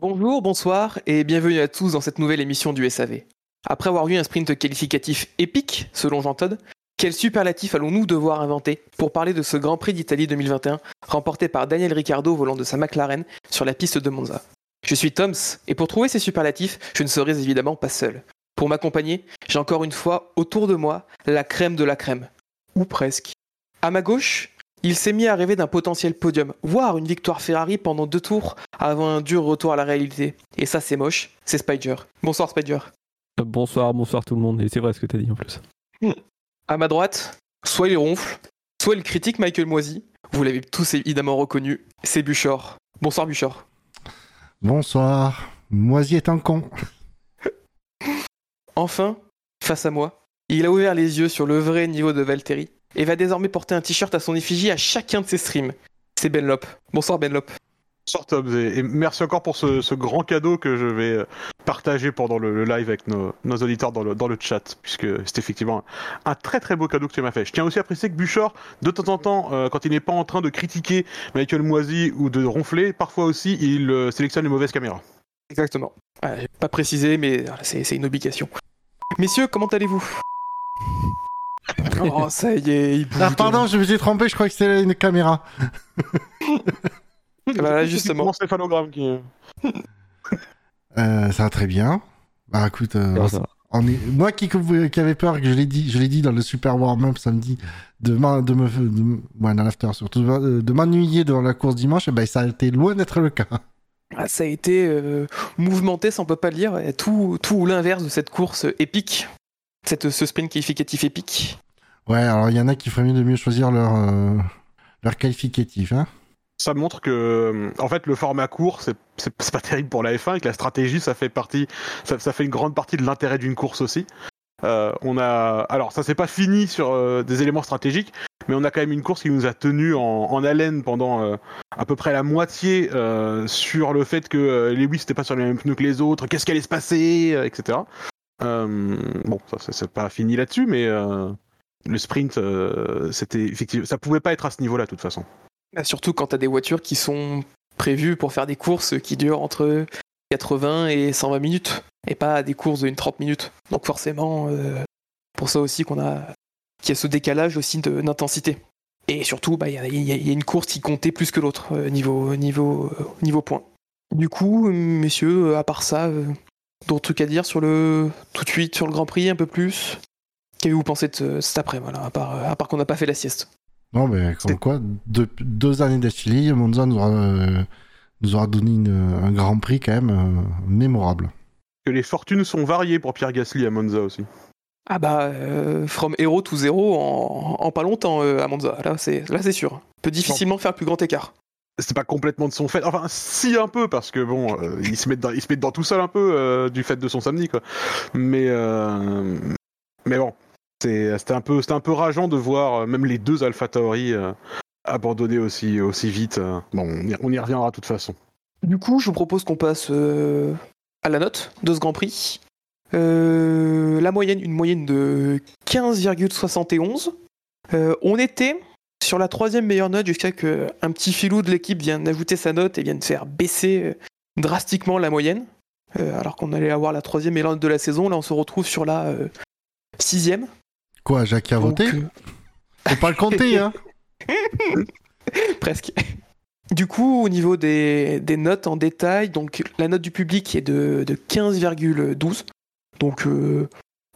Bonjour, bonsoir et bienvenue à tous dans cette nouvelle émission du SAV. Après avoir eu un sprint qualificatif épique, selon Jean Todt, quel superlatif allons-nous devoir inventer pour parler de ce Grand Prix d'Italie 2021 remporté par Daniel Ricciardo volant de sa McLaren sur la piste de Monza? Je suis Toms et pour trouver ces superlatifs, je ne serai évidemment pas seul. Pour m'accompagner, j'ai encore une fois autour de moi la crème de la crème. Ou presque. À ma gauche, il s'est mis à rêver d'un potentiel podium, voire une victoire Ferrari pendant deux tours avant un dur retour à la réalité. Et ça, c'est moche, c'est Spider. Bonsoir Spider. Euh, Bonsoir, bonsoir tout le monde. Et c'est vrai ce que t'as dit en plus. À ma droite, soit il ronfle, soit il critique Michael Moisy. Vous l'avez tous évidemment reconnu, c'est Buchor. Bonsoir Buchor. Bonsoir. Moisi est un con. Enfin, face à moi, il a ouvert les yeux sur le vrai niveau de Valtteri et va désormais porter un t-shirt à son effigie à chacun de ses streams. C'est Benlop. Bonsoir Benlop. Bonsoir Tom, et, merci encore pour ce, ce grand cadeau que je vais euh, partager pendant le, le live avec nos, nos auditeurs dans le, dans le chat, puisque c'est effectivement un, un très très beau cadeau que tu m'as fait. Je tiens aussi à préciser que Buchor, de temps en temps, euh, quand il n'est pas en train de critiquer Michael Moisy ou de ronfler, parfois aussi il euh, sélectionne les mauvaises caméras. Exactement. Ah, j'ai pas précisé, mais c'est une obligation. Messieurs, comment allez-vous? Oh, ça y est, il bouge. Ah, pardon, je me suis trompé, je crois que c'était une caméra. Voilà, justement. Mon stéphanogramme qui... Euh, ça va très bien. Bah écoute, euh, Alors, ça va. on est... moi qui, qui avait peur, que je l'ai dit, je l'ai dit dans le super warm-up samedi, de, m'en- de me, de, ouais, dans l'after surtout, de, de m'ennuyer devant la course dimanche, et ben ça a été loin d'être le cas. Ah, ça a été euh, mouvementé, ça on peut pas le dire. et Tout, tout l'inverse de cette course épique. Cette, ce sprint qualificatif épique. Ouais, alors il y en a qui feraient mieux de mieux choisir leur, euh, leur qualificatif, hein. Ça montre que, en fait, le format court, c'est pas terrible pour la F1 et que la stratégie, ça fait partie, ça, fait une grande partie de l'intérêt d'une course aussi. Euh, on a, alors ça c'est pas fini sur euh, des éléments stratégiques, mais on a quand même une course qui nous a tenu en, en haleine pendant à peu près la moitié sur le fait que euh, Lewis n'était pas sur les mêmes pneus que les autres, qu'est-ce qui allait se passer, etc. Bon, ça c'est- pas fini là-dessus, mais le sprint, euh, c'était effectivement, ça pouvait pas être à ce niveau-là de toute façon. Ah, Surtout quand t'as des voitures qui sont prévues pour faire des courses qui durent entre 80 et 120 minutes, et pas des courses d'une 30 minutes. Donc forcément, euh, pour ça aussi qu'on a, qu'il y a ce décalage aussi d'intensité. Et surtout, bah, il il y y a une course qui comptait plus que l'autre euh, niveau, niveau, euh, niveau point. Du coup, messieurs, à part ça, d'autres trucs à dire sur le tout de suite sur le Grand Prix un peu plus? Qu'avez-vous pensé de ce- cet après, voilà, à part, à part qu'on n'a pas fait la sieste? Non, mais comme quoi, deux, deux années d'affilée, Monza nous aura, euh, nous aura donné une- un grand prix quand même euh, mémorable. Que les fortunes sont variées pour Pierre Gasly à Monza aussi. Ah bah, euh, from hero to zero en, en pas longtemps euh, à Monza, là c'est là c'est sûr. Peut difficilement faire plus grand écart. c'est pas complètement de son fait. Enfin, si un peu, parce que bon, euh, il se met dedans, il se met dedans tout seul un peu euh, du fait de son samedi, quoi. Mais euh, mais bon, c'était un peu, un peu rageant de voir euh, même les deux Alpha Tauri euh, abandonner aussi aussi vite. euh. Bon, on y, reviendra de toute façon. Du coup, je vous propose qu'on passe à la note de ce Grand Prix. La moyenne, une moyenne de 15,71. Euh, on était sur la troisième meilleure note jusqu'à que un petit filou de l'équipe vienne ajouter sa note et vienne faire baisser drastiquement la moyenne. Alors qu'on allait avoir la troisième meilleure note de la saison, là on se retrouve sur la sixième. Quoi, Jacques a voté Faut pas le compter, hein Presque. Du coup, au niveau des, des notes en détail, donc la note du public est de, de 15,12. Donc, euh,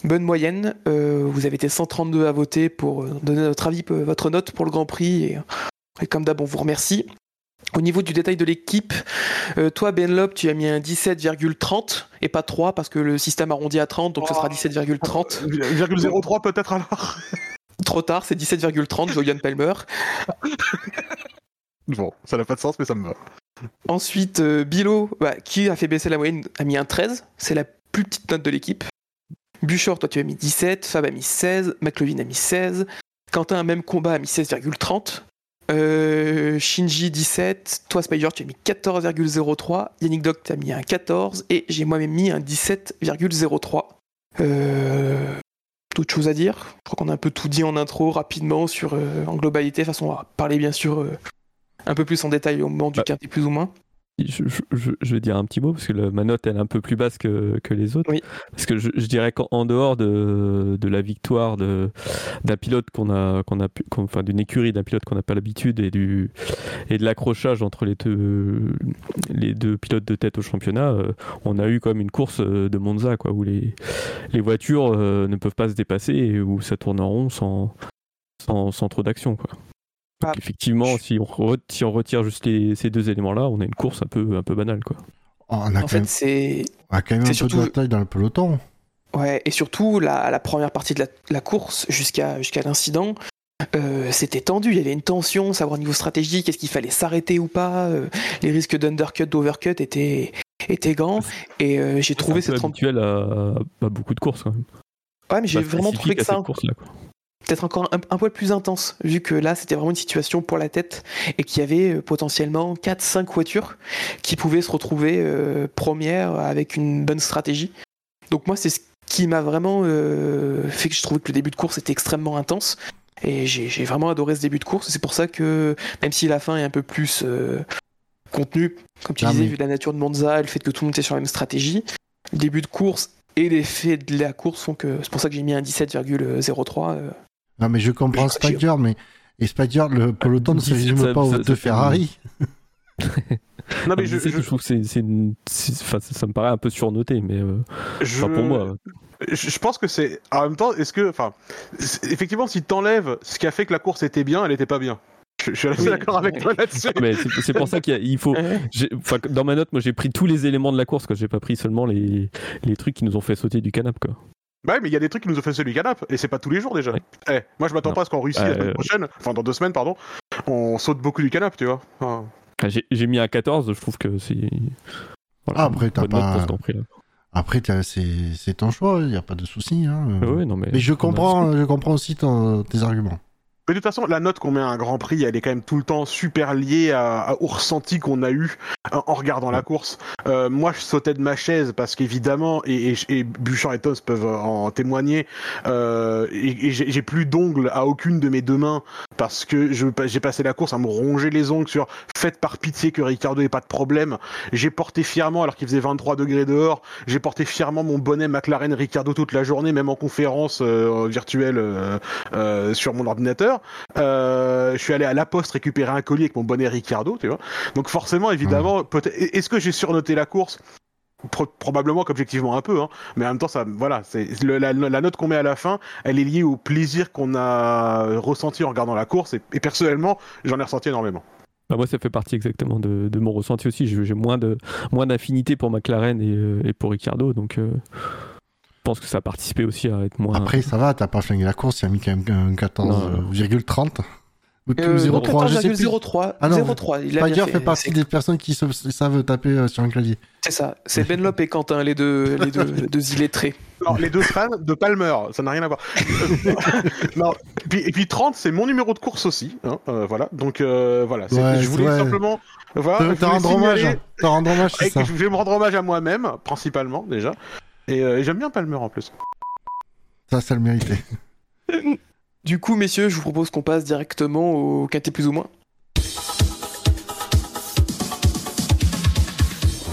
bonne moyenne. Euh, vous avez été 132 à voter pour euh, donner votre avis, votre note pour le Grand Prix. Et, et comme d'hab, on vous remercie. Au niveau du détail de l'équipe, euh, toi, Benlop, tu as mis un 17,30 et pas 3 parce que le système arrondit à 30, donc ce sera 17,30. 0,03 peut-être alors. Trop tard, c'est 17,30, Julian Palmer. Bon, ça n'a pas de sens, mais ça me va. Ensuite, euh, Bilo, bah, qui a fait baisser la moyenne, a mis un 13. C'est la plus petite note de l'équipe. Buchor, toi tu as mis 17. Fab a mis 16. McLovin a mis 16. Quentin, même combat, a mis 16,30. Euh, Shinji 17, toi Spider tu as mis 14,03, Yannick Doc tu as mis un 14 et j'ai moi-même mis un 17,03. Euh, D'autres choses à dire? Je crois qu'on a un peu tout dit en intro rapidement sur euh, en globalité. De toute façon, on va parler bien sûr euh, un peu plus en détail au moment du Bah. quintet plus ou moins. Je, je- vais dire un petit mot parce que le- ma note elle est un peu plus basse que, que les autres. Oui. Parce que je, je dirais qu'en en dehors de, de la victoire de- d'un pilote qu'on a, qu'on a pu, enfin d'une écurie d'un pilote qu'on n'a pas l'habitude et du et de l'accrochage entre les deux les deux pilotes de tête au championnat, euh, on a eu quand même une course euh, de Monza quoi où les les voitures euh, ne peuvent pas se dépasser et où ça tourne en rond sans sans, sans trop d'action quoi. Donc effectivement, si on, re- si on retire juste les- ces deux éléments-là, on a une course un peu, un peu banale. Quoi. Oh, on, a En quand fait, même, c'est on a quand même un c'est peu surtout- de bataille dans le peloton. Ouais, et surtout, la, la première partie de la, la course jusqu'à jusqu'à l'incident, euh, c'était tendu. Il y avait une tension, savoir au niveau stratégique, est-ce qu'il fallait s'arrêter ou pas. euh, les risques d'undercut, d'overcut étaient, étaient grands. Et euh, j'ai trouvé c'est un cette. peu habituel à, à beaucoup de courses. Quand même. Ouais, mais j'ai vraiment trouvé que ça. Peut-être encore un, un poil plus intense, vu que là, c'était vraiment une situation pour la tête et qu'il y avait euh, potentiellement 4-5 voitures qui pouvaient se retrouver euh, premières avec une bonne stratégie. Donc moi, c'est ce qui m'a vraiment euh, fait que je trouvais que le début de course était extrêmement intense. Et j'ai vraiment adoré ce début de course. C'est pour ça que, même si la fin est un peu plus euh, contenue, comme tu Ah, disais, mais- vu la nature de Monza et le fait que tout le monde était sur la même stratégie, le début de course et l'effet de la course font que c'est pour ça que j'ai mis un 17,03. Non, mais je comprends que- Spider, mais et Spider, le peloton ne se 17, résume pas aux deux Ferrari. Non, mais je, je, je, trouve que c'est, une- enfin, ça, ça me paraît un peu surnoté, mais euh, je- enfin, pour moi. je pense que c'est. En même temps, est-ce que. Enfin, effectivement, si t'enlèves ce qui a fait que la course était bien, elle était pas bien. Je, je suis assez Oui. d'accord avec toi là-dessus. Mais c'est, pour ça qu'il faut. Dans ma note, moi, j'ai pris tous les éléments de la course. Quoi. J'ai pas pris seulement les, les trucs qui nous ont fait sauter du canapé. Quoi. Bah ouais, mais il y a des trucs qui nous ont fait celui canap, et c'est pas tous les jours déjà. Ouais. Eh, moi je m'attends pas à ce qu'en Russie, la Euh, semaine prochaine, enfin dans deux semaines, pardon, on saute beaucoup du canap, tu vois. Enfin, Enfin, j'ai, mis un 14, je trouve que c'est. Voilà, Ah, après, t'as pas- Prix, là. Après, t'as- c'est c'est ton choix, il n'y a pas de souci. Hein. Ouais, ouais, non, mais, Mais je a- comprends, je comprends aussi ton- tes arguments. Mais de toute façon, la note qu'on met à un Grand Prix, elle est quand même tout le temps super liée à, à- au ressenti qu'on a eu en, en regardant la course. Euh, moi, je sautais de ma chaise parce qu'évidemment, et, et, et Bouchard et Toss peuvent en témoigner, euh, et, j'ai plus d'ongles à aucune de mes deux mains parce que j'ai passé la course à me ronger les ongles sur faites par pitié que Ricardo ait pas de problème. J'ai porté fièrement, alors qu'il faisait 23 degrés dehors, j'ai porté fièrement mon bonnet McLaren Ricardo toute la journée, même en conférence euh, virtuelle sur mon ordinateur. Euh, je suis allé à la poste récupérer un colis avec mon bonnet Ricardo, tu vois. Donc forcément, évidemment, peut-être. Est-ce que j'ai surnoté la course? Pro- probablement qu'objectivement un peu, hein. mais en même temps, ça, voilà, c'est la, la note qu'on met à la fin, elle est liée au plaisir qu'on a ressenti en regardant la course, et, et personnellement, j'en ai ressenti énormément. Bah, moi, ça fait partie exactement de, de mon ressenti aussi. J'ai moins de moins d'affinité pour McLaren et, euh, et pour Ricardo, donc euh, pense que ça a participé aussi à être moins. Après, ça va, t'as pas flingué la course, il a mis quand même un 14,30. Ou Euh, 0,3, je sais plus. 0,03. Ah non, 0,3. Il Spider fait. fait partie des personnes qui se- savent taper euh, sur un clavier. C'est ça. C'est Benlop et Quentin, les deux, les deux, deux illettrés. Les deux fans de Palmer, ça n'a rien à voir. non, et puis, et puis 30, c'est mon numéro de course aussi, hein, euh, voilà. Donc euh, voilà, Ouais, je voulais ouais. simplement, voilà, Te je rendre hommage. signaler- hein. Te rendre hommage, ça. je vais me rendre hommage à moi-même, principalement déjà. Et, euh, et j'aime bien Palmer en plus. Ça, ça le méritait. Du coup, messieurs, je vous propose qu'on passe directement au quintet plus ou moins.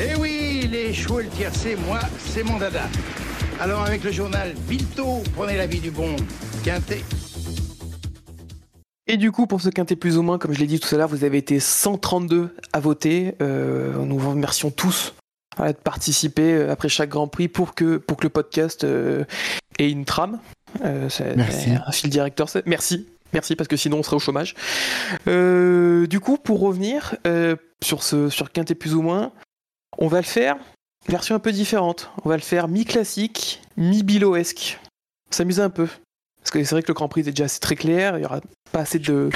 Eh oui, les chevaux et le tiercé, moi, c'est mon dada. Alors avec le journal Bilto, prenez l'avis du bon Quintet. Et du coup, pour ce quintet plus ou moins, comme je l'ai dit tout à l'heure, vous avez été 132 à voter. Euh, nous vous remercions tous voilà, de participer euh, après chaque Grand Prix pour que, pour que le podcast euh, ait une trame. Euh, c'est- Un fil directeur. Merci. Merci, parce que sinon on serait au chômage. Euh, du coup, pour revenir euh, sur ce sur quintet plus ou moins, on va le faire version un peu différente. On va le faire mi-classique, mi-biloesque. S'amuser un peu. Parce que c'est vrai que le Grand Prix est déjà assez très clair, il y aura pas assez de,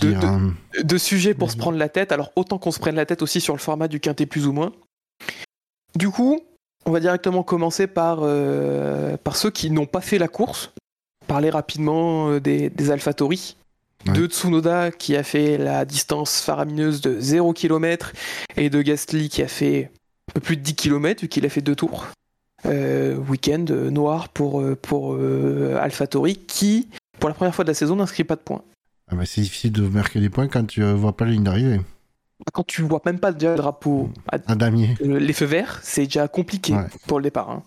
de- hein. de sujets pour se Mhm. prendre la tête. Alors autant qu'on se prenne la tête aussi sur le format du quintet plus ou moins. Du coup, on va directement commencer par, euh, par ceux qui n'ont pas fait la course. Parler rapidement euh, des, des AlphaTauri. Ouais. De Tsunoda qui a fait la distance faramineuse de 0 km et de Gasly qui a fait un peu plus de 10 km vu qu'il a fait deux tours. Euh, Week-end euh, noir pour, pour euh, AlphaTauri qui, pour la première fois de la saison, n'inscrit pas de points. Ah bah, c'est difficile de marquer des points quand tu vois pas la ligne d'arrivée. Quand tu vois même pas déjà le drapeau à Un damier. Euh, les feux verts, c'est déjà compliqué Ouais. pour le départ. hein.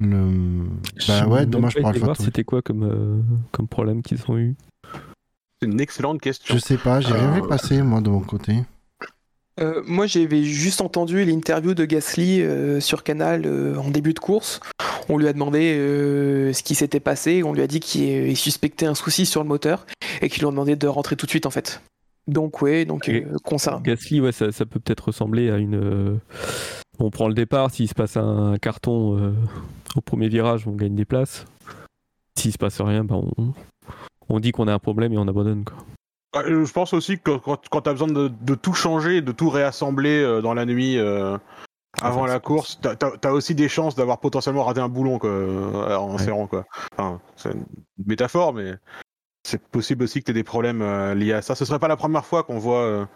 Le... Bah ouais, dommage pas pour Alpha. C'était quoi comme, euh, comme problème qu'ils ont eu C'est une excellente question. Je sais pas, j'ai rien Euh, vu passer moi de mon côté. Euh, moi, j'avais juste entendu l'interview de Gasly euh, sur Canal euh, en début de course. On lui a demandé euh, ce qui s'était passé. On lui a dit qu'il il suspectait un souci sur le moteur et qu'ils lui ont demandé de rentrer tout de suite en fait. Donc ouais, donc euh, concert. Gasly, ouais, ça, ça peut peut-être ressembler à une. euh, On prend le départ, s'il se passe un carton euh, au premier virage, on gagne des places. S'il se passe rien, bah, on, on dit qu'on a un problème et on abandonne. Quoi. Euh, Je pense aussi que quand, quand tu as besoin de, de tout changer, de tout réassembler euh, dans la nuit euh, avant la course, t'as as, aussi des chances d'avoir potentiellement raté un boulon quoi, en Ouais. serrant. Quoi. Enfin, c'est une métaphore, mais c'est possible aussi que tu aies des problèmes euh, liés à ça. Ce serait pas la première fois qu'on voit euh,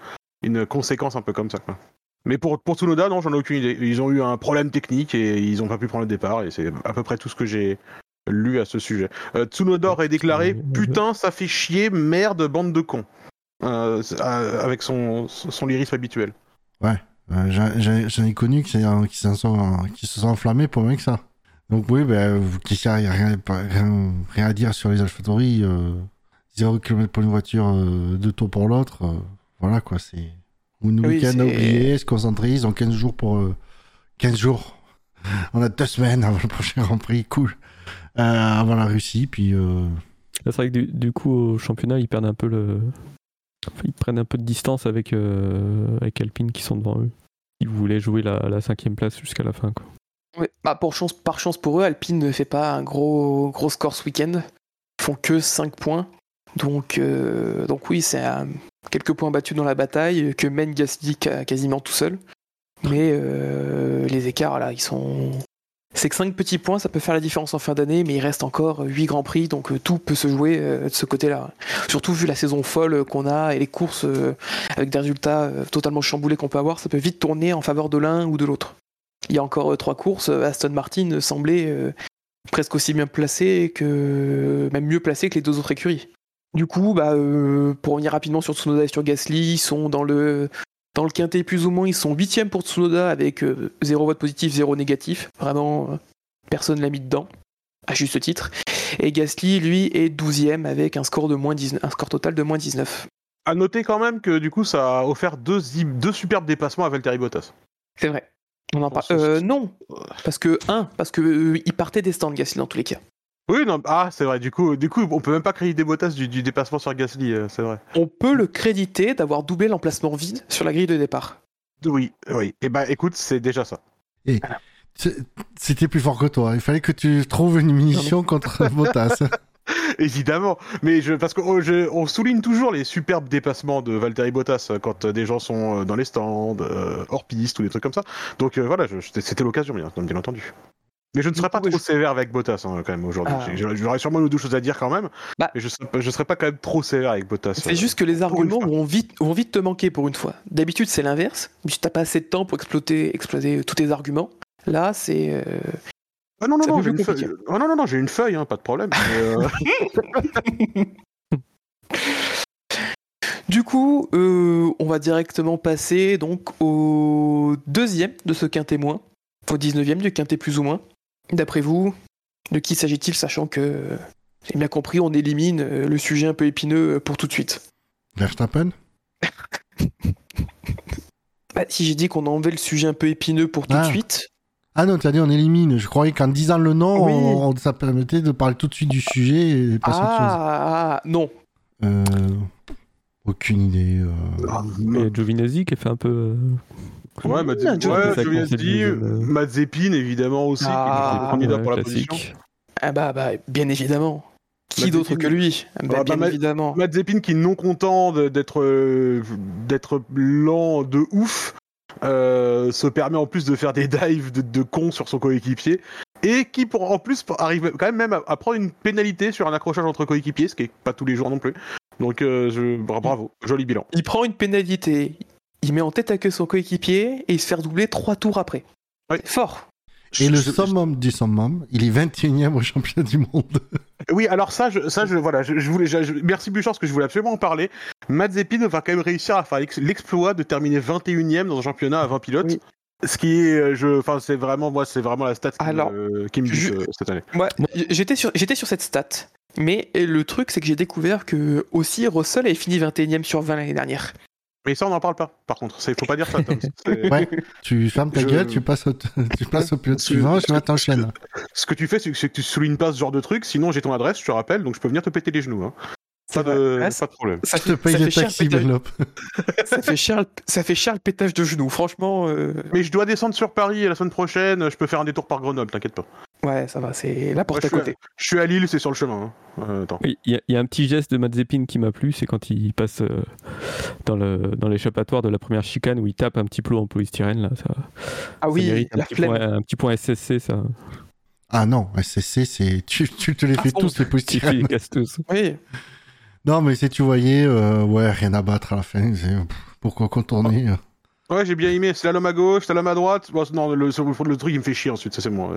une conséquence un peu comme ça. Quoi. Mais pour, pour Tsunoda, non, j'en ai aucune idée. Ils ont eu un problème technique et ils ont pas pu prendre le départ, et c'est à peu près tout ce que j'ai lu à ce sujet. Euh, Tsunoda aurait déclaré Ouais. Putain, ça fait chier, merde, bande de cons. Euh, euh, avec son, son lyrisme habituel. Euh, j'en- ai connu qui, euh, se sont enflammés pour moins que ça. Donc oui, ben, il n'y a rien, pas- rien, rien à dire sur les AlphaTauri. Euh, 0 km pour une voiture, euh, deux tours pour l'autre. euh, voilà quoi, c'est... Une Oui, week-end oublier, se concentrer, ils ont 15 jours pour... euh, 15 jours. On a deux semaines avant le prochain Grand Prix, cool. Euh, avant la Russie, puis... euh, c'est vrai que du, du coup, au championnat, ils perdent un peu le. enfin, ils prennent un peu de distance avec, euh, avec Alpine qui sont devant eux. Ils voulaient jouer la, la cinquième place jusqu'à la fin. Quoi. Bah, pour chance, par chance pour eux, Alpine ne fait pas un gros, gros score ce week-end. Ils font que 5 points. Donc, euh, donc oui, c'est quelques points battus dans la bataille que mène Gasly quasiment tout seul. Mais euh, les écarts, là, ils sont. C'est que 5 petits points, ça peut faire la différence en fin d'année, mais il reste encore 8 grands prix, donc euh, tout peut se jouer de ce côté-là. Surtout vu la saison folle qu'on a et les courses avec des résultats totalement chamboulés qu'on peut avoir, ça peut vite tourner en faveur de l'un ou de l'autre. Il y a encore euh, trois courses, Aston Martin semblait presque aussi bien placé que. même mieux placé que les deux autres écuries. Du coup, bah, euh, pour revenir rapidement sur Tsunoda et sur Gasly, ils sont dans le, dans le quintet plus ou moins, ils sont 8 pour Tsunoda avec 0 vote positif, 0 négatif. Vraiment, euh, personne l'a mis dedans, à juste titre. Et Gasly, lui, est 12 avec un score, de moins 19, un score total de moins 19. À noter quand même que du coup, ça a offert deux, deux superbes dépassements à Valtteri Bottas. C'est vrai. On en Bon, parle. c'est- Euh, non, parce que, un, parce que euh, il partait des stands Gasly dans tous les cas. Oui, non, ah, c'est vrai. Du coup, du coup, on peut même pas créditer Bottas du, du dépassement sur Gasly, euh, c'est vrai. On peut le créditer d'avoir doublé l'emplacement vide sur la grille de départ. Oui, oui. Et ben, écoute, c'est déjà ça. c'est- C'était plus fort que toi. Il fallait que tu trouves une munition contre Bottas. Évidemment, mais je, parce qu'on on souligne toujours les superbes dépassements de Valtteri Bottas euh, quand euh, des gens sont dans les stands, euh, hors piste ou des trucs comme ça. Donc euh, voilà, c'était l'occasion, bien, bien entendu. Mais je ne serais pas trop je- sévère avec Bottas hein, quand même aujourd'hui. Ah. J'aurais sûrement une ou deux choses à dire quand même, Bah. mais je serais, pas- je serais pas quand même trop sévère avec Bottas. C'est euh. juste que les arguments vont vite, vont vite te manquer pour une fois. D'habitude, c'est l'inverse. Tu n'as pas assez de temps pour exploiter, exploser tous tes arguments. Là, c'est. euh, Ah non, non, ça non, peut j'ai une feuille. Ah non, non, non, j'ai une feuille, hein, pas de problème. mais, euh, Du coup, euh, on va directement passer donc au deuxième de ce quintet moins, au 19e du quintet plus ou moins. D'après vous, de qui s'agit-il, sachant que, j'ai bien compris, on élimine euh, le sujet un peu épineux euh, pour tout de suite? Verstappen? Bah, si j'ai dit qu'on enlevait le sujet un peu épineux pour tout Ah. de suite, Ah non, tu as dit on élimine. Je croyais qu'en disant le nom, Oui. on- on- ça permettait de parler tout de suite du sujet et passer à autre chose. ah, ah, non, Euh, aucune idée. euh. ah, Giovinazzi qui a fait un peu. Ouais, Ah, Joe- ouais, être deuxième, euh. Mazepin évidemment aussi, Ah, qui est candidat pour la position. ah bah, bah, bien évidemment. Qui d'autre que lui? Bah, bah, Bien évidemment. Mazepin qui est non content de- d'être euh, d'être lent de ouf, euh, se permet en plus de faire des dives de, de con sur son coéquipier et qui pour en plus arrive quand même, même à, à prendre une pénalité sur un accrochage entre coéquipiers, ce qui est pas tous les jours non plus. Donc euh, je, bra- bravo, joli bilan. Il prend une pénalité, il met en tête à queue son coéquipier et il se fait doubler trois tours après. Oui. C'est Fort. Et le Je- je- summum du summum, il est 21ème au championnat du monde. Oui, alors ça, je, ça, je, voilà, je, je voulais, je- je- merci Bouchard, parce que je voulais absolument en parler. Mazepin va quand même réussir à faire l'ex- l'exploit de terminer 21ème dans un championnat à 20 pilotes. Oui. Ce qui est, euh, je, enfin, c'est vraiment, moi, c'est vraiment la stat qui, Alors, me, qui me bute, je- euh, cette année. Moi, j'étais sur, j'étais sur cette stat. Mais le truc, c'est que j'ai découvert que aussi Russell avait fini 21ème sur 20 l'année dernière. Mais ça, on n'en parle pas, par contre. Il faut pas dire ça, Tom. Ouais, tu fermes ta Je- gueule, tu passes au, tu passes au pilote suivant, je vais t'enchaîner. Ce que tu fais, c'est que, tu soulignes pas ce genre de truc. Sinon, j'ai ton adresse, je te rappelle, donc je peux venir te péter les genoux. Hein. Pas, de. Ah, pas de problème. Ça te paye cher, taxis, le pétage- Benlop. ça fait cher, ça fait cher le pétage de genoux. Franchement, euh, Mais je dois descendre sur Paris la semaine prochaine. Je peux faire un détour par Grenoble, t'inquiète pas. Ouais, ça va, c'est la porte Ouais, à je, suis côté. je suis à Lille, c'est sur le chemin. hein. Euh. Oui, il y, a- il y a un petit geste de Mazepin qui m'a plu, c'est quand il passe euh, dans le dans l'échappatoire de la première chicane où il tape un petit plot en polystyrène là. Ça, Ah ça oui, un petit, point, un petit point SSC, ça. Ah non, SCC, c'est. Tu, tu te les fais Ah, tous, les Tu postyrènes. les casses tous. Oui, Non, mais si tu voyais, euh, ouais, rien à battre à la fin. c'est- Pourquoi contourner euh. Ouais, j'ai bien aimé. Slalom à gauche, slalom à droite. Bon, non, le, le, le truc, il me fait chier ensuite, ça c'est moi.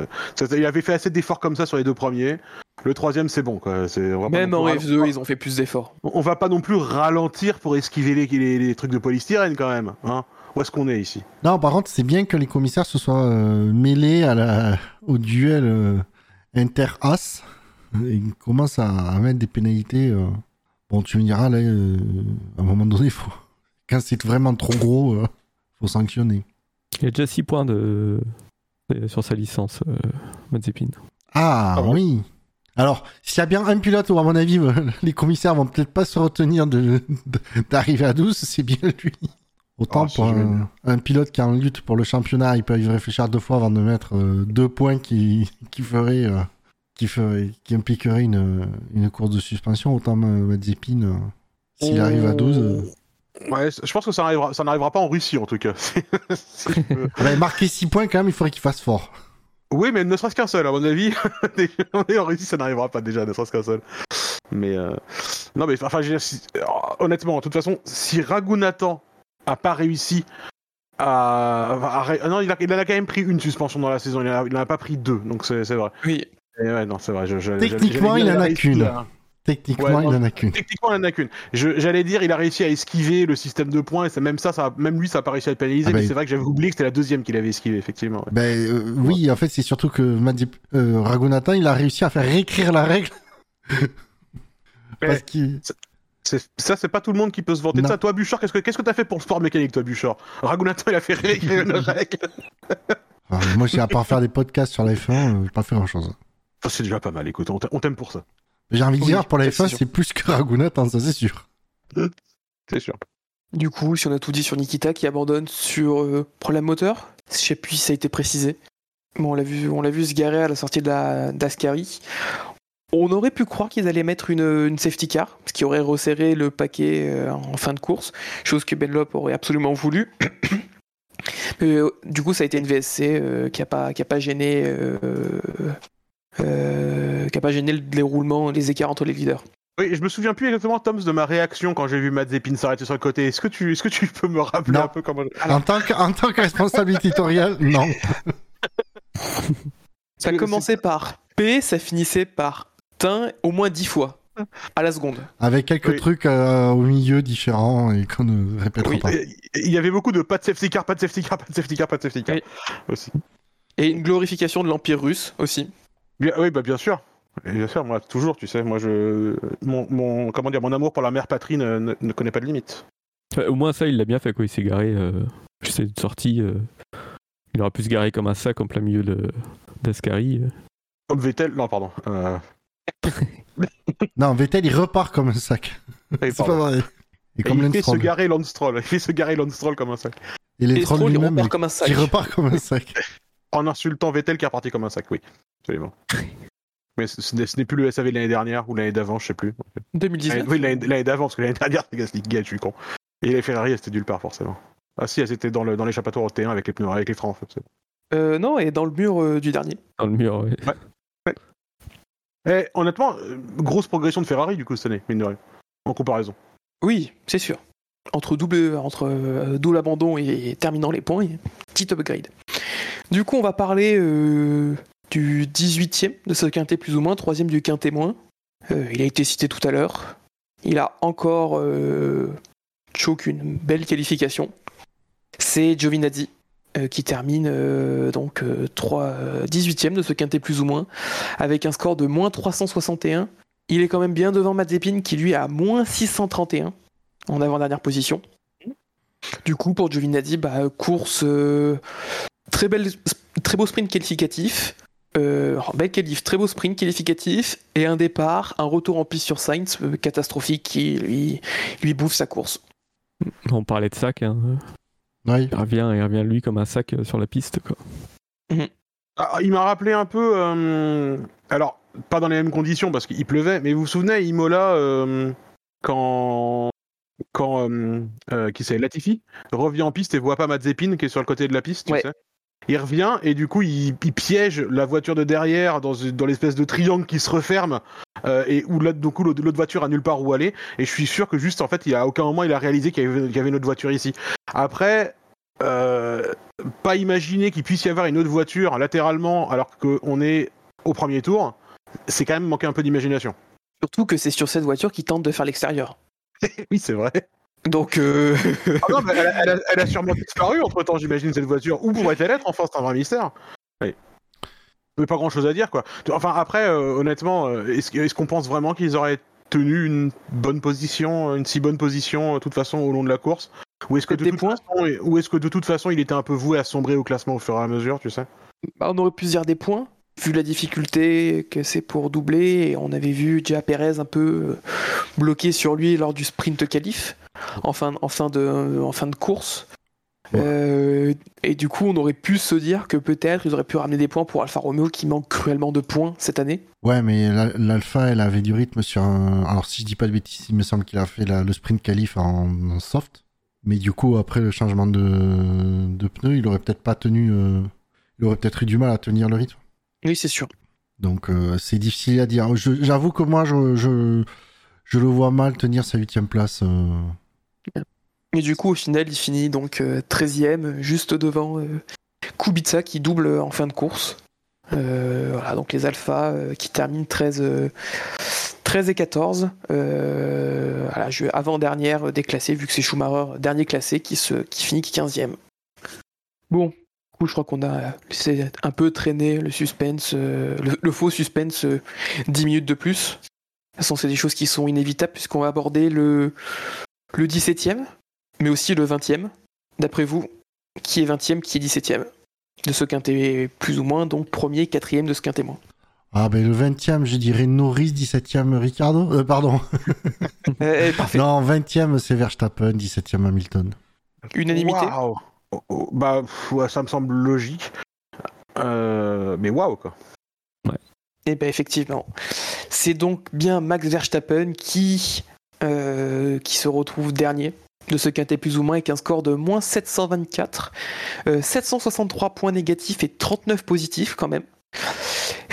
Il avait fait assez d'efforts comme ça sur les deux premiers. Le troisième, c'est bon, quoi. C'est, on va pas même en F2, ral- ils ont fait plus d'efforts. On va pas non plus ralentir pour esquiver les, les, les trucs de polystyrène, quand même. Hein Où est-ce qu'on est ici? Non, par contre, c'est bien que les commissaires se soient euh, mêlés à la... au duel euh, inter-as. Ils commencent à, à mettre des pénalités. euh. Bon, tu me diras, là, euh, à un moment donné, faut... quand c'est vraiment trop gros, euh, faut sanctionner. Il a déjà 6 points de... sur sa licence, euh, Mazepin. Ah, Ah bon oui. Alors, s'il y a bien un pilote où, à mon avis, les commissaires vont peut-être pas se retenir de- d'arriver à 12, c'est bien lui. Autant Ah, pour un, un pilote qui est en lutte pour le championnat, il peut y réfléchir deux fois avant de mettre euh, deux points qui, qui feraient, euh, qui ferait, qui impliquerait une, une course de suspension. Autant euh, Mazepin, euh, s'il arrive à 12. Euh, Ouais, je pense que ça n'arrivera, ça n'arrivera pas en Russie, en tout cas. Si je peux- bah, marquer 6 points, quand même, il faudrait qu'il fasse fort. oui, mais ne serait-ce qu'un seul, à mon avis. On est en Russie, ça n'arrivera pas déjà, ne serait-ce qu'un seul. Mais euh, non, mais enfin, je alors, honnêtement, de toute façon, si Raghunathan a pas réussi à, à- à- non, il, a, il en a quand même pris une suspension dans la saison. Il en a, pas pris deux, donc c'est, c'est vrai. Oui, Et ouais, non, c'est vrai. je- je- Techniquement, il en a qu'une. à- Techniquement, Ouais, il non. en a qu'une. Techniquement, il en a qu'une. J'allais dire, il a réussi à esquiver le système de points, et c'est même ça, ça, même lui, ça a pas réussi à le pénaliser, Ah bah, mais c'est vrai que j'avais oublié que c'était la deuxième qu'il avait esquivé, effectivement. ouais. Ben euh, oui, en fait, c'est surtout que Mazep- euh, Raghunathan, il a réussi à faire réécrire la règle. Parce qu'il... Ça, c'est pas tout le monde qui peut se vanter de ça. Toi, Bouchard, qu'est-ce que qu'est-ce que t'as fait pour le sport mécanique, toi, Bouchard? Raghunathan, il a fait réécrire une règle. Enfin, moi, j'ai à part faire des podcasts sur la F1, euh, pas fait grand-chose. Ça, c'est déjà pas mal, écoute, on t'aime pour ça. J'ai envie de Oui, dire, pour la ça, F1, c'est plus que Raghunathan, ça c'est sûr. C'est sûr. du coup, si on a tout dit sur Nikita qui abandonne sur euh, problème moteur, je sais plus si ça a été précisé. Bon, on l'a vu, on l'a vu se garer à la sortie de la d'Ascari. On aurait pu croire qu'ils allaient mettre une, une safety car, ce qui aurait resserré le paquet euh, en fin de course, chose que Benlop aurait absolument voulu. Mais, euh, du coup, ça a été une VSC euh, qui a pas qui a pas gêné euh, qui a pas gêné le déroulement, les écarts entre les leaders. Oui, je me souviens plus exactement, Toms, de ma réaction quand j'ai vu Mazepin s'arrêter sur le côté. Est-ce que tu, est-ce que tu peux me rappeler Non. un peu comment En tant que, en tant que responsable éditorial, non. Ça commençait par P, ça finissait par tin au moins dix fois à la seconde. Avec quelques Oui. trucs euh, au milieu différents et qu'on ne répétera Oui. pas. Il y avait beaucoup de pas de safety car, pas de safety car, pas de safety car, pas de safety car Oui. aussi. Et une glorification de l'Empire russe aussi. Bien- oui, bah bien sûr. Et Bien sûr, moi toujours, tu sais, moi je, mon, mon, comment dire, mon amour pour la mère patrie ne, ne- ne connaît pas de limite. Ouais, au moins ça, il l'a bien fait, quoi. Il s'est garé euh, juste cette sortie. euh, il aurait pu se garer comme un sac en plein milieu de- d'Ascari. euh. Comme Vettel, non pardon. Euh... Non, Vettel, il repart comme un sac. C'est pas vrai. Et Et comme il fait se garer Lance Stroll. Il fait se garer Lance Stroll comme un sac. Et les Et trolls lui-même, repart il- comme un sac. qui repart comme un sac. En insultant Vettel qui est reparti comme un sac, oui. Absolument. Mais ce, ce n'est plus le SAV de l'année dernière ou l'année d'avant, je sais plus. 2019. L'année- oui, l'année d'avant, parce que l'année dernière, c'était Gasly je suis con. Et les Ferrari, elles étaient nulle part, forcément. Ah si, elles étaient dans le- dans l'échappatoire au T1 avec les pneus, avec les freins, en fait. Euh, non, et dans le mur euh, du dernier. Dans le mur, ouais. Eh, honnêtement, euh, grosse progression de Ferrari, du coup, cette année, mine de rien. En comparaison. Oui, c'est sûr. Entre double, entre euh, double abandon et terminant les points, petit upgrade. Du coup, on va parler euh, du 18e de ce quintet plus ou moins, 3 du quintet moins. Euh, il a été cité tout à l'heure. Il a encore euh, choke une belle qualification. C'est Giovinazzi euh, qui termine donc euh, 3, euh, 18e de ce quintet plus ou moins, avec un score de moins 361. Il est quand même bien devant Mazepin qui lui a moins 631 en avant-dernière position. Du coup, pour Giovinazzi, bah, course très, belle, très beau sprint qualificatif. Euh, belle qualif, très beau sprint qualificatif et un départ, un retour en piste sur Sainz euh, catastrophique qui lui, lui bouffe sa course. On parlait de sac, hein. Il, revient, il revient lui comme un sac euh, sur la piste. Quoi. Ah, il m'a rappelé un peu. euh, alors, pas dans les mêmes conditions parce qu'il pleuvait, mais vous vous souvenez, Imola, euh, quand. Quand. euh, euh, qui c'est Latifi revient en piste et voit pas Mazepin qui est sur le côté de la piste, tu Ouais. sais. Il revient et du coup il, il piège la voiture de derrière dans, dans l'espèce de triangle qui se referme euh, et où là du coup l'autre voiture a nulle part où aller et je suis sûr que juste en fait il a à aucun moment il a réalisé qu'il y avait, qu'il y avait une autre voiture ici. Après euh, pas imaginer qu'il puisse y avoir une autre voiture latéralement alors qu'on est au premier tour, c'est quand même manquer un peu d'imagination. Surtout que c'est sur cette voiture qui tente de faire l'extérieur. oui, c'est vrai. Donc, euh, Ah non, mais elle, a- elle a, elle a sûrement disparu entre temps, j'imagine, cette voiture. Où pourrait-elle être Enfin, c'est un vrai mystère. Oui. Mais pas grand chose à dire, quoi. Enfin, après, euh, honnêtement, euh, est-ce qu'on pense vraiment qu'ils auraient tenu une bonne position, une si bonne position, de toute façon, au long de la course? Ou est-ce que, de toute points façon, ou est-ce que de toute façon, il était un peu voué à sombrer au classement au fur et à mesure, tu sais? Bah, on aurait pu se dire des points, vu la difficulté que c'est pour doubler. Et on avait vu déjà Perez un peu euh, bloqué sur lui lors du sprint qualif, en fin, en fin, de, en fin de course. Ouais. Euh, et du coup, on aurait pu se dire que peut-être ils auraient pu ramener des points pour Alfa Romeo qui manque cruellement de points cette année. Ouais, mais la- l'Alpha, elle avait du rythme sur un. Alors, si je dis pas de bêtises, il me semble qu'il a fait la- le sprint qualif en, en soft. Mais du coup, après le changement de, de pneus, il aurait peut-être pas tenu. euh, Il aurait peut-être eu du mal à tenir le rythme. Oui, c'est sûr. Donc, euh, c'est difficile à dire. J'avoue que moi, je, je, je le vois mal tenir sa huitième place. euh. Et du coup, au final, il finit donc euh, 13e, juste devant euh, Kubica qui double en fin de course. Euh, voilà, donc les Alpha euh, qui terminent 13, euh, 13 et 14. Euh, voilà, je- avant-dernière euh, déclassée, vu que c'est Schumacher, dernier classé, qui, se, qui finit 15e. Bon, coup, je crois qu'on a laissé un peu traîner le suspense, euh, le, le faux suspense, euh, 10 minutes de plus. De toute façon, c'est des choses qui sont inévitables, puisqu'on va aborder le, le 17e, mais aussi le 20e. D'après vous, qui est 20e, qui est 17e de ce quintet plus ou moins, donc premier, quatrième de ce quintet moins. Ah, ben le 20e, je dirais Norris, 17e Ricardo. Euh, pardon. Eh, eh, parfait. Non, 20e, c'est Verstappen, 17e Hamilton. Unanimité. Waouh Oh, oh, Bah, ouais, ça me semble logique. Euh, mais waouh, quoi. Et ben effectivement, c'est donc bien Max Verstappen qui, euh, qui se retrouve dernier de ce quintet plus ou moins avec un score de moins 724, euh, 763 points négatifs et 39 positifs quand même.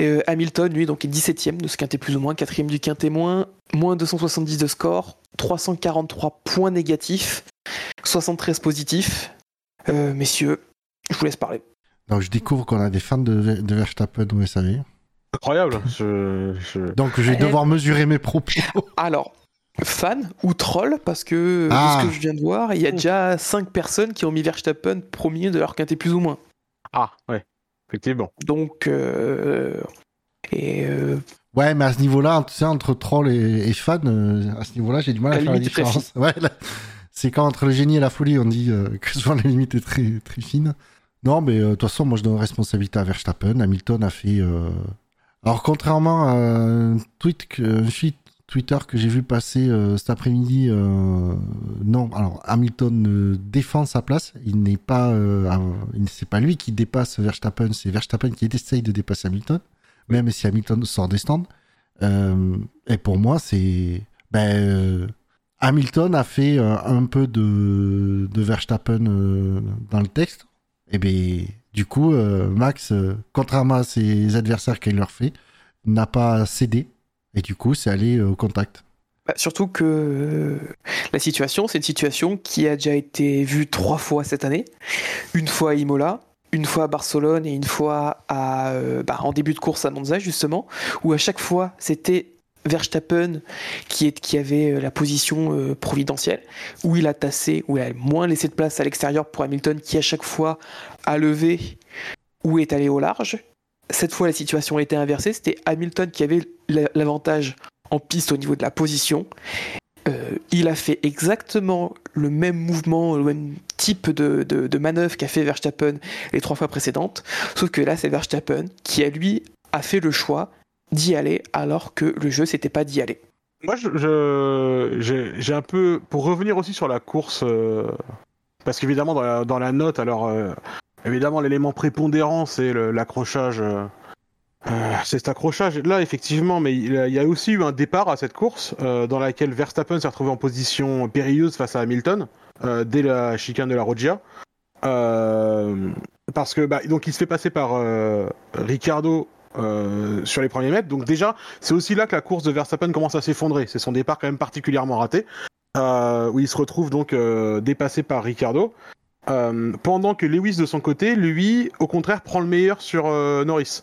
Euh, Hamilton, lui, donc est 17ème de ce quintet plus ou moins, 4ème du quintet moins, moins 270 de score, 343 points négatifs, 73 positifs. Euh, messieurs, je vous laisse parler. Donc, je découvre qu'on a des fans de, de Verstappen au SAV. Incroyable. Je, je- Donc, je vais Eh. devoir mesurer mes propos. Alors, fan ou troll, parce que Ah. de ce que je viens de voir, il y a déjà 5 personnes qui ont mis Verstappen premier de leur quintet plus ou moins. Ah, ouais. Effectivement. Donc, euh, et euh, Ouais, mais à ce niveau-là, tu sais, entre troll et, et fan, euh, à ce niveau-là, j'ai du mal à La faire la différence. Ouais, là, c'est quand entre le génie et la folie, on dit euh, que souvent la limite est très, très fine. Non, mais euh, de toute façon, moi, je donne responsabilité à Verstappen. Hamilton a fait. euh, Alors, contrairement à un tweet, que, Twitter que j'ai vu passer cet après-midi, non, alors Hamilton défend sa place. Il n'est pas, c'est pas lui qui dépasse Verstappen, c'est Verstappen qui essaye de dépasser Hamilton. même si Hamilton sort des stands. Et pour moi, c'est. Ben, Hamilton a fait euh, un peu de, de Verstappen euh, dans le texte. Et bien, du coup, euh, Max, contrairement à ses adversaires qu'il leur fait, n'a pas cédé. Et du coup, c'est allé au contact. Bah, surtout que la situation, c'est une situation qui a déjà été vue trois fois cette année. Une fois à Imola, une fois à Barcelone et une fois à, bah, en début de course à Monza, justement, où à chaque fois, c'était Verstappen qui, avait euh, la position euh, providentielle, où il a tassé, où il a moins laissé de place à l'extérieur pour Hamilton, qui à chaque fois a levé ou est allé au large. Cette fois, la situation a été inversée. C'était Hamilton qui avait la- l'avantage en piste au niveau de la position. Euh, il a fait exactement le même mouvement, le même type de, de, manœuvre qu'a fait Verstappen les trois fois précédentes, sauf que là c'est Verstappen qui a lui a fait le choix d'y aller alors que le jeu c'était pas d'y aller. Moi, je, je- j'ai, j'ai un peu pour revenir aussi sur la course, euh, parce qu'évidemment dans la, dans la note, alors euh, évidemment l'élément prépondérant c'est l'accrochage. euh, c'est cet accrochage là effectivement, mais il y a- aussi eu un départ à cette course dans laquelle Verstappen s'est retrouvé en position périlleuse face à Hamilton dès la chicane de la. Euh, parce que bah, donc il se fait passer par Ricardo euh, sur les premiers mètres. Donc déjà, c'est aussi là que la course de Verstappen commence à s'effondrer. C'est son départ quand même particulièrement raté, euh, où il se retrouve donc euh, dépassé par Ricardo. Pendant que Lewis de son côté, lui, au contraire, prend le meilleur sur Norris.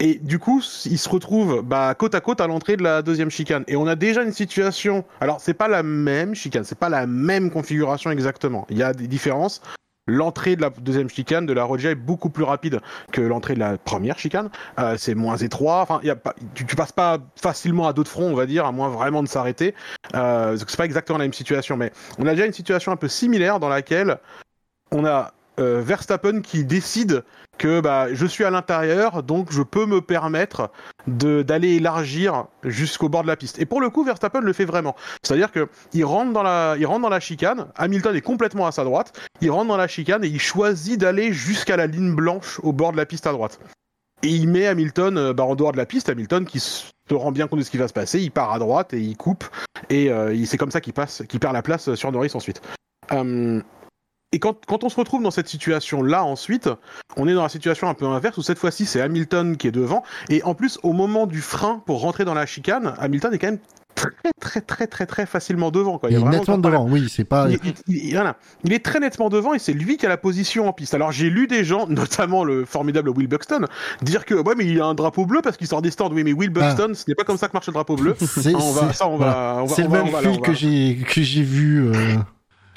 Et du coup, il se retrouve bah, côte à côte à l'entrée de la deuxième chicane. Et on a déjà une situation. Alors, c'est pas la même chicane, c'est pas la même configuration exactement. Il y a des différences. L'entrée de la deuxième chicane de la Roggia est beaucoup plus rapide que l'entrée de la première chicane. Euh, c'est moins étroit. Enfin, tu, tu passes pas facilement à dos de front, on va dire, à moins vraiment de s'arrêter. Euh, c'est pas exactement la même situation, mais on a déjà une situation un peu similaire dans laquelle on a euh, Verstappen qui décide que bah, je suis à l'intérieur, donc je peux me permettre d'aller élargir jusqu'au bord de la piste. Et pour le coup, Verstappen le fait vraiment. C'est-à-dire que il rentre dans la, rentre dans la chicane. Hamilton est complètement à sa droite. Il rentre dans la chicane et il choisit d'aller jusqu'à la ligne blanche au bord de la piste à droite. Et il met Hamilton euh, bah, en dehors de la piste. Hamilton qui se rend bien compte de ce qui va se passer. Il part à droite et il coupe. Et euh, c'est comme ça qu'il passe, perd la place sur Norris ensuite. Euh, et quand, quand on se retrouve dans cette situation-là ensuite, on est dans la situation un peu inverse où cette fois-ci c'est Hamilton qui est devant. Et en plus, au moment du frein pour rentrer dans la chicane, Hamilton est quand même très très très très très facilement devant. Quoi. Il est nettement devant, oui, c'est pas. Il, il- il- il- voilà. Il est très nettement devant et c'est lui qui a la position en piste. Alors j'ai lu des gens, notamment le formidable Will Buxton, dire que ouais mais il a un drapeau bleu parce qu'il sort des stands. Oui mais Will Buxton, ce n'est pas comme ça que marche le drapeau bleu. C'est on le même fil que j'ai vu. euh,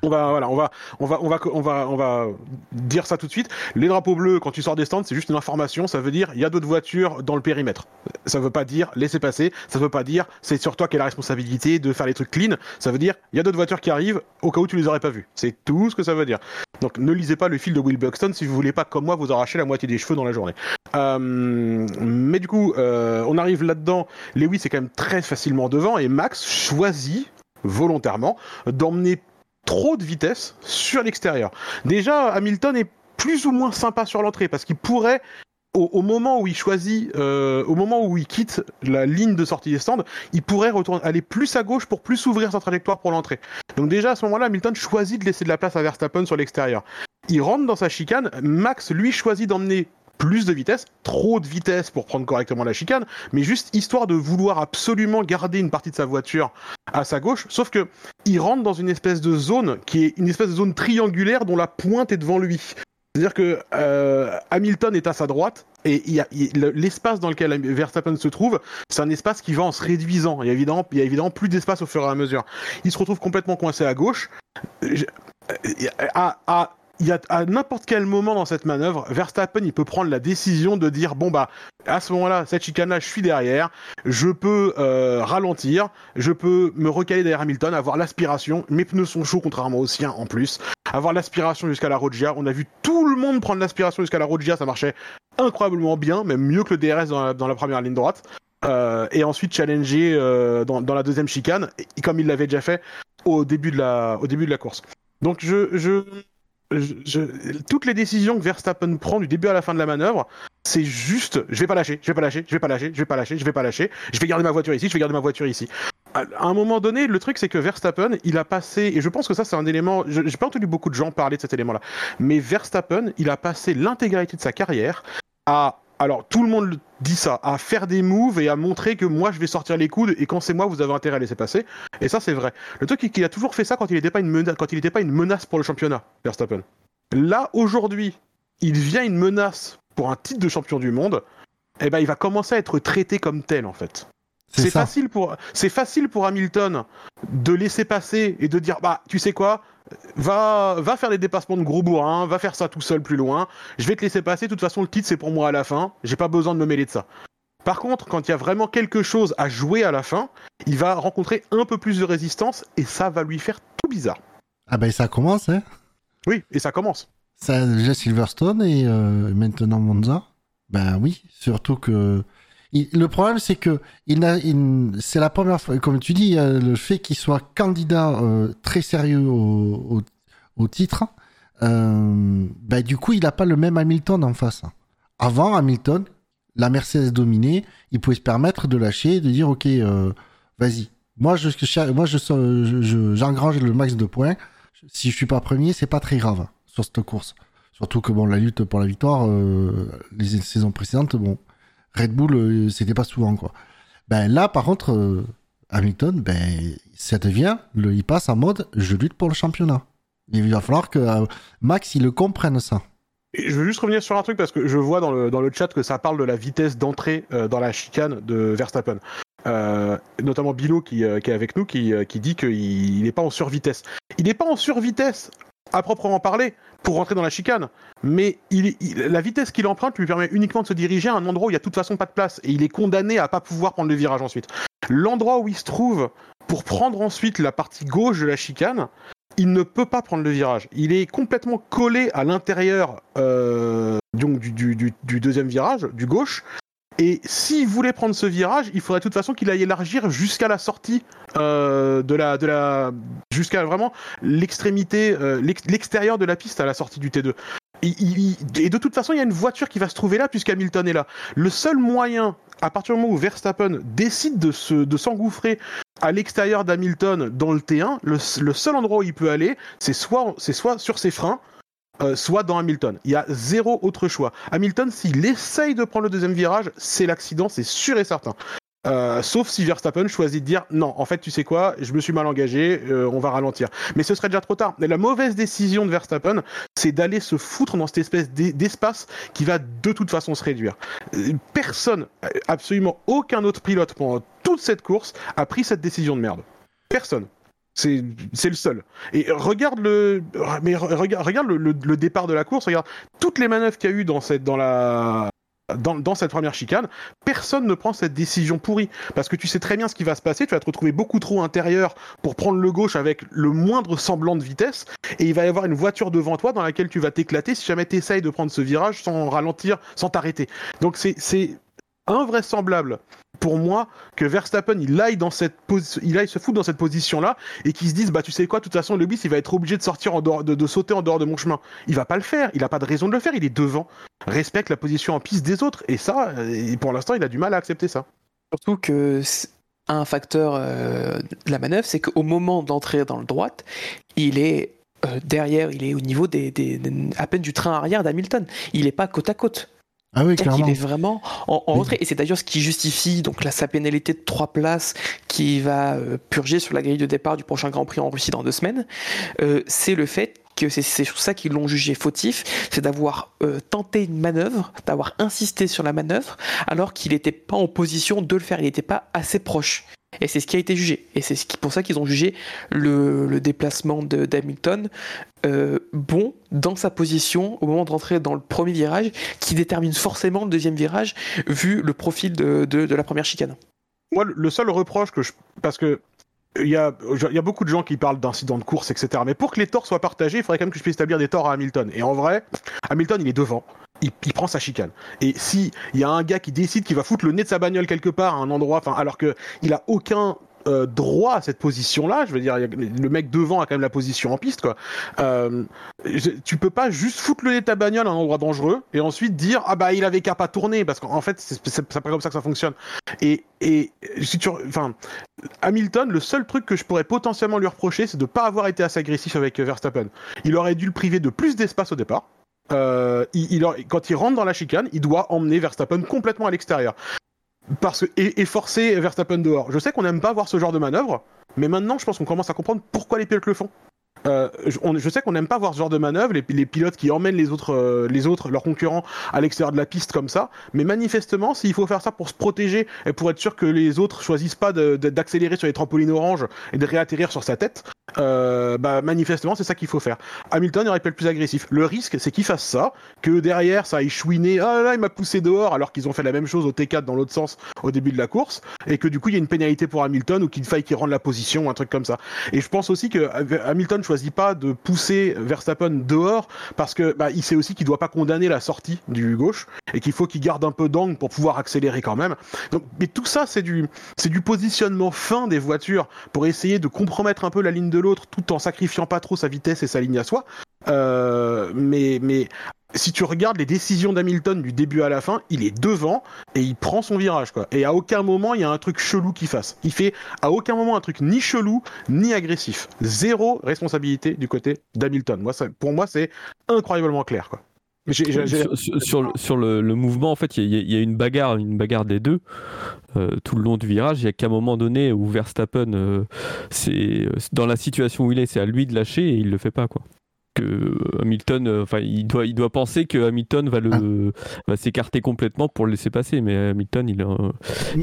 on va, on va, on va, on va, on va, dire ça tout de suite. Les drapeaux bleus, quand tu sors des stands, c'est juste une information. Ça veut dire il y a d'autres voitures dans le périmètre. Ça veut pas dire laissez passer. Ça veut pas dire c'est sur toi qui a la responsabilité de faire les trucs clean. Ça veut dire il y a d'autres voitures qui arrivent au cas où tu les aurais pas vues. C'est tout ce que ça veut dire. Donc ne lisez pas le fil de Will Buxton si vous voulez pas comme moi vous arracher la moitié des cheveux dans la journée. Euh, mais du coup, euh, on arrive là-dedans. Lewis est quand même très facilement devant et Max choisit volontairement d'emmener trop de vitesse sur l'extérieur. Déjà, Hamilton est plus ou moins sympa sur l'entrée parce qu'il pourrait, au, moment où il choisit, euh, au moment où il quitte la ligne de sortie des stands, il pourrait aller plus à gauche pour plus ouvrir sa trajectoire pour l'entrée. Donc déjà à ce moment-là, Hamilton choisit de laisser de la place à Verstappen sur l'extérieur. Il rentre dans sa chicane, Max lui choisit d'emmener plus de vitesse, trop de vitesse pour prendre correctement la chicane, mais juste histoire de vouloir absolument garder une partie de sa voiture à sa gauche, sauf que il rentre dans une espèce de zone qui est une espèce de zone triangulaire dont la pointe est devant lui. C'est-à-dire que euh, Hamilton est à sa droite et l'espace dans lequel Verstappen se trouve, c'est un espace qui va en se réduisant. Il y a évidemment, plus d'espace au fur et à mesure. Il se retrouve complètement coincé à gauche. Euh, à- il y a, à n'importe quel moment dans cette manœuvre, Verstappen il peut prendre la décision de dire bon bah à ce moment-là cette chicane-là je suis derrière, je peux euh, ralentir, je peux me recaler derrière Hamilton, avoir l'aspiration, mes pneus sont chauds contrairement aux siens en plus, avoir l'aspiration jusqu'à la Roggia. On a vu tout le monde prendre l'aspiration jusqu'à la Roggia, ça marchait incroyablement bien, même mieux que le DRS dans la, première ligne droite. Euh, et ensuite challenger euh, dans, dans la deuxième chicane, comme il l'avait déjà fait au début de la, au début de la course. Donc je, je, toutes les décisions que Verstappen prend du début à la fin de la manœuvre, c'est juste, je vais pas lâcher, je vais pas lâcher, je vais pas lâcher, je vais pas lâcher, je vais pas lâcher, je vais garder ma voiture ici, je vais garder ma voiture ici. À un moment donné, le truc c'est que Verstappen, il a passé, et je pense que ça c'est un élément, j'ai pas entendu beaucoup de gens parler de cet élément-là, mais Verstappen, il a passé l'intégralité de sa carrière à, alors tout le monde dit ça, à faire des moves et à montrer que moi je vais sortir les coudes et quand c'est moi vous avez intérêt à laisser passer. Et ça c'est vrai. Le truc c'est qu'il a toujours fait ça quand il n'était pas une menace, quand il n'était pas une menace pour le championnat, Verstappen. Là aujourd'hui, il devient une menace pour un titre de champion du monde. Et ben il va commencer à être traité comme tel en fait. C'est C'est ça. facile pour c'est facile pour Hamilton de laisser passer et de dire bah tu sais quoi? Va va faire des dépassements de gros bourrins, va faire ça tout seul plus loin. Je vais te laisser passer. De toute façon le titre c'est pour moi à la fin. J'ai pas besoin de me mêler de ça. Par contre, quand il y a vraiment quelque chose à jouer à la fin, il va rencontrer un peu plus de résistance et ça va lui faire tout bizarre. Ah ben ça commence, hein. Oui, et ça commence. Ça, déjà Silverstone et euh, maintenant Monza. Ben oui, surtout que le problème c'est que c'est la première fois, comme tu dis, euh, le fait qu'il soit candidat euh, très sérieux au, titre, euh, ben du coup il n'a pas le même Hamilton en face. Avant Hamilton, la Mercedes dominée, il pouvait se permettre de lâcher, de dire ok, euh, vas-y, moi je, moi je, je- je- j'engrange le max de points. Si je suis pas premier, c'est pas très grave sur cette course. Surtout que bon, la lutte pour la victoire, les saisons précédentes, bon, Red Bull, euh, c'était pas souvent quoi. Ben là, par contre, euh, Hamilton, ben ça devient, le, il passe en mode, je lutte pour le championnat. Il va falloir que euh, Max, il le comprenne ça. Je veux juste revenir sur un truc parce que je vois dans le, dans le chat que ça parle de la vitesse d'entrée dans la chicane de Verstappen. Notamment Bilo qui, qui est avec nous qui, qui dit qu'il n'est pas en survitesse. Il n'est pas en survitesse à proprement parler pour rentrer dans la chicane, mais la vitesse qu'il emprunte lui permet uniquement de se diriger à un endroit où il y a de toute façon pas de place et il est condamné à pas pouvoir prendre le virage ensuite. L'endroit où il se trouve pour prendre ensuite la partie gauche de la chicane, il ne peut pas prendre le virage. Il est complètement collé à l'intérieur euh, donc du deuxième virage, du gauche. Et s'il voulait prendre ce virage, il faudrait de toute façon qu'il aille élargir jusqu'à la sortie euh, de la, de la, jusqu'à vraiment l'extrémité, euh, l'ex- l'extérieur de la piste à la sortie du T2. Il- il- il- et de toute façon, il y a une voiture qui va se trouver là puisqu'Hamilton est là. Le seul moyen, à partir du moment où Verstappen décide de se, de s'engouffrer à l'extérieur d'Hamilton dans le T1, le, seul endroit où il peut aller, c'est c'est soit sur ses freins, euh, soit dans Hamilton. Il y a zéro autre choix. Hamilton, s'il essaye de prendre le deuxième virage, c'est l'accident, c'est sûr et certain. Euh, sauf si Verstappen choisit de dire non, en fait, tu sais quoi, je me suis mal engagé, euh, on va ralentir. Mais ce serait déjà trop tard. Mais la mauvaise décision de Verstappen, c'est d'aller se foutre dans cette espèce d'e- d'espace qui va de toute façon se réduire. Personne, absolument aucun autre pilote pendant toute cette course a pris cette décision de merde. Personne. C'est le seul. Et regarde le, mais re- regarde, regarde le, le- départ de la course. Regarde toutes les manœuvres qu'il y a eu dans cette, dans la, dans, dans cette première chicane. Personne ne prend cette décision pourrie parce que tu sais très bien ce qui va se passer. Tu vas te retrouver beaucoup trop intérieur pour prendre le gauche avec le moindre semblant de vitesse, et il va y avoir une voiture devant toi dans laquelle tu vas t'éclater si jamais tu essayes de prendre ce virage sans ralentir, sans t'arrêter. Donc c'est invraisemblable pour moi que Verstappen il aille dans cette il aille se foutre dans cette position là et qu'il se dise bah tu sais quoi de toute façon Lewis il va être obligé de sortir en dehors de, de sauter en dehors de mon chemin. Il va pas le faire. Il a pas de raison de le faire. Il est devant. Respecte la position en piste des autres. Et ça euh, pour l'instant il a du mal à accepter ça. Surtout que un facteur euh, de la manœuvre, c'est qu'au moment d'entrer dans le droite, il est euh, derrière, il est au niveau des, des- des- à peine du train arrière d'Hamilton. Il n'est pas côte à côte. Ah oui, clairement. qu'il est vraiment en, en Oui. retrait. Et c'est d'ailleurs ce qui justifie donc sa pénalité de trois places qui va euh, purger sur la grille de départ du prochain Grand Prix en Russie dans deux semaines. Euh, c'est le fait que c'est c'est sur ça qu'ils l'ont jugé fautif, c'est d'avoir euh, tenté une manœuvre, d'avoir insisté sur la manœuvre, alors qu'il n'était pas en position de le faire, il n'était pas assez proche. Et c'est ce qui a été jugé. Et c'est ce pour ça qu'ils ont jugé le, déplacement d'Hamilton euh, bon dans sa position au moment de rentrer dans le premier virage, qui détermine forcément le deuxième virage, vu le profil de, la première chicane. moi le- seul reproche que je parce que il y, a, il y a beaucoup de gens qui parlent d'incidents de course, etc. Mais pour que les torts soient partagés, il faudrait quand même que je puisse établir des torts à Hamilton. Et en vrai, Hamilton, il est devant. Il, prend sa chicane. Et si il y a un gars qui décide qu'il va foutre le nez de sa bagnole quelque part à un endroit, alors que il a aucun, euh, droit à cette position-là. Je veux dire, le mec devant a quand même la position en piste, quoi. Euh, tu peux pas juste foutre le nez de ta bagnole à un endroit dangereux et ensuite dire ah bah il avait qu'à pas tourner parce qu'en fait c'est pas comme ça que ça fonctionne. Et et si tu, enfin, Hamilton, le seul truc que je pourrais potentiellement lui reprocher, c'est de pas avoir été assez agressif avec euh, Verstappen. Il aurait dû le priver de plus d'espace au départ. Euh, quand il rentre dans la chicane, il doit emmener Verstappen complètement à l'extérieur. Parce que, et, et forcer Verstappen dehors. Je sais qu'on n'aime pas voir ce genre de manœuvre, mais maintenant je pense qu'on commence à comprendre pourquoi les pilotes le font. Euh, je, on- je sais qu'on n'aime pas voir ce genre de manœuvre, les, les pilotes qui emmènent les autres, euh, les autres, leurs concurrents, à l'extérieur de la piste comme ça. Mais manifestement, s'il faut faire ça pour se protéger et pour être sûr que les autres choisissent pas d'accélérer sur les trampolines oranges et de réatterrir sur sa tête, euh, bah manifestement c'est ça qu'il faut faire. Hamilton aurait pu être plus agressif. Le risque, c'est qu'il fasse ça, que derrière ça aille chouiner, ah là, là il m'a poussé dehors, alors qu'ils ont fait la même chose au T4 dans l'autre sens au début de la course, et que du coup il y a une pénalité pour Hamilton ou qu'il faille qu'il rende la position, un truc comme ça. Et je pense aussi que euh, Hamilton choisit pas de pousser Verstappen dehors parce que bah, il sait aussi qu'il doit pas condamner la sortie du gauche et qu'il faut qu'il garde un peu d'angle pour pouvoir accélérer quand même. Donc, mais tout ça c'est du c'est du positionnement fin des voitures pour essayer de compromettre un peu la ligne de l'autre tout en sacrifiant pas trop sa vitesse et sa ligne à soi. Euh, mais mais si tu regardes les décisions d'Hamilton du début à la fin, il est devant et il prend son virage quoi. Et à aucun moment il y a un truc chelou qu'il fasse. Il fait à aucun moment un truc ni chelou ni agressif. Zéro responsabilité du côté d'Hamilton. Pour moi c'est incroyablement clair Sur, le, mouvement, en fait, il y, a- une bagarre, une bagarre des deux euh, tout le long du virage. Il y a qu'à un moment donné où Verstappen, euh, dans la situation où il est, c'est à lui de lâcher et il le fait pas, quoi. Que Hamilton, euh, enfin, il doit, il doit penser que Hamilton va le, va s'écarter complètement pour le laisser passer, mais Hamilton, il, a,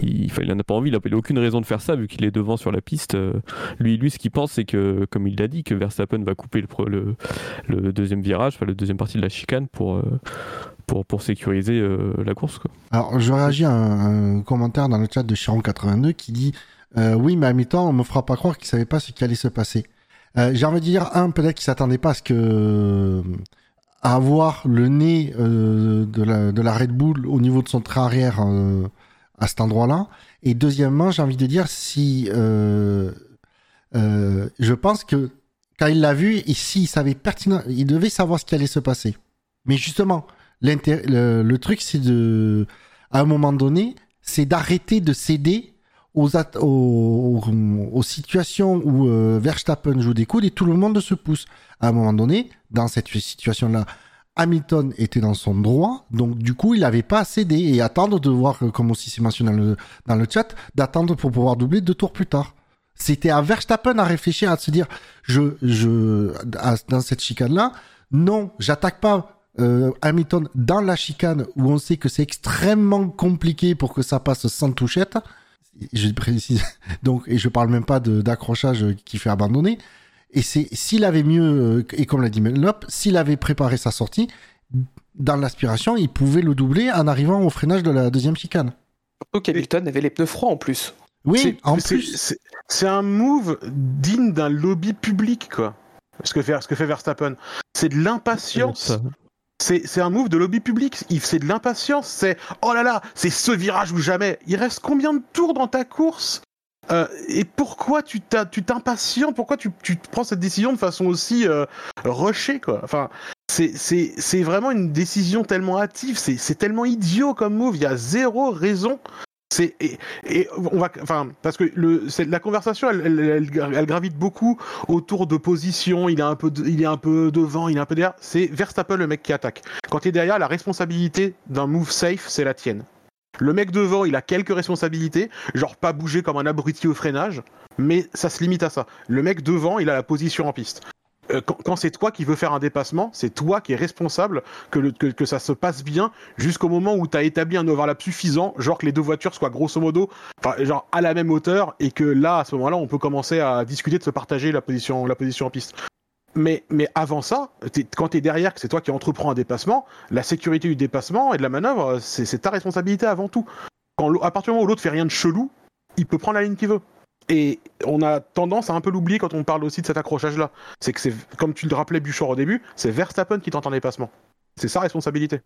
il, enfin, il en a pas envie. Il a il a aucune raison de faire ça vu qu'il est devant sur la piste. Euh, Lui, lui, ce qu'il pense, c'est que, comme il l'a dit, que Verstappen va couper le, le, le deuxième virage, enfin, le deuxième partie de la chicane pour, euh, pour, pour sécuriser la course. Quoi. Alors, je réagis à un, un commentaire dans le chat de Chiron82 qui dit euh, Oui, mais mi-temps, on me fera pas croire qu'il savait pas ce qui allait se passer. Euh, J'ai envie de dire, un, peut-être qu'il s'attendait pas à ce que. à avoir le nez euh, de, la, de la Red Bull au niveau de son train arrière euh, à cet endroit-là. Et deuxièmement, j'ai envie de dire, si. euh, euh, je pense que quand il l'a vu, et s'il savait pertinent, il devait savoir ce qui allait se passer. Mais justement, le, le truc, c'est de, à un moment donné, c'est d'arrêter de céder aux, aux, aux- situations où euh, Verstappen joue des coudes et tout le monde se pousse. À un moment donné, dans cette situation-là, Hamilton était dans son droit, donc du coup, il n'avait pas à céder et attendre de voir, euh, comme aussi c'est mentionné dans le, dans le chat, d'attendre pour pouvoir doubler deux tours plus tard. C'était à Verstappen à réfléchir, à se dire, je, je, dans cette chicane-là, non, j'attaque pas euh, Hamilton dans la chicane où on sait que c'est extrêmement compliqué pour que ça passe sans touchette. Je précise. Donc, et je parle même pas d'accrochage qui fait abandonner. Et c'est s'il avait mieux, euh, et comme l'a dit Melnop, s'il avait préparé sa sortie, dans l'aspiration, il pouvait le doubler en arrivant au freinage de la deuxième chicane. Surtout qu'Hamilton avait les pneus froids en plus. Oui, C'est- en plus. c'est- c'est un move digne d'un lobby public, quoi. Ce que fait, ce que fait Verstappen. C'est de l'impatience. C'est un move de lobby public. C'est de l'impatience. C'est oh là là, c'est ce virage ou jamais. Il reste combien de tours dans ta course? Euh, Et pourquoi tu t'impatientes Pourquoi tu, tu prends cette décision de façon aussi euh, rushée, quoi? Enfin, c'est- vraiment une décision tellement hâtive. C'est c'est tellement idiot comme move. Il y a zéro raison. C'est et, et on va enfin parce que le la conversation elle, elle, elle- gravite beaucoup autour de position. Il est un peu il est un peu devant, il est un peu derrière. C'est Verstappen le mec qui attaque. Quand tu es derrière, la responsabilité d'un move safe, c'est la tienne. Le mec devant, il a quelques responsabilités, genre pas bouger comme un abruti au freinage, mais ça se limite à ça. Le mec devant, il a la position en piste. Euh, quand c'est toi qui veux faire un dépassement, c'est toi qui es responsable que, ça se passe bien jusqu'au moment où tu as établi un overlap suffisant, genre que les deux voitures soient grosso modo genre à la même hauteur, et que là, à ce moment-là, on peut commencer à discuter de se partager la position, la position en piste. Mais, avant ça, quand tu es derrière, que c'est toi qui entreprends un dépassement, la sécurité du dépassement et de la manœuvre, c'est ta responsabilité avant tout. Quand, à partir du moment où l'autre fait rien de chelou, il peut prendre la ligne qu'il veut. Et on a tendance à un peu l'oublier quand on parle aussi de cet accrochage-là. C'est que c'est, comme tu le rappelais Bouchard au début, c'est Verstappen qui tente un dépassement. C'est sa responsabilité.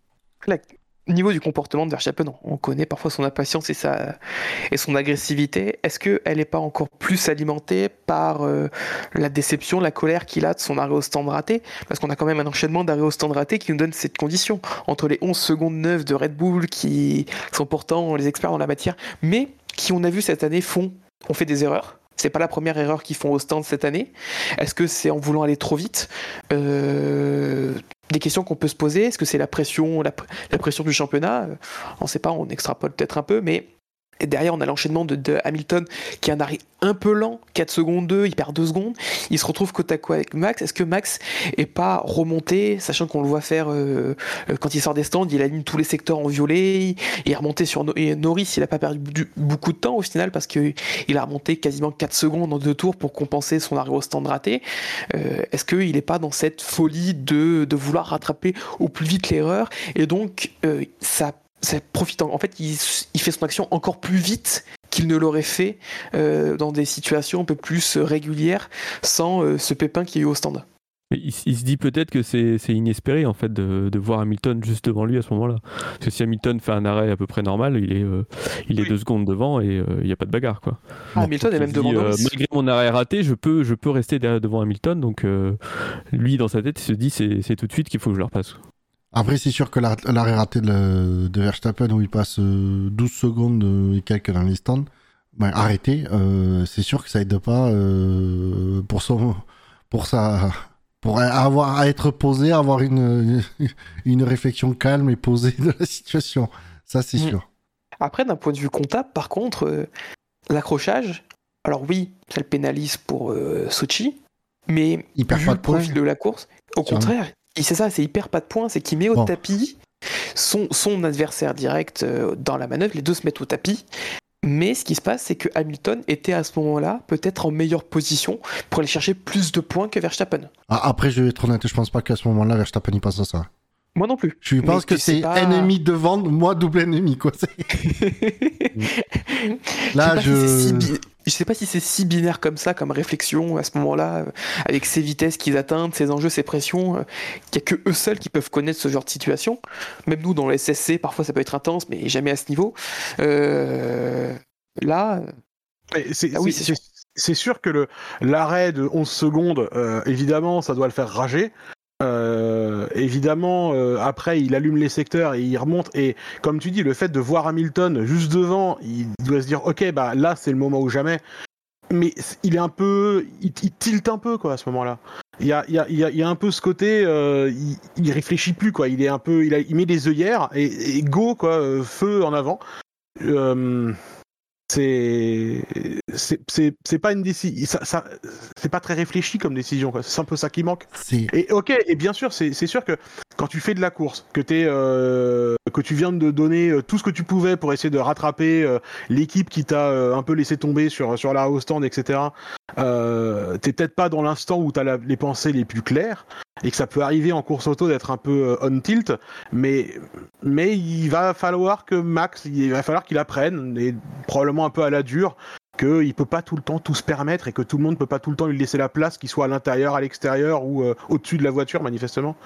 Niveau du comportement de Verstappen, on connaît parfois son impatience et, sa, et son agressivité. Est-ce qu'elle n'est pas encore plus alimentée par euh, la déception, la colère qu'il a de son arrêt au stand raté? Parce qu'on a quand même un enchaînement d'arrêt au stand raté qui nous donne cette condition. Entre les 11 secondes 9 de Red Bull, qui sont pourtant les experts dans la matière, mais qui, on a vu cette année, font, ont fait des erreurs. C'est pas la première erreur qu'ils font au stand cette année. Est-ce que c'est en voulant aller trop vite euh, des questions qu'on peut se poser? Est-ce que c'est la pression, la, pression du championnat? On ne sait pas, on extrapole peut-être un peu, mais et derrière, on a l'enchaînement de, Hamilton qui a un arrêt un peu lent, 4 secondes 2, il perd 2 secondes. Il se retrouve côte à côte avec Max. Est-ce que Max est pas remonté, sachant qu'on le voit faire euh, euh, quand il sort des stands, il aligne tous les secteurs en violet, il est remonté sur Norris, il n'a pas perdu beaucoup de temps au final parce qu'il a remonté quasiment 4 secondes en deux tours pour compenser son arrêt au stand raté. Euh, est-ce qu'il n'est pas dans cette folie de, de, vouloir rattraper au plus vite l'erreur? Et donc ça profitant. En fait, il, fait son action encore plus vite qu'il ne l'aurait fait euh, dans des situations un peu plus euh, régulières sans euh, ce pépin qui est au stand. Il, il, se dit peut-être que c'est inespéré en fait de, voir Hamilton juste devant lui à ce moment-là. Parce que si Hamilton fait un arrêt à peu près normal, il est, il est deux secondes devant et il n'y a pas de bagarre quoi. Ah, Hamilton est même devant. malgré mon arrêt raté, je peux, je peux rester devant Hamilton. Donc lui dans sa tête, il se dit c'est tout de suite qu'il faut que je leur passe. Après, c'est sûr que l'arrêt raté de, Verstappen où il passe 12 euh, secondes euh, et quelques dans les stands, ben, arrêté, euh, c'est sûr que ça aide pas pour son, pour sa, pour avoir à être posé, avoir une, une réflexion calme et posée de la situation. Ça, c'est mm. sûr. Après, d'un point de vue comptable, par contre, l'accrochage, alors oui, ça le pénalise pour Sochi, mais il perd pas de profil de la course, au contraire, c'est ça, c'est hyper pas de points, c'est qu'il met au tapis son, son adversaire direct euh, dans la manœuvre, les deux se mettent au tapis. Mais ce qui se passe, c'est que Hamilton était à ce moment-là peut-être en meilleure position pour aller chercher plus de points que Verstappen. Ah, après, je vais être honnête, je pense pas qu'à ce moment-là, Verstappen y passe à ça. Moi non plus. Je pense que c'est ennemi devant, moi double ennemi, quoi. Là, je je sais pas si c'est si binaire comme ça, comme réflexion à ce moment-là, euh, avec ces vitesses qu'ils atteignent, ces enjeux, ces pressions, euh, qu'il n'y a que eux seuls qui peuvent connaître ce genre de situation. Même nous, dans le SSC, parfois ça peut être intense, mais jamais à ce niveau. Euh, là. C'est, ah oui, c'est sûr. C'est sûr que l'arrêt de 11 secondes, évidemment, ça doit le faire rager. Euh, évidemment, euh, après, il allume les secteurs et il remonte. Et comme tu dis, le fait de voir Hamilton juste devant, il doit se dire, ok, bah là, c'est le moment ou jamais. Mais il est un peu, il, tilte un peu quoi à ce moment-là. Il y a, il y, a, il y a un peu ce côté, euh, il, il, réfléchit plus quoi. Il est un peu, il, a, il met des œillères et, go quoi, feu en avant. Euh, c'est c'est pas une décision ça, ça c'est pas très réfléchi comme décision c'est un peu ça qui manque. Et ok et bien sûr c'est sûr que quand tu fais de la course que es euh, que tu viens de donner euh, tout ce que tu pouvais pour essayer de rattraper euh, l'équipe qui t'a un peu laissé tomber sur sur la host stand etc euh, t'es peut-être pas dans l'instant où t'as les pensées les plus claires et que ça peut arriver en course auto d'être un peu on tilt mais mais il va falloir que Max il va falloir qu'il apprenne et probablement un peu à la dure qu'il peut pas tout le temps tout se permettre et que tout le monde peut pas tout le temps lui laisser la place, qu'il soit à l'intérieur, à l'extérieur ou euh, au-dessus de la voiture, manifestement.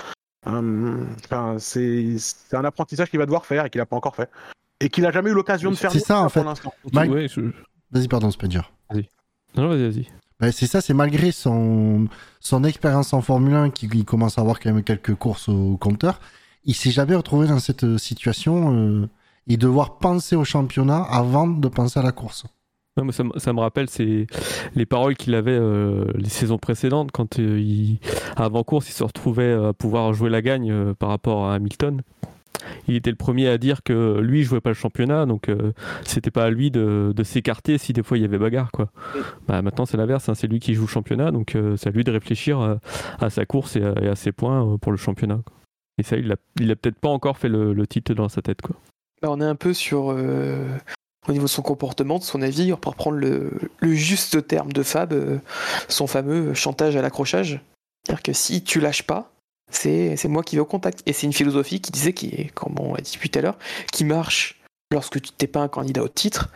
Hum, c'est un apprentissage qu'il va devoir faire et qu'il n'a pas encore fait. Et qu'il n'a jamais eu l'occasion de faire C'est ça, en fait. Vas-y, pardon, Spencer. Vas-y. Non, vas-y, vas-y. Bah, c'est ça, c'est malgré son, expérience en Formule 1 qu'il commence à avoir quand même quelques courses au compteur, il s'est jamais retrouvé dans cette euh, situation euh, et devoir penser au championnat avant de penser à la course ça, me rappelle les paroles qu'il avait euh, les saisons précédentes quand avant course il se retrouvait à pouvoir jouer la gagne par rapport à Hamilton. Il était le premier à dire que lui jouait pas le championnat donc c'était pas à lui de, s'écarter si des fois il y avait bagarre quoi. Bah, maintenant c'est l'inverse, hein, c'est lui qui joue le championnat donc c'est à lui de réfléchir à, sa course et à, ses points pour le championnat. Et ça il a, il a peut-être pas encore fait le, titre dans sa tête quoi. On est un peu sur au niveau de son comportement, de son avis, pour prendre le, juste terme de Fab, euh, son fameux chantage à l'accrochage. C'est-à-dire que si tu lâches pas, c'est moi qui vais au contact. Et c'est une philosophie qui disait, qui comme on l'a dit tout à l'heure, qui marche lorsque tu n'es pas un candidat au titre,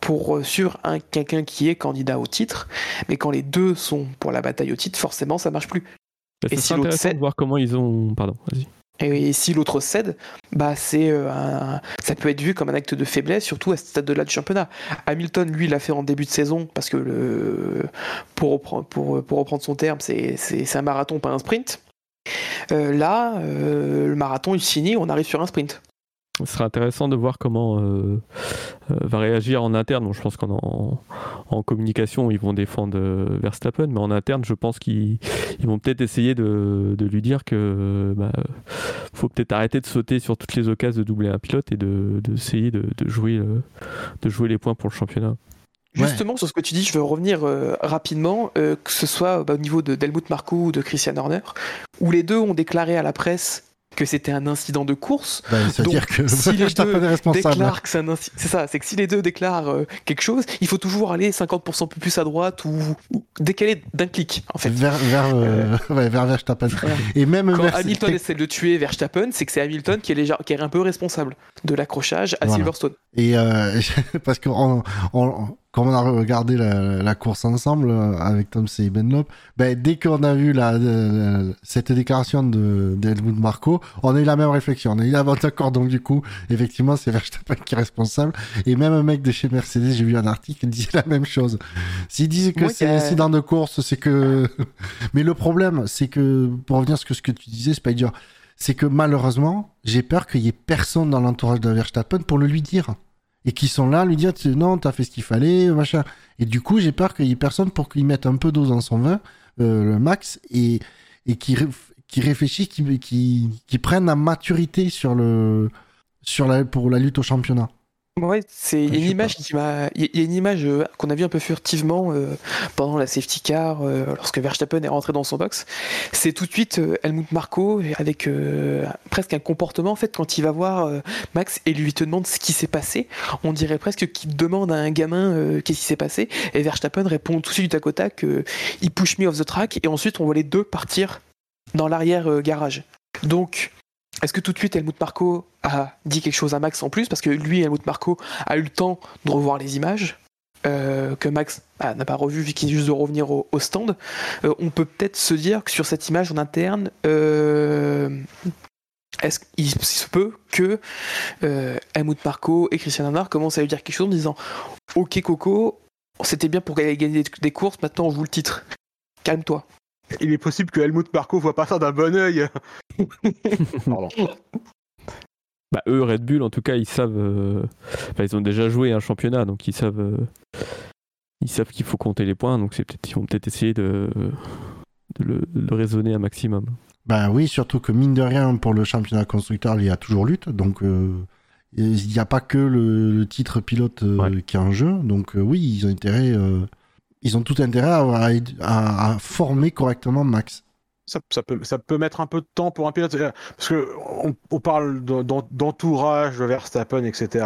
pour euh, sur un quelqu'un qui est candidat au titre, mais quand les deux sont pour la bataille au titre, forcément ça marche plus. Bah, et si intéressant de voir comment ils ont. Pardon. Et si l'autre cède, bah c'est euh, un- ça peut être vu comme un acte de faiblesse, surtout à ce stade-là du championnat. Hamilton, lui, l'a fait en début de saison parce que le, pour, reprendre, pour, pour reprendre son terme, c'est- c'est un marathon, pas un sprint. Euh, là, euh, le marathon il finit, on arrive sur un sprint. Ce sera intéressant de voir comment euh, va réagir en interne. Je pense qu'en en, en communication, ils vont défendre Verstappen, mais en interne, je pense qu'ils ils vont peut-être essayer de, lui dire que bah, faut peut-être arrêter de sauter sur toutes les occasions de doubler un pilote et de d'essayer de, de jouer les points pour le championnat. Ouais. Justement, sur ce que tu dis, je veux revenir euh, rapidement, euh, que ce soit bah, au niveau de d'Helmut Marko ou de Christian Horner, où les deux ont déclaré à la presse que c'était un incident de course. C'est-à-dire Donc, que si les deux déclarent que c'est un inci- c'est ça, c'est que si les deux déclarent euh, quelque chose, il faut toujours aller 50% plus à droite ou, ou décaler d'un clic, en fait. Vers, vers, euh, ouais, vers Verstappen. Et même Quand Hamilton essaie de tuer Verstappen, c'est que c'est Hamilton qui est, qui est un peu responsable de l'accrochage à Voilà. Silverstone. Et euh, parce que quand on a regardé la, la course ensemble euh, avec Tom et Benlop, ben, dès qu'on a vu la, la- cette déclaration de d'Helmut Marco, on a eu la même réflexion. On a eu la d'accord, donc du coup, effectivement, c'est Verstappen qui est responsable. Et même un mec de chez Mercedes, j'ai vu un article, il disait la même chose. S'il disait que c'est un incident de course, c'est que. Mais le problème, c'est que, pour revenir sur ce que tu disais, Spider, c'est que malheureusement, j'ai peur qu'il y ait personne dans l'entourage de Verstappen pour le lui dire. Et qui sont là lui dire non, t'as fait ce qu'il fallait, machin. Et du coup, j'ai peur qu'il y ait personne pour qu'il mette un peu d'eau dans son vin, euh, le max, et, et qui, qui réfléchisse, qui, qui, la maturité sur le, sur la, pour la lutte au championnat. Ouais, c'est il y a je une image qui m'a, il y a- il y a une image euh, qu'on a vu un peu furtivement euh, pendant la safety car euh, lorsque Verstappen est rentré dans son box. C'est tout de suite Helmut Marko avec presque un comportement en fait quand il va voir Max et lui te demande ce qui s'est passé. On dirait presque qu'il demande à un gamin qu'est-ce qui s'est passé et Verstappen répond tout de suite du tac au tac. il push me off the track et ensuite on voit les deux partir dans l'arrière garage. Donc est-ce que tout de suite Helmut Marko a dit quelque chose à Max en plus? Parce que lui, Helmut Marko, a eu le temps de revoir les images euh, que Max ah, n'a pas revu vu qu'il vient juste de revenir au, stand. Euh, on peut peut-être se dire que sur cette image en interne, euh, est-ce qu'il se peut que euh, Helmut Marko et Christian Horner commencent à lui dire quelque chose en disant Ok Coco, c'était bien pour gagner des, des courses, maintenant on joue le titre. Calme-toi. Il est possible que Helmut Marko voit pas ça d'un bon œil. Pardon. Bah, eux, Red Bull, en tout cas, ils savent. euh, enfin, ils ont déjà joué un championnat, donc ils savent. euh, Ils savent qu'il faut compter les points, donc c'est peut-être ils vont peut-être essayer de, de le, de raisonner un maximum. Ben oui, surtout que mine de rien, pour le championnat constructeur, il y a toujours lutte. Donc, euh, il n'y a pas que le, le titre pilote euh, Ouais. qui est en jeu. Donc, euh, oui, ils ont intérêt. Ils ont tout intérêt à, former correctement Max. Ça, peut, mettre un peu de temps pour un pilote. euh, Parce que on, on parle d'en- d'en- d'entourage de Verstappen, etc.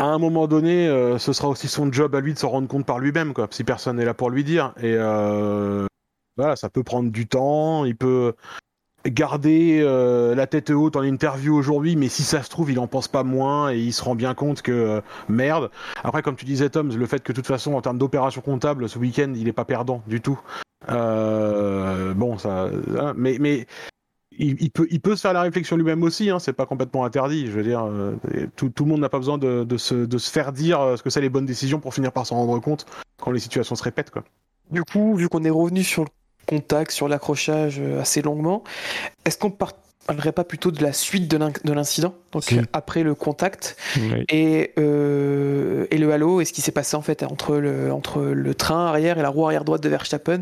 À un moment donné, euh, ce sera aussi son job à lui de s'en rendre compte par lui-même, quoi, si personne n'est là pour lui dire. Et euh, voilà, ça peut prendre du temps. Il peut garder euh, la tête haute en interview aujourd'hui, mais si ça se trouve, il en pense pas moins et il se rend bien compte que euh, merde. Après, comme tu disais, Tom, le fait que de toute façon, en termes d'opération comptable, ce week-end, il est pas perdant du tout. Euh, bon, ça, hein, mais mais il, peut il peut se faire la réflexion lui-même aussi. Hein, c'est pas complètement interdit. Je veux dire, tout, tout le monde n'a pas besoin de, se de se faire dire ce que c'est les bonnes décisions pour finir par s'en rendre compte quand les situations se répètent, quoi. Du coup, vu qu'on est revenu sur le contact, sur l'accrochage euh, assez longuement, est-ce qu'on parlerait pas plutôt de la suite de l'in- de l'incident Donc Si. après le contact et, euh, et le halo et ce qui s'est passé en fait entre le, entre le train arrière et la roue arrière droite de Verstappen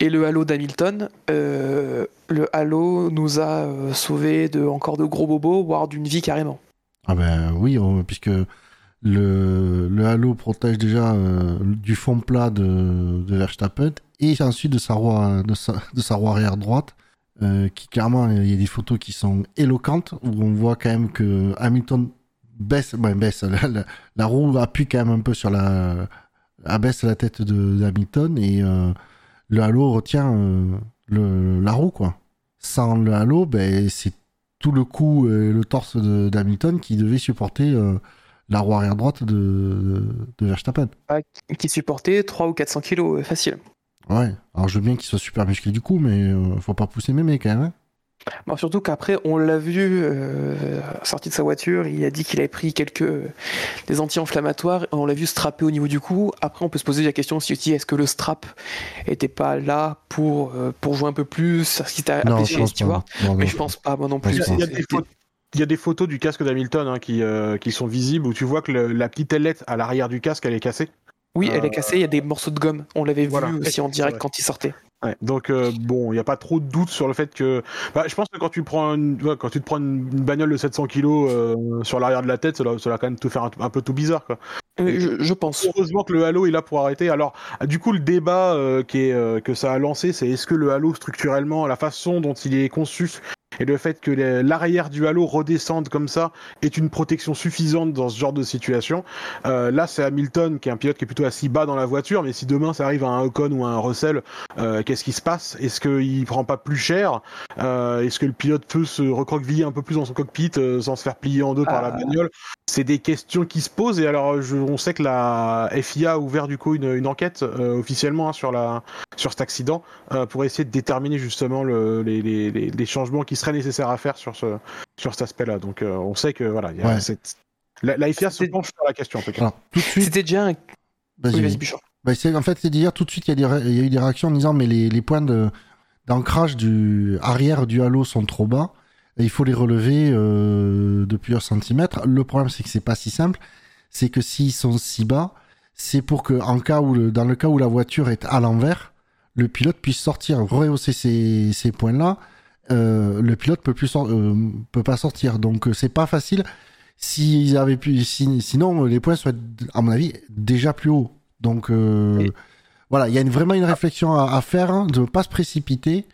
et le halo d'Hamilton. Euh, le halo nous a sauvés de encore de gros bobos, voire d'une vie carrément. Ah ben oui, on- puisque le, le halo protège déjà euh, du fond plat de, de Verstappen et ensuite de sa roue, de sa, de roue arrière droite, euh, qui clairement, il y a des photos qui sont éloquentes, où on voit quand même que Hamilton baisse, baisse la, roue appuie quand même un peu sur la... abaisse la tête de d'Hamilton et euh, le halo retient euh, la roue, quoi. Sans le halo, ben, c'est tout le cou et le torse de- d'Hamilton qui devait supporter la roue arrière droite de, de, de Verstappen. Qui supportait 3 ou 400 kilos, facile. Ouais, alors je veux bien qu'il soit super musclé du coup, mais euh, faut pas pousser mémé quand même. hein. Bon, surtout qu'après, on l'a vu euh, sorti de sa voiture, il a dit qu'il avait pris quelques des anti-inflammatoires, on l'a vu strapper au niveau du cou. Après, on peut se poser la question si est-ce que le strap était pas là pour, euh, pour jouer un peu plus, ce qui t'a Non, apprécié je les pense pas. stewards. Non, Mais je pense pas, moi non plus. Il y a des photos. Il y a des photos du casque d'Hamilton hein, qui, euh, qui sont visibles où tu vois que le- la petite ailette à l'arrière du casque elle est cassée. Oui, elle Euh, est cassée, il y a des morceaux de gomme. On l'avait Voilà. vu aussi en direct quand il sortait. Ouais. Donc euh, bon, il n'y a pas trop de doute sur le fait que. Bah, je pense que quand tu prends une... ouais, quand tu te prends une, bagnole de 700 kg sur l'arrière de la tête, ça va, quand même te faire un, un peu tout bizarre quoi. Euh, Je, je pense. Heureusement que le Halo est là pour arrêter. Alors, du coup, le débat euh, qui est, euh, que ça a lancé, c'est est-ce que le Halo, structurellement, la façon dont il est conçu et le fait que l'arrière du Halo redescende comme ça est une protection suffisante dans ce genre de situation. Euh, là, c'est Hamilton qui est un pilote qui est plutôt assis bas dans la voiture, mais si demain ça arrive à un Ocon ou à un Russell, euh, qu'est-ce qui se passe? Est-ce qu'il prend pas plus cher? Euh, Est-ce que le pilote peut se recroqueviller un peu plus dans son cockpit euh, sans se faire plier en deux par la Ah. bagnole? C'est des questions qui se posent et alors je- on sait que la FIA a ouvert du coup une, une enquête euh, officiellement hein, sur la sur cet accident euh, pour essayer de déterminer justement le, les, les, les, les changements qui seraient nécessaires à faire sur ce sur cet aspect-là. Donc euh, on sait que voilà, il y a Ouais. cette la, la FIA se penche sur la question en tout cas. Alors, tout de suite, C'était déjà un. vas-y. Oui, vas-y, Bouchard. Bah, en fait, c'est dire tout de suite, il y, a des ré- il y a eu des réactions en disant mais les, les points de- d'ancrage du arrière du halo sont trop bas et il faut les relever euh, de plusieurs centimètres. Le problème, c'est que c'est pas si simple. C'est que s'ils sont si bas, c'est pour que, en cas où le- dans le cas où la voiture est à l'envers, le pilote puisse sortir, rehausser ces, ces points-là. Euh, le pilote peut plus euh, peut pas sortir. Donc c'est pas facile. S'ils avaient pu, si- sinon les points seraient, à mon avis, déjà plus hauts. Donc voilà, il y a une- vraiment une réflexion à, à faire, hein, de ne pas se précipiter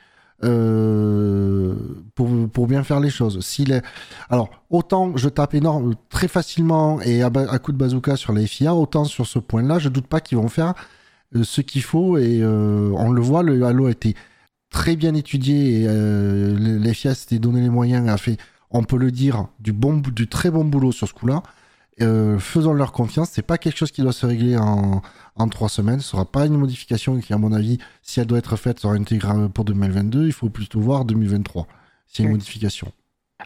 euh, pour, pour bien faire les choses. S'il est... Alors, autant je tape énorme, très facilement et à, coup de bazooka sur les FIA, autant sur ce point-là, je doute pas qu'ils vont faire euh, ce qu'il faut et euh, on le voit, le Halo a été très bien étudié et les FIA s'étaient donné les moyens, a fait, on peut le dire, du, bon, du très bon boulot sur ce coup-là. Faisons leur confiance, c'est pas quelque chose qui doit se régler en, en trois semaines, ce sera pas une modification qui, à mon avis, si elle doit être faite, sera intégrée pour 2022, il faut plutôt voir 2023, s'il y a une modification.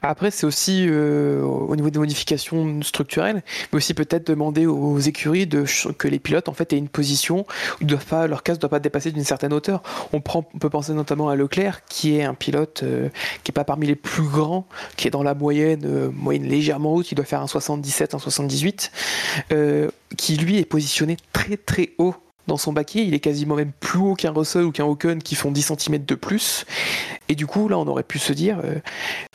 Après, c'est aussi euh, au niveau des modifications structurelles, mais aussi peut-être demander aux écuries de, que les pilotes en fait aient une position où leur casque ne doit pas dépasser d'une certaine hauteur. On, prend, on peut penser notamment à Leclerc, qui est un pilote euh, qui est pas parmi les plus grands, qui est dans la moyenne, euh, moyenne légèrement haute, qui doit faire un 77, un 78, euh, qui lui est positionné très très haut dans son baquet, il est quasiment même plus haut qu'un Russell ou qu'un Ocon qui font 10 cm de plus. Et du coup, là, on aurait pu se dire, euh,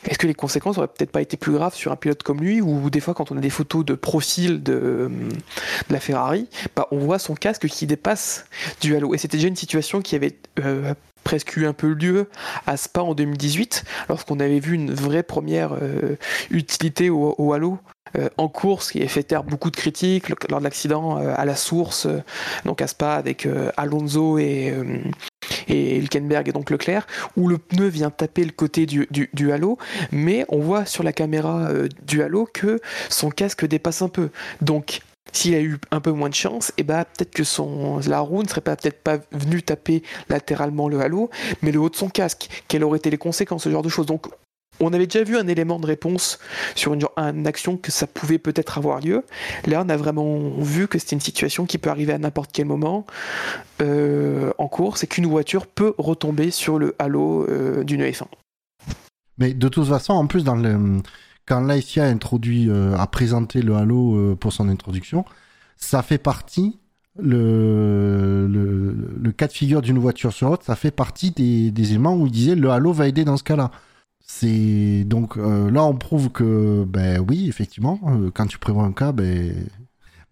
est-ce que les conséquences auraient peut-être pas été plus graves sur un pilote comme lui, ou des fois quand on a des photos de profil de, euh, la Ferrari, bah, on voit son casque qui dépasse du halo. Et c'était déjà une situation qui avait euh, presque eu un peu lieu à Spa en 2018, lorsqu'on avait vu une vraie première euh, utilité au, halo. euh, en course, qui a fait taire beaucoup de critiques lors de l'accident euh, à la source, donc à Spa avec Alonso et, et Hülkenberg et donc Leclerc, où le pneu vient taper le côté du, halo, mais on voit sur la caméra du halo que son casque dépasse un peu. Donc, s'il a eu un peu moins de chance, et bah peut-être que son la roue ne serait pas peut-être pas venue taper latéralement le halo, mais le haut de son casque. Quelles auraient été les conséquences, ce genre de choses? Donc, on avait déjà vu un élément de réponse sur une, action que ça pouvait peut-être avoir lieu. Là, on a vraiment vu que c'était une situation qui peut arriver à n'importe quel moment euh, en course et qu'une voiture peut retomber sur le halo euh, d'une F1. Mais de toute façon, en plus, dans le, quand l'ICA a introduit, euh, a présenté le Halo euh, pour son introduction, ça fait partie, le, cas de figure d'une voiture sur l'autre, ça fait partie des, éléments où il disait le Halo va aider dans ce cas-là. C'est donc euh, là on prouve que ben oui effectivement quand tu prévois un cas ben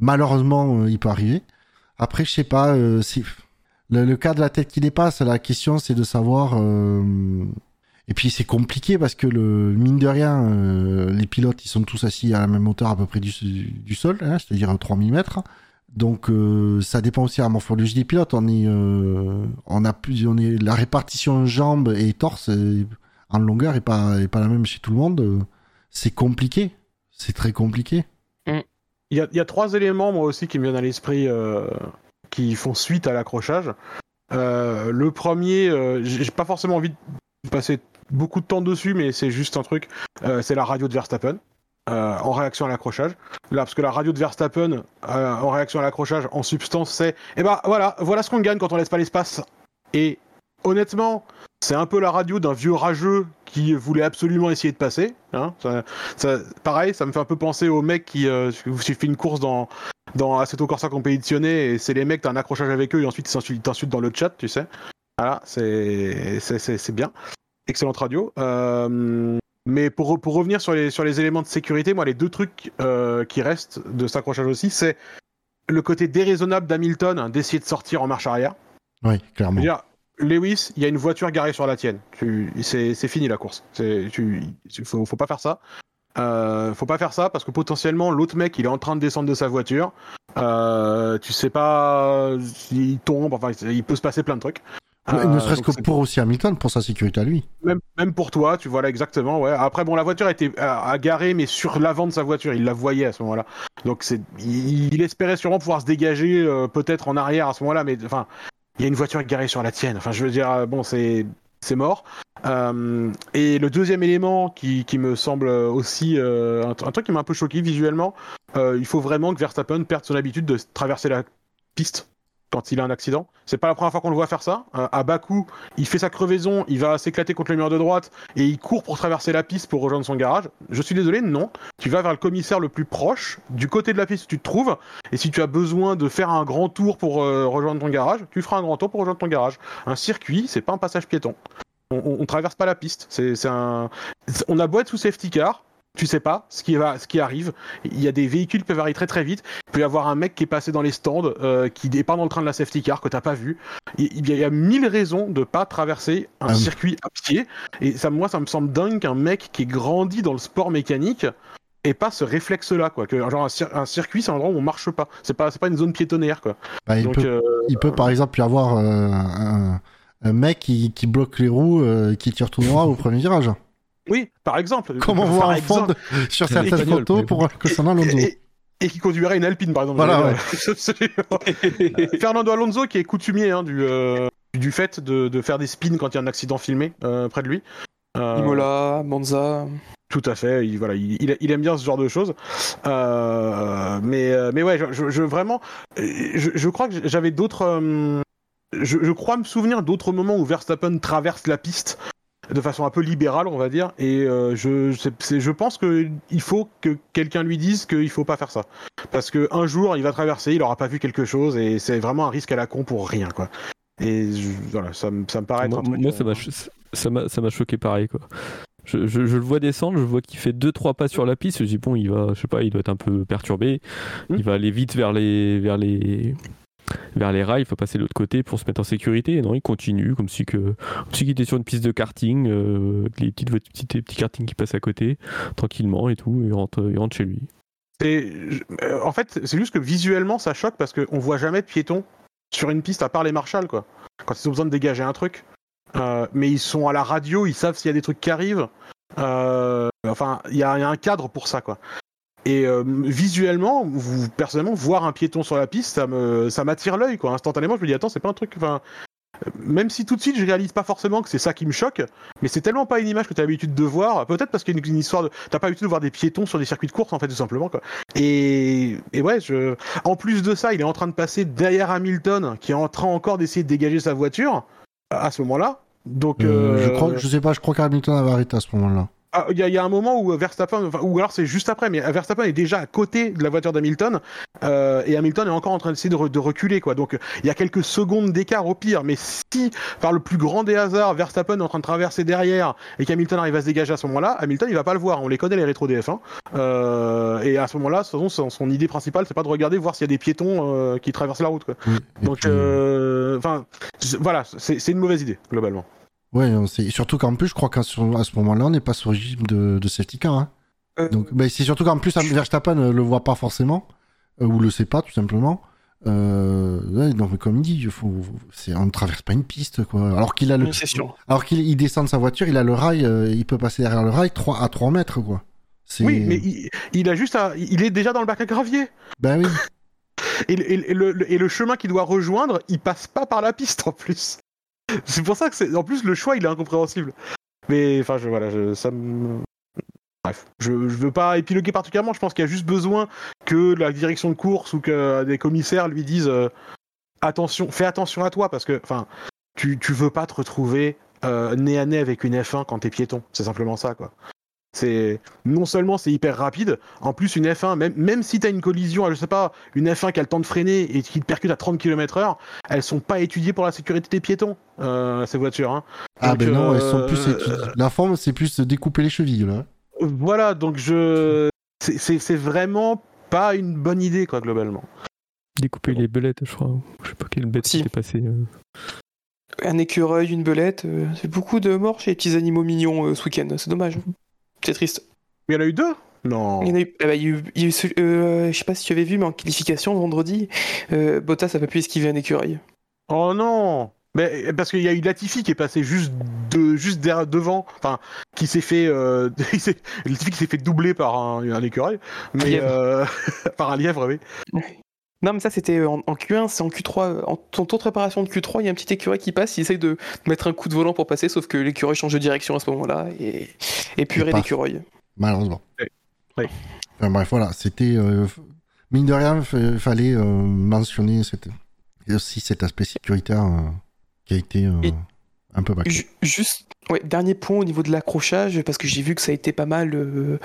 malheureusement il peut arriver. Après je sais pas si le, cas de la tête qui dépasse la question c'est de savoir et puis c'est compliqué parce que le mine de rien, euh, les pilotes ils sont tous assis à la même hauteur à peu près du, sol, hein, c'est-à-dire 3 mm. Donc euh, ça dépend aussi à la morphologie des pilotes. On est, euh, on a plus, on est la répartition jambes et torse en longueur est pas est pas la même chez tout le monde. C'est compliqué, c'est très compliqué. Il y, a, il y a trois éléments, moi aussi, qui me viennent à l'esprit, qui font suite à l'accrochage. Le premier, j'ai pas forcément envie de passer beaucoup de temps dessus, mais c'est juste un truc. Euh, c'est la radio de Verstappen. euh, en réaction à l'accrochage. Là, parce que la radio de Verstappen, euh, en réaction à l'accrochage, en substance, c'est Eh ben voilà, voilà ce qu'on gagne quand on laisse pas l'espace. Et honnêtement, c'est un peu la radio d'un vieux rageux qui voulait absolument essayer de passer. Hein. Ça- ça- pareil, ça me fait un peu penser aux mecs qui. Euh, tu fais une course dans, dans Assetto Corsa compétitionné et c'est les mecs, t'as un accrochage avec eux et ensuite ils t'insultent dans le chat, tu sais. Voilà, c'est c'est- c'est- c'est bien. Excellente radio. Euh, mais pour, pour revenir sur les, sur les éléments de sécurité, moi, les deux trucs euh, qui restent de cet accrochage aussi, c'est le côté déraisonnable d'Hamilton hein, d'essayer de sortir en marche arrière. Oui, clairement. dire, Lewis, il y a une voiture garée sur la tienne. C'est c'est fini la course. Tu- faut, faut pas faire ça. Euh, faut pas faire ça parce que potentiellement l'autre mec il est en train de descendre de sa voiture. Euh, tu sais pas s'il tombe. Enfin, il peut se passer plein de trucs. Euh, ne serait-ce que pour aussi Hamilton, pour sa sécurité à lui. même, même pour toi, tu vois là exactement. Ouais. Après bon, la voiture était à, à garer, mais sur l'avant de sa voiture, il la voyait à ce moment-là. Donc c'est, il, il espérait sûrement pouvoir se dégager euh, peut-être en arrière à ce moment-là, mais enfin, il y a une voiture garée sur la tienne. Enfin, je veux dire, euh, bon, c'est c'est mort. Euh, et le deuxième élément qui, qui me semble aussi euh, un, un truc qui m'a un peu choqué visuellement, euh, il faut vraiment que Verstappen perde son habitude de traverser la piste quand il a un accident. C'est pas la première fois qu'on le voit faire ça. Euh, à Bakou, il fait sa crevaison, il va s'éclater contre le mur de droite et il court pour traverser la piste pour rejoindre son garage. Je suis désolé, non. Tu vas vers le commissaire le plus proche, du côté de la piste où tu te trouves, et si tu as besoin de faire un grand tour pour euh, rejoindre ton garage, tu feras un grand tour pour rejoindre ton garage. Un circuit, c'est pas un passage piéton. On, on- on traverse pas la piste. C'est un. On a beau être sous safety car. Tu sais pas ce qui, va, ce qui arrive. Il y a des véhicules qui peuvent arriver très très vite. Il peut y avoir un mec qui est passé dans les stands, euh, qui n'est pas dans le train de la safety car, que t'as pas vu. Il y, a- mille raisons de pas traverser un Ah oui. circuit à pied. Et ça, moi, ça me semble dingue qu'un mec qui est grandi dans le sport mécanique ait pas ce réflexe-là, quoi. Que genre un, cir- un circuit, c'est un endroit où on marche pas. C'est pas, c'est pas une zone piétonnière, quoi. Bah, il, Donc, peut, euh, il peut par exemple y avoir euh, un, un mec qui, qui bloque les roues, euh, qui tire tout droit au premier virage. Oui, par exemple. Comment Par voir un fond sur certaines photos mais- pour concernant Alonso Et, et qui conduirait une Alpine, par exemple. Voilà, Absolument. Fernando Alonso, qui est coutumier hein, du, euh, du fait de, de faire des spins quand il y a un accident filmé euh, près de lui. Euh, Imola, Monza. Tout à fait. Il, voilà, il, il- aime bien ce genre de choses. Euh, mais, mais ouais, je, vraiment, je, je crois que j'avais d'autres. euh, je, je crois me souvenir d'autres moments où Verstappen traverse la piste de façon un peu libérale, on va dire. Et euh, je, je pense que il faut que quelqu'un lui dise qu'il faut pas faire ça, parce que un jour il va traverser, il aura pas vu quelque chose, et c'est vraiment un risque à la con pour rien, quoi. Et je- voilà, ça, me- ça me paraît. être Moi, un truc, moi, ça m'a ça m'a choqué pareil quoi. Je, je- je le vois descendre, je vois qu'il fait 2-3 pas sur la piste. Je dis bon, il va, je sais pas, il doit être un peu perturbé. Hmm. Il va aller vite vers les, vers les, vers les rails. Il faut passer de l'autre côté pour se mettre en sécurité. Et non, il continue comme si qu'il était sur une piste de karting, euh, les petites, voit- petits, kartings qui passent à côté, tranquillement et tout. Il rentre, il rentre chez lui. Euh, en fait, c'est juste que visuellement, ça choque parce qu'on voit jamais de piétons sur une piste à part les marshals, quoi. Quand ils ont besoin de dégager un truc. Euh, mais ils sont à la radio, ils savent s'il y a des trucs qui arrivent. Euh, enfin, il y, y a un cadre pour ça, quoi. Et euh, visuellement, vous, personnellement, voir un piéton sur la piste, ça me, ça m'attire l'œil, quoi. Instantanément, je me dis attends, c'est pas un truc. Enfin, euh, même si tout de suite, je réalise pas forcément que c'est ça qui me choque, mais c'est tellement pas une image que tu as l'habitude de voir. Peut-être parce qu'il y a une, une histoire de, t'as pas l'habitude de voir des piétons sur des circuits de course, en fait, tout simplement, quoi. Et, et ouais, je... en plus de ça, il est en train de passer derrière Hamilton, qui est en train encore d'essayer de dégager sa voiture à ce moment-là. Donc, Euh, euh, je, crois, je sais pas, je crois qu'Hamilton avait arrêté à ce moment-là. Ah, Il y, y a un moment où Verstappen, enfin, ou alors c'est juste après, mais Verstappen est déjà à côté de la voiture d'Hamilton euh, et Hamilton est encore en train d'essayer de, re- de reculer, quoi. Donc il y a quelques secondes d'écart au pire, mais si par le plus grand des hasards, Verstappen est en train de traverser derrière et qu'Hamilton arrive à se dégager à ce moment-là, Hamilton il va pas le voir. On les connaît les rétro DF1 euh, et à ce moment-là, de toute façon, son, son idée principale c'est pas de regarder voir s'il y a des piétons euh, qui traversent la route, quoi. Et Donc puis, euh, enfin voilà, c'est une mauvaise idée globalement. Ouais, c'est surtout qu'en plus, je crois qu'à ce, moment-là, on n'est pas sur le régime de, de safety car. Hein. Euh, Donc, bah, c'est surtout qu'en plus, Verstappen ne le voit pas forcément, euh, ou le sait pas, tout simplement. Euh, ouais, donc, comme il dit, faut, c'est, on ne traverse pas une piste, quoi. Alors qu'il a le, alors qu'il il descend de sa voiture, il a le rail, euh, il peut passer derrière le rail 3, à 3 mètres, quoi. C'est... Oui, mais il, il a juste à, il est déjà dans le bac à gravier. Ben oui. Et, le- et le chemin qu'il doit rejoindre, il passe pas par la piste en plus. C'est pour ça que c'est. En plus, le choix, il est incompréhensible. Mais enfin, je, voilà, ça me. Bref, je, je veux pas épiloguer particulièrement. Je pense qu'il y a juste besoin que la direction de course ou que des commissaires lui disent euh, attention, fais attention à toi parce que, enfin, tu, tu veux pas te retrouver euh, nez à nez avec une F1 quand t'es piéton. C'est simplement ça, quoi. C'est non seulement c'est hyper rapide, en plus une F1, même, même si t'as une collision, je sais pas, une F1 qui a le temps de freiner et qui te percute à 30 km/h, elles sont pas étudiées pour la sécurité des piétons, euh, ces voitures. Hein. Ah Donc, ben non, elles sont euh, plus étudiées. La forme, c'est plus de découper les chevilles, là. Voilà, donc je. c'est- vraiment pas une bonne idée, quoi, globalement. Découper les belettes, je crois. Je sais pas quelle bête Si. était passée. euh. Un écureuil, une belette, euh, c'est beaucoup de morts chez les petits animaux mignons euh, ce week-end. C'est dommage. C'est triste. Mais il y en a eu deux? Non. Il y en a eu, il y a eu- il y a eu ce- euh, je sais pas si tu avais vu, mais en qualification vendredi, euh, Bottas a pas pu esquiver un écureuil. Oh non mais parce qu'il y a eu Latifi qui est passé juste de juste derrière, devant, enfin qui s'est fait euh, Latifi qui s'est fait doubler par un, un écureuil, mais euh, par un lièvre, oui. Non, mais ça c'était en, en Q1, c'est en Q3. En ton tour de préparation de Q3, il y a un petit écureuil qui passe, il essaye de mettre un coup de volant pour passer, sauf que l'écureuil change de direction à ce moment-là et, et purée d'écureuil. Malheureusement. Oui. Oui. Enfin, bref, voilà, c'était. euh, mine de rien, il fallait euh, mentionner cette... aussi cet aspect sécuritaire euh, qui a été euh, Et- un peu bâclé. Ju- Juste, ouais, dernier point au niveau de l'accrochage, parce que j'ai vu que ça a été pas mal. euh,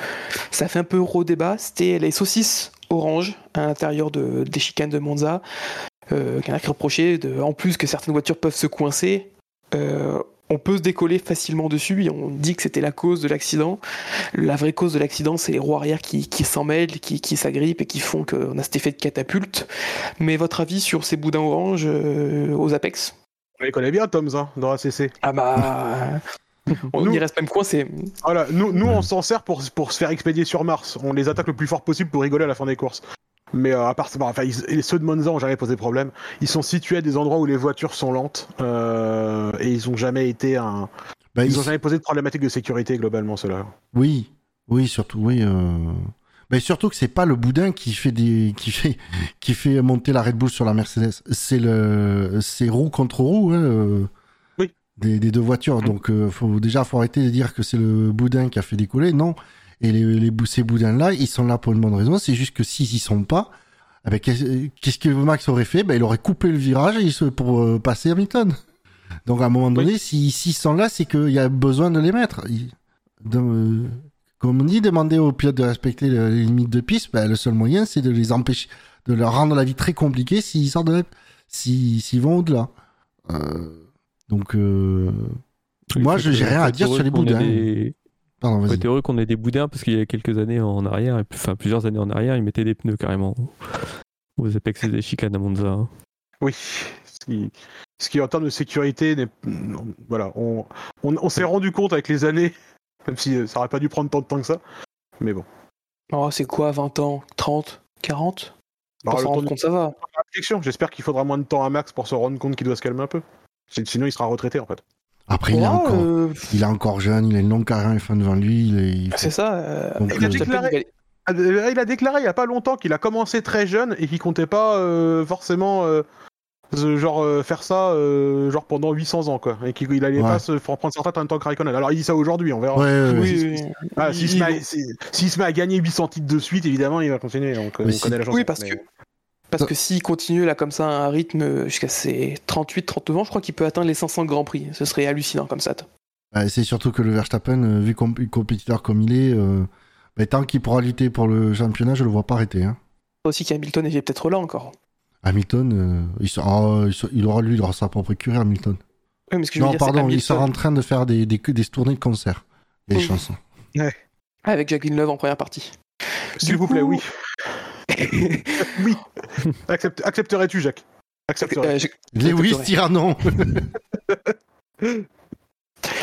ça fait un peu gros débat. C'était les saucisses orange à l'intérieur de, des chicanes de Monza. Euh, qu'il y en a qui reprochaient, de, en plus que certaines voitures peuvent se coincer. euh, on peut se décoller facilement dessus et on dit que c'était la cause de l'accident. La vraie cause de l'accident, c'est les roues arrière qui, qui s'en mêlent, qui, qui s'agrippent et qui font qu'on a cet effet de catapulte. Mais votre avis sur ces boudins orange euh, aux apex? On les connaît bien, Toms, hein, dans ACC. ah bah. On Nous- y reste même coincé. Voilà, nous, nous on s'en sert pour, pour se faire expédier sur Mars. On les attaque le plus fort possible pour rigoler à la fin des courses. Mais euh, à part ça, bon, enfin, ils- ceux de Monza ont jamais posé problème. Ils sont situés à des endroits où les voitures sont lentes euh, et ils ont jamais été un. Bah, Ils il- ont jamais posé de problématique de sécurité globalement ceux-là. Oui, oui, surtout, oui. euh, Mais surtout que c'est pas le boudin qui fait des, qui fait, qui fait monter la Red Bull sur la Mercedes. C'est le, c'est roue contre roue, hein, euh. Des, des deux voitures. Donc, euh, faut déjà, faut arrêter de dire que c'est le boudin qui a fait décoller. Non. Et les, les ces boudins-là, ils sont là pour une bonne raison. C'est juste que s'ils y sont pas, eh ben, qu'est-ce que Max aurait fait? Ben, il aurait coupé le virage et il se- pour euh, passer Hamilton. Donc, à un moment donné, si- s'ils sont là, c'est qu'il y a besoin de les mettre. Euh, comme on dit, demander aux pilotes de respecter le- les limites de piste, ben, le seul moyen, c'est de les empêcher, de leur rendre la vie très compliquée s'ils sortent de s'ils vont au-delà. Euh, donc, euh, moi, j'ai être- rien à dire sur les boudins. des- Pardon, vas-y. heureux qu'on ait des boudins parce qu'il y a quelques années en arrière, et plus- enfin plusieurs années en arrière, ils mettaient des pneus carrément aux apex des chicanes à Monza. hein. Oui. Ce qui, ce qui en termes de sécurité, voilà, on, on, on s'est rendu compte avec les années, même si euh, ça aurait pas dû prendre tant de temps que ça. Mais bon. Oh, c'est quoi, 20 ans? 30 40 Bah, Pour le s'en rendre de compte, ça va. J'espère qu'il faudra moins de temps à Max pour se rendre compte qu'il doit se calmer un peu. Sinon, il sera retraité en fait. Après, il, est Ouais, encore, euh, il est encore jeune, il a une longue carrière F1 devant lui. Il est, fait- c'est ça. euh, Donc, il a euh, déclaré. Ah, euh, Il a déclaré il y a pas longtemps qu'il a commencé très jeune et qu'il comptait pas euh, forcément euh, genre euh, faire ça euh, genre pendant 800 ans quoi et qu'il il allait Ouais. pas se faire prendre sa retraite en temps que Raikkonen. Alors il dit ça aujourd'hui, on verra. Ouais. Oui, Ah, s'il se, met à- si- s'il se met à gagner 800 titres de suite, évidemment, il va continuer. Donc, euh, on si- connaît la chanson. Oui, parce mais- que parce que s'il continue là comme ça à un rythme jusqu'à ses 38 39 ans, je crois qu'il peut atteindre les 500 Grands Prix. Ce serait hallucinant comme ça. Bah, c'est surtout que le Verstappen, euh, vu com- compétiteur comme il est, euh, bah, tant qu'il pourra lutter pour le championnat, je le vois pas arrêter. Hein. Aussi qu'Hamilton est peut-être là encore. Hamilton, euh, il, aura lui il aura sa propre écurie, Hamilton. Oui, mais ce que je veux Non, dire, pardon, il Hamilton- sera en train de faire des, des, des tournées de concerts. Et des chansons. avec Jacques Villeneuve en première partie. S'il vous plaît, oui. oui. Accepte- Accepterais-tu, Jacques? Accepterais Euh, je- Lewis Accepterai. Tyrannon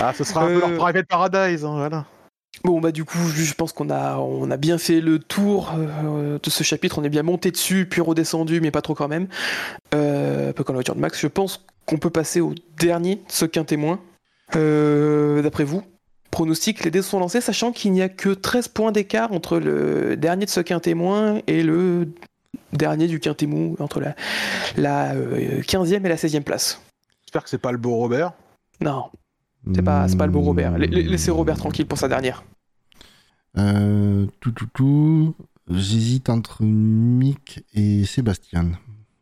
Ah, ce sera un peu Euh, leur private paradise, hein, voilà. Bon bah du coup je pense qu'on a on a bien fait le tour euh, de ce chapitre, on est bien monté dessus puis redescendu mais pas trop quand même. Euh, un peu comme la voiture de Max, je pense qu'on peut passer au dernier, ce qu'un témoin. Euh, D'après vous, pronostic, les dés sont lancés sachant qu'il n'y a que 13 points d'écart entre le dernier de ce témoin et le dernier du quintémou entre la, la euh, 15e et la 16e place. J'espère que c'est pas le beau Robert. Non. C'est pas, pas le beau. Robert. La- la- Laissez Robert tranquille pour sa dernière. Euh, tout, tout, tout. J'hésite entre Mick et Sébastien.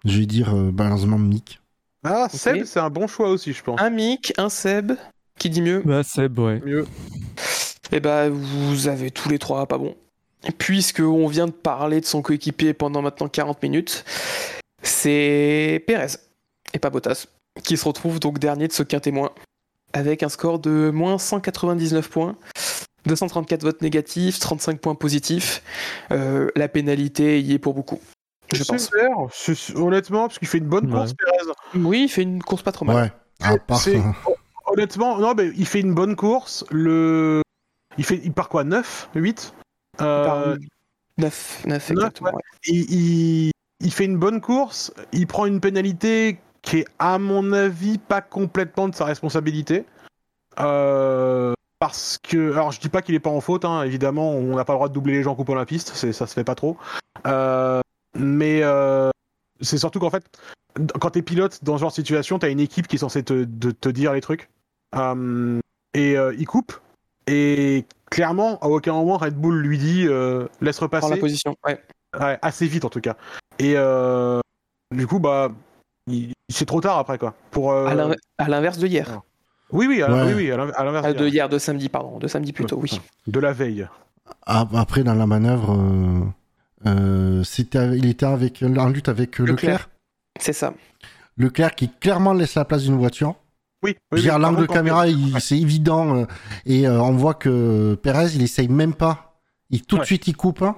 Je vais dire euh, balancement Mick. Ah, Seb, c'est un bon choix aussi, je pense. Un Mick, un Seb, qui dit mieux Bah, Seb, ouais. Mieux. Eh bah, vous avez tous les trois pas bon. Puisque on vient de parler de son coéquipier pendant maintenant 40 minutes, c'est Pérez, et pas Bottas, qui se retrouve donc dernier de ce quintet moins, avec un score de moins 199 points, 234 votes négatifs, 35 points positifs. Euh, la pénalité y est pour beaucoup, je pense. Honnêtement, parce qu'il fait une bonne Ouais. course, Perez. Oui, il fait une course pas trop mal. Ouais. À part C'est- ça. Honnêtement, non, mais il fait une bonne course. Le... Il, fait... il part quoi 9 8 euh, 9, 9 neuf, exactement. ouais. il, il- il fait une bonne course. Il prend une pénalité qui est, à mon avis, pas complètement de sa responsabilité. Euh, Parce que. Alors, je dis pas qu'il est pas en faute, hein, évidemment, on n'a pas le droit de doubler les gens en coupant la piste, c'est- ça se fait pas trop. Euh, Mais euh, c'est surtout qu'en fait, quand t'es pilote dans ce genre de situation, t'as une équipe qui est censée te, de- te dire les trucs. Euh, et euh, il coupe. Et clairement, à aucun moment, Red Bull lui dit euh, laisse Prends la repasser. position. Ouais. Ouais, assez vite en tout cas. Et euh, du coup, bah, c'est trop tard après quoi. Pour, euh, À l'in- À l'inverse de hier. Oui, oui, à, Ouais. oui, oui, à l'in- à l'inverse Ah, de hier, de samedi, pardon. De samedi plutôt, oui. de la veille. Ah, Après, dans la manœuvre, euh, euh, il était avec, en lutte avec Leclerc. Leclerc. C'est ça. Leclerc qui clairement laisse la place d'une voiture. Oui, par l'angle de caméra, c'est évident. euh, et euh, on voit que Perez, il essaye même pas. Il, tout de suite, il coupe. hein,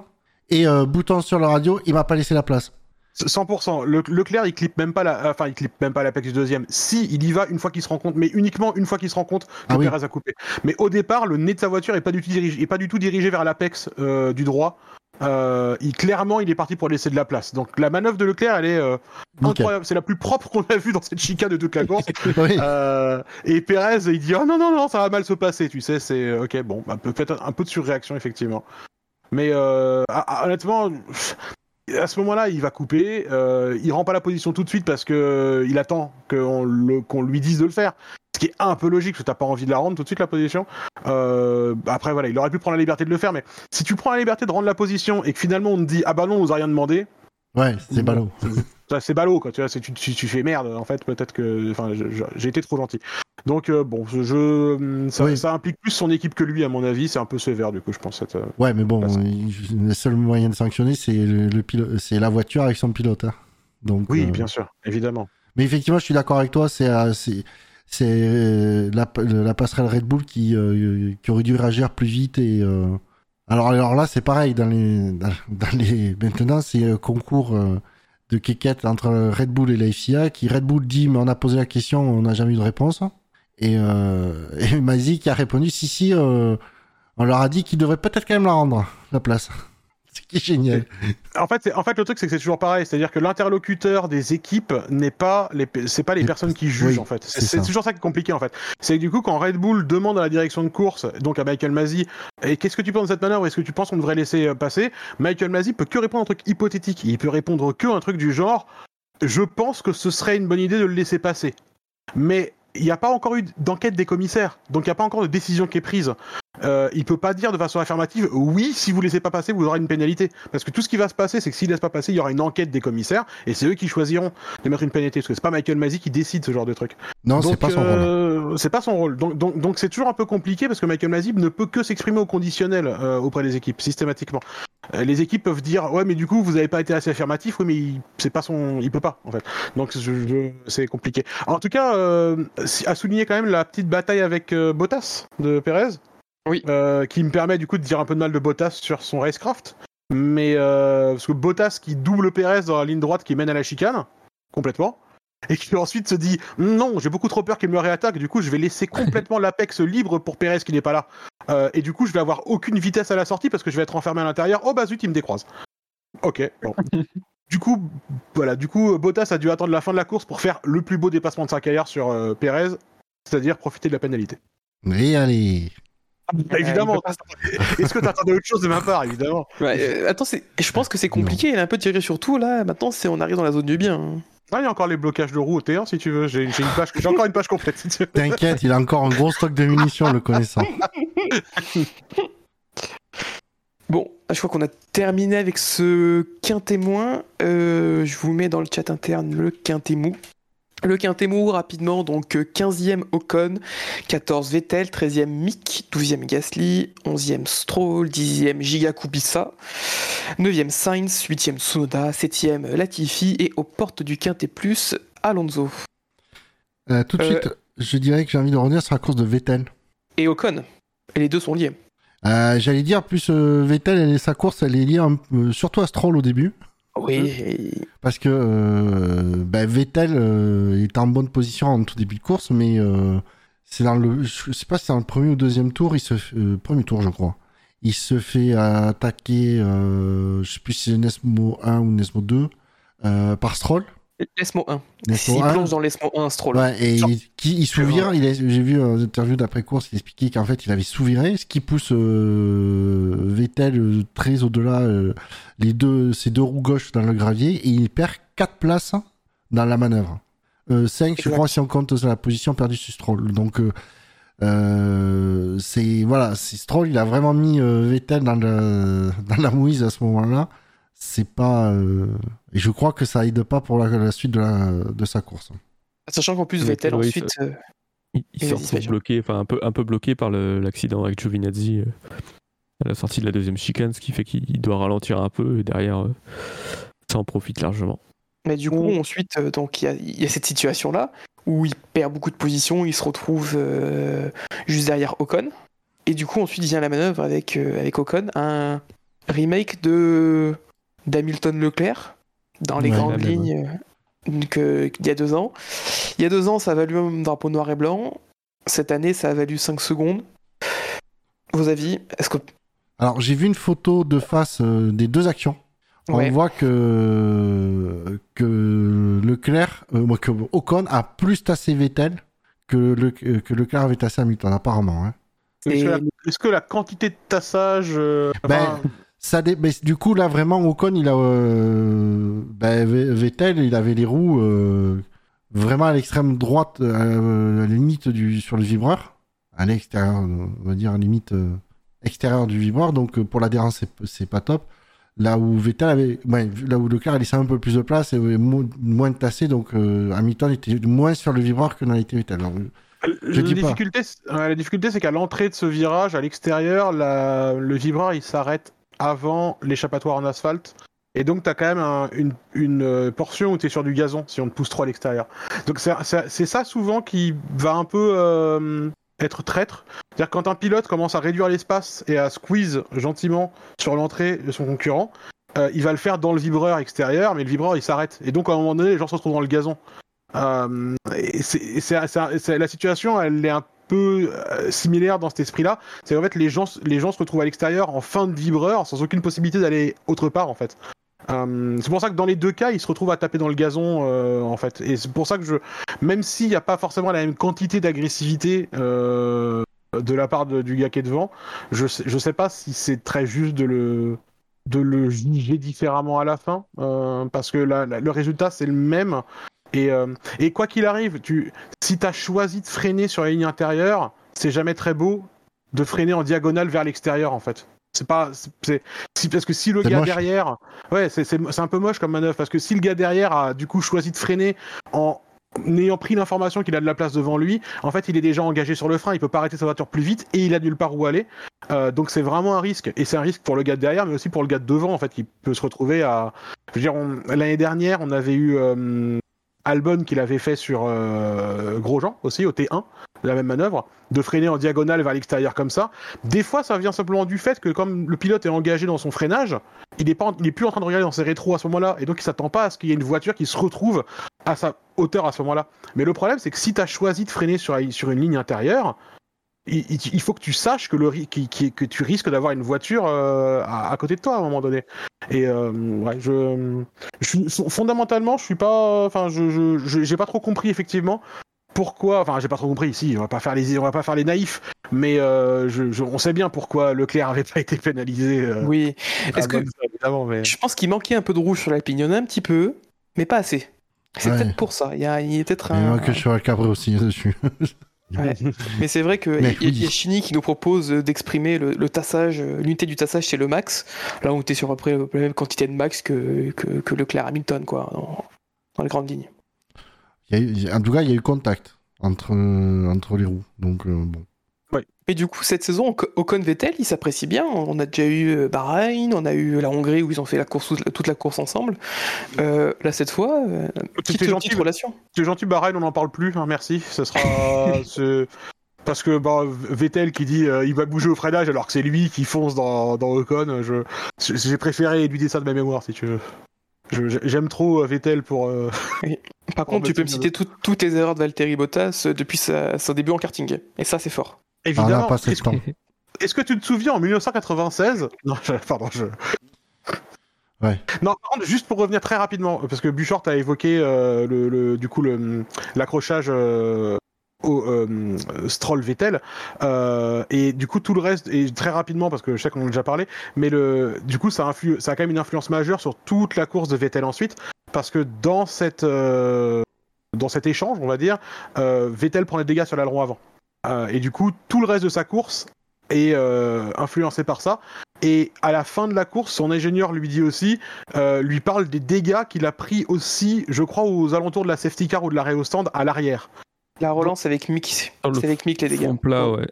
et euh, bouton sur la radio, il m'a pas laissé la place. 100%. Le, Leclerc, il clip même pas la, enfin, il clip même pas l'apex du deuxième. Si, il y va une fois qu'il se rend compte, mais uniquement une fois qu'il se rend compte que Ah oui. Perez a coupé. Mais au départ, le nez de sa voiture est pas du tout dirigé, est pas du tout dirigé vers l'apex euh, du droit. Euh, il clairement, il est parti pour laisser de la place. Donc la manœuvre de Leclerc, elle est euh, incroyable. C'est la plus propre qu'on a vue dans cette chicane de toute la course. Oui. Euh, et Perez, il dit oh non non non, ça va mal se passer, tu sais, c'est ok bon, bah, peut-être un peu de surréaction effectivement. Mais euh, ah, ah, honnêtement, à ce moment-là, il va couper, euh, il rend pas la position tout de suite parce que euh, il attend qu'on lui dise de le faire. Ce qui est un peu logique, parce que t'as pas envie de la rendre tout de suite la position. Euh, après voilà, il aurait pu prendre la liberté de le faire, mais si tu prends la liberté de rendre la position et que finalement on te dit ah bah non, on nous a rien demandé, Ouais, c'est ballot. c'est ballot quoi tu vois tu, tu, tu fais merde en fait peut-être que enfin j'ai été trop gentil donc euh, bon je, je- ça, Oui. ça implique plus son équipe que lui à mon avis c'est un peu sévère du coup je pense cette, euh, Ouais, mais bon, le seul moyen de sanctionner, c'est le, le c'est la voiture avec son pilote. hein. Donc, oui euh, bien sûr évidemment Mais effectivement, je suis d'accord avec toi. C'est la, la passerelle Red Bull qui qui aurait dû réagir plus vite et alors alors là c'est pareil dans les dans, les maintenant c'est concours euh, de quéquette entre Red Bull et la qui Red Bull dit mais on a posé la question on n'a jamais eu de réponse et euh, qui a répondu si si euh, on leur a dit qu'ils devraient peut-être quand même la rendre la place. Ce qui est génial. en fait c'est- en fait le truc c'est que c'est toujours pareil. C'est à dire que l'interlocuteur des équipes n'est pas les c'est pas les personnes qui jugent oui, en fait. c'est c'est c'est toujours ça qui est compliqué en fait. C'est que du coup quand Red Bull demande à la direction de course donc à Michael Masi et qu'est-ce que tu penses de cette manœuvre? Est-ce que tu penses qu'on devrait laisser euh, passer? Michael Masi peut que répondre un truc hypothétique. Il peut répondre que un truc du genre je pense que ce serait une bonne idée de le laisser passer mais il n'y a pas encore eu d'enquête des commissaires, donc il n'y a pas encore de décision qui est prise. Euh, il peut pas dire de façon affirmative, oui, si vous laissez pas passer, vous aurez une pénalité. Parce que tout ce qui va se passer, c'est que s'ils laissent pas passer, il y aura une enquête des commissaires, et c'est eux qui choisiront de mettre une pénalité. Parce que c'est pas Michael Masi qui décide ce genre de truc. Non, c'est pas son rôle. euh, C'est pas son rôle. Donc, donc, donc c'est toujours un peu compliqué parce que Michael Mazib ne peut que s'exprimer au conditionnel euh, auprès des équipes systématiquement. Euh, les équipes peuvent dire ouais mais du coup vous avez pas été assez affirmatif. Oui mais il- c'est pas son il peut pas en fait. Donc je, je- c'est compliqué. En tout cas euh, à souligner quand même la petite bataille avec euh, Bottas de Perez. Oui. Euh, qui me permet du coup de dire un peu de mal de Bottas sur son racecraft. Mais parce que Bottas qui double Perez dans la ligne droite qui mène à la chicane complètement et qui ensuite se dit non, j'ai beaucoup trop peur qu'il me réattaque, du coup je vais laisser complètement l'Apex libre pour Perez qui n'est pas là. Euh, et du coup je vais avoir aucune vitesse à la sortie parce que je vais être enfermé à l'intérieur. Oh bah zut, il me décroise. Ok, bon. du coup, voilà, du coup Bottas a dû attendre la fin de la course pour faire le plus beau dépassement de sa carrière sur euh, Perez, c'est-à-dire profiter de la pénalité. Et allez. Bah, évidemment, est-ce que t'attendais autre chose de ma part, évidemment? Ouais, euh, attends, je pense que c'est compliqué. Il est un peu tiré sur tout là. Maintenant, c'est on arrive dans la zone du bien. hein. Ah, il y a encore les blocages de roues au T1 si tu veux. J'ai j'ai une page, j'ai encore une page complète si tu veux. T'inquiète, il a encore un gros stock de munitions, le connaissant. Bon, je crois qu'on a terminé avec ce quintémoin. Euh, je vous mets dans le chat interne le quintémou. Le quintémou, rapidement, donc euh, 15e Ocon, 14 Vettel, 13e Mick, 12e Gasly, 11e Stroll, 10e Giga Kubica, 9e Sainz, 8e Tsunoda, 7e Latifi et aux portes du quinté plus, Alonso. Euh, tout de Euh, suite, je dirais que j'ai envie de revenir sur la course de Vettel. Et Ocon. Et les deux sont liés. Euh, J'allais dire, plus Vettel, elle, sa course, elle est liée un surtout à Stroll au début. Oui. Parce que euh, ben, Vettel euh, est en bonne position en tout début de course, mais euh, c'est dans le, je sais pas si c'est dans le premier ou deuxième tour, il se fait, euh, premier tour je crois, il se fait attaquer, euh, je sais plus si c'est Nesmo 1 ou Nesmo 2 euh, par Stroll. L'esmo 1. Nesmo S'il 1. plonge dans l'esmo 1, Stroll. Ouais, et Genre- il, qui, il souvire, il j'ai vu une interview d'après course, il expliquait qu'en fait il avait souviré, ce qui pousse euh, Vettel euh, très au-delà, euh, les deux, ses deux roues gauches dans le gravier, et il perd 4 places dans la manœuvre. Euh, 5, je crois, si on compte la position perdue sur Stroll. Donc, euh, euh, c'est voilà, Stroll, il a vraiment mis euh, Vettel dans, le, dans la mouise à ce moment-là. C'est pas, euh, et je crois que ça aide pas pour la, la suite de, la, de sa course. Sachant qu'en plus, Oui, Vettel, oui, ensuite. euh, Il, il Smash. bloqué, enfin un peu, un peu bloqué par le- l'accident avec Giovinazzi euh, à la sortie de la deuxième chicane, ce qui fait qu'il doit ralentir un peu et derrière euh, ça en profite largement. Mais du coup, ensuite, euh, donc il y a, il y a cette situation-là où il perd beaucoup de positions, il se retrouve euh, juste derrière Ocon. Et du coup, ensuite vient la manœuvre avec, euh, avec Ocon, un remake de d'Hamilton Leclerc dans les Ouais, grandes lignes euh, qu'il y a deux ans. Il y a deux ans, ça a valu un drapeau noir et blanc. Cette année, ça a valu 5 secondes. Vos avis Est-ce que Alors, j'ai vu une photo de face euh, des deux actions. Ouais. On voit que, que Leclerc, euh, que Ocon a plus tassé Vettel que, le, que Leclerc avait tassé Hamilton, apparemment. hein. Est-ce que, Et- la- est-ce que la quantité de tassage. euh, enfin, Ben, Ça dé- mais du coup, là, vraiment, Ocon, il a. euh, ben, Vettel, il avait les roues euh, vraiment à l'extrême droite, euh, à la limite du, sur le vibreur. À l'extérieur, on va dire, à la limite extérieure du vibreur. Donc, pour l'adhérence, c'est, pas top. Là où Vettel avait. ouais, là où Leclerc a laissé un peu plus de place et avait mo- moins de tassé. Donc, Hamilton était moins sur le vibreur que n'en était Vettel. Alors, la, dis pas. difficulté, la difficulté, c'est qu'à l'entrée de ce virage, à l'extérieur, la- le vibreur il s'arrête avant l'échappatoire en asphalte. Et donc, tu as quand même un- une, euh, portion où tu es sur du gazon si on te pousse trop à l'extérieur. Donc, c'est ça souvent qui va un peu euh, être traître. C'est-à-dire quand un pilote commence à réduire l'espace et à squeeze gentiment sur l'entrée de son concurrent, euh, il va le faire dans le vibreur extérieur, mais le vibreur il s'arrête. Et donc, à un moment donné, les gens se retrouvent dans le gazon. La situation, elle est un peu euh, similaire dans cet esprit-là. C'est en fait les gens, les gens se retrouvent à l'extérieur en fin de vibreur, sans aucune possibilité d'aller autre part en fait. Euh, c'est pour ça que dans les deux cas, ils se retrouvent à taper dans le gazon euh, en fait. Et c'est pour ça que je, même s'il n'y a pas forcément la même quantité d'agressivité de la part du gars qui est devant, je sais, je sais pas si c'est très juste de le de le juger différemment à la fin, parce que la- le résultat c'est le même. Et, euh, et quoi qu'il arrive, tu, si tu as choisi de freiner sur la ligne intérieure, c'est jamais très beau de freiner en diagonale vers l'extérieur en fait. C'est pas, c'est- parce que si le gars moche. derrière, ouais, c'est, un peu moche comme manœuvre parce que si le gars derrière a du coup choisi de freiner en ayant pris l'information qu'il a de la place devant lui, en fait, il est déjà engagé sur le frein, il peut pas arrêter sa voiture plus vite et il a nulle part où aller. Euh, donc c'est vraiment un risque et c'est un risque pour le gars de derrière, mais aussi pour le gars de devant en fait, qui peut se retrouver à. Je veux dire, on- l'année dernière, on avait eu euh, Albon qui l'avait fait sur euh, Grosjean aussi au T1, la même manœuvre, de freiner en diagonale vers l'extérieur comme ça. Des fois, ça vient simplement du fait que comme le pilote est engagé dans son freinage, il est pas, en- il est plus en train de regarder dans ses rétros à ce moment-là, et donc il s'attend pas à ce qu'il y ait une voiture qui se retrouve à sa hauteur à ce moment-là. Mais le problème, c'est que si tu as choisi de freiner sur une ligne intérieure, il, il- il faut que tu saches que, le, ri- qui- qui- que tu risques d'avoir une voiture euh, à, à côté de toi à un moment donné. Et euh, ouais, je, je suis- fondamentalement, je suis pas, enfin, je, j'ai pas trop compris effectivement pourquoi. Enfin, j'ai pas trop compris. ici on va pas faire les, on va pas faire les naïfs, mais euh, je, je- on sait bien pourquoi Leclerc avait pas été pénalisé. euh, Oui. Est-ce que mais je pense qu'il manquait un peu de rouge sur la pignonne, un petit peu, mais pas assez. C'est Ouais. peut-être pour ça. Il y a, il y a peut-être Il y a un. que cheval cabré aussi dessus. Ouais. Mais c'est vrai qu'il Mais y, a- oui. y a Chini qui nous propose d'exprimer le, le tassage, euh, l'unité du tassage, c'est le max. Là, on était sur à peu près la même quantité de max que, que, que Leclerc Hamilton, quoi, dans, dans les grandes lignes. Il y a eu- il y a- en tout cas, il y a eu contact entre, euh, entre les roues. Donc, euh, bon. Et du coup, cette saison, Oc- Ocon Vettel, il s'apprécie bien. On a déjà eu euh, Bahreïn, on a eu la Hongrie où ils ont fait la course, toute la course ensemble. Euh, là, cette fois, euh, petite, C'était gentil, petite relation. C'est gentil, Bahreïn, on n'en parle plus, hein, merci. Sera. Parce que bah, Vettel qui dit euh, il va bouger au freinage alors que c'est lui qui fonce dans, dans Ocon, je, j'ai préféré éluder ça de ma mémoire si tu veux. Je- J'aime trop euh, Vettel pour. euh, Par contre, tu peux me citer tout- toutes les erreurs de Valtteri Bottas depuis sa- son début en karting. Et ça, c'est fort. Évidemment. Est-ce que tu te souviens en 1996 Non, je- pardon, je. Ouais. Non, juste pour revenir très rapidement, parce que Buchort a évoqué euh, le, le- du coup l'accrochage euh, au euh, Stroll Vettel et du coup tout le reste et très rapidement parce que je sais qu'on en a déjà parlé, mais le du coup ça influe, ça a quand même une influence majeure sur toute la course de Vettel ensuite parce que dans cette dans cet échange, on va dire, Vettel prend des dégâts sur l'aileron avant. Euh, et du coup, tout le reste de sa course est euh, influencé par ça. Et à la fin de la course, son ingénieur lui dit aussi, euh, lui parle des dégâts qu'il a pris aussi, je crois, aux alentours de la safety car ou de l'arrêt au stand à l'arrière. La relance avec Mick, le c'est avec Mick les dégâts. Fond plat, ouais.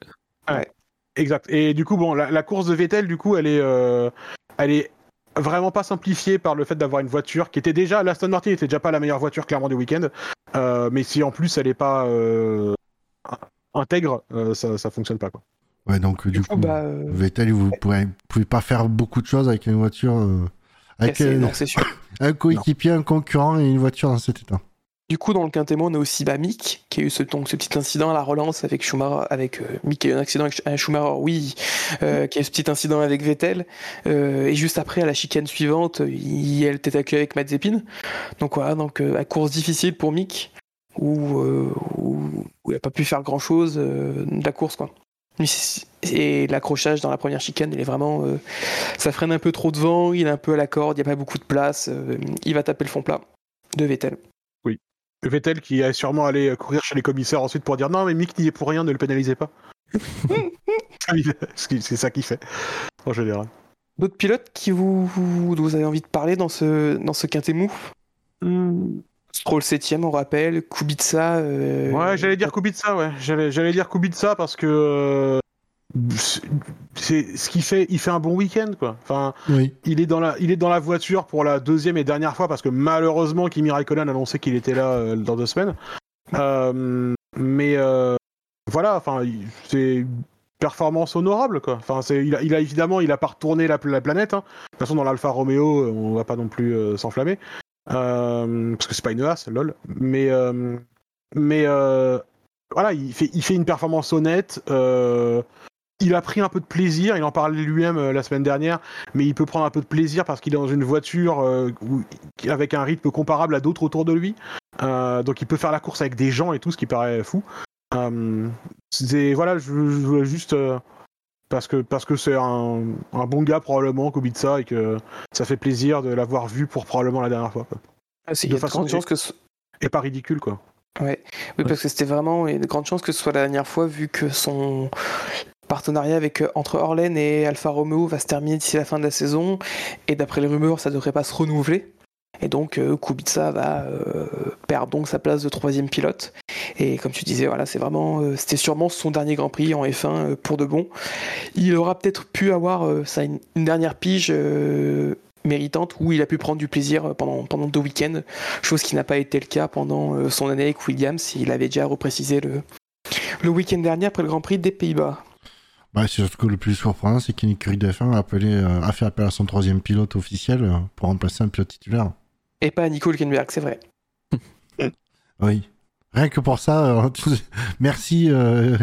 Exact. Et du coup, bon, la, la course de Vettel, du coup, elle est, euh, elle est vraiment pas simplifiée par le fait d'avoir une voiture qui était déjà, l'Aston Martin était déjà pas la meilleure voiture clairement du week-end. Euh, mais si en plus elle est pas euh, intègre, euh, ça, ça fonctionne pas quoi. Ouais, donc, euh, du Du coup, coup, bah, euh, Vettel, vous pouvez, pouvez pas faire beaucoup de choses avec une voiture. euh, avec cassé, euh, non, c'est sûr. un coéquipier, un concurrent et une voiture dans cet état. Du coup, dans le quintémo, on a aussi bah, Mick, qui a eu ce, donc, ce petit incident à la relance avec Schumacher, avec euh, Mick qui a eu un accident avec Sch- Schumacher, oui, euh, qui a eu ce petit incident avec Vettel, euh, et juste après, à la chicane suivante, il, elle était accueillie avec Mazepin. Donc voilà, donc euh, la course difficile pour Mick, où, euh, où, où il n'a pas pu faire grand chose de la course, quoi. Et l'accrochage dans la première chicane, il est vraiment, euh, ça freine un peu trop devant, il est un peu à la corde, il n'y a pas beaucoup de place, euh, il va taper le fond plat de Vettel. Vettel qui est sûrement allé courir chez les commissaires ensuite pour dire non mais Mick n'y est pour rien, ne le pénalisez pas. c'est ça qu'il fait en général. D'autres pilotes qui vous, vous, dont vous avez envie de parler dans ce, dans ce quintet mou? Stroll 7ème, on rappelle, Kubica. euh, Ouais, j'allais dire Kubica, ouais. J'allais, j'allais dire Kubica parce que euh, c'est- ce qu'il fait. Il fait un bon week-end, quoi. Enfin, Oui. il est dans la, il est dans la voiture pour la deuxième et dernière fois parce que malheureusement Kimi Raikkonen a annoncé qu'il était là euh, dans deux semaines. Euh, mais euh, voilà, enfin, c'est une performance honorable, quoi. Enfin, c'est, il a, il a évidemment, il a pas retourné la, la planète. hein. De toute façon, dans l'Alfa Romeo, on va pas non plus euh, s'enflammer parce que c'est pas une as, lol. Mais euh, mais euh, voilà, il fait, une performance honnête. euh, il a pris un peu de plaisir, il en parlait lui-même euh, la semaine dernière, mais il peut prendre un peu de plaisir parce qu'il est dans une voiture euh, avec un rythme comparable à d'autres autour de lui. Euh, donc il peut faire la course avec des gens et tout, ce qui paraît fou. Euh, voilà, je, je voulais juste euh, parce que parce que c'est un, un bon gars probablement Kubica et que ça fait plaisir de l'avoir vu pour probablement la dernière fois. quoi. Ah, c'est- de Il y a de façon- grandes chances que ce... Et pas ridicule quoi. ouais. Oui, parce que c'était vraiment il y a de grandes chances que ce soit la dernière fois, vu que son partenariat avec euh, entre Orlen et Alfa Romeo va se terminer d'ici la fin de la saison, et d'après les rumeurs, ça devrait pas se renouveler. Et donc euh, Kubica va euh, perdre donc sa place de troisième pilote. Et comme tu disais, voilà, c'est vraiment, euh, c'était sûrement son dernier Grand Prix en F1 euh, pour de bon. Il aura peut-être pu avoir une, dernière pige méritante où il a pu prendre du plaisir pendant pendant deux week-ends, chose qui n'a pas été le cas pendant son année avec Williams. Il avait déjà reprécisé le le week-end dernier après le Grand Prix des Pays-Bas. Bah, c'est surtout que le plus surprenant, c'est qu'une écurie de F1 a, appelé, a fait appel à son troisième pilote officiel pour remplacer un pilote titulaire. Et pas à Nico Hülkenberg, c'est vrai. Oui. Rien que pour ça, euh, merci euh,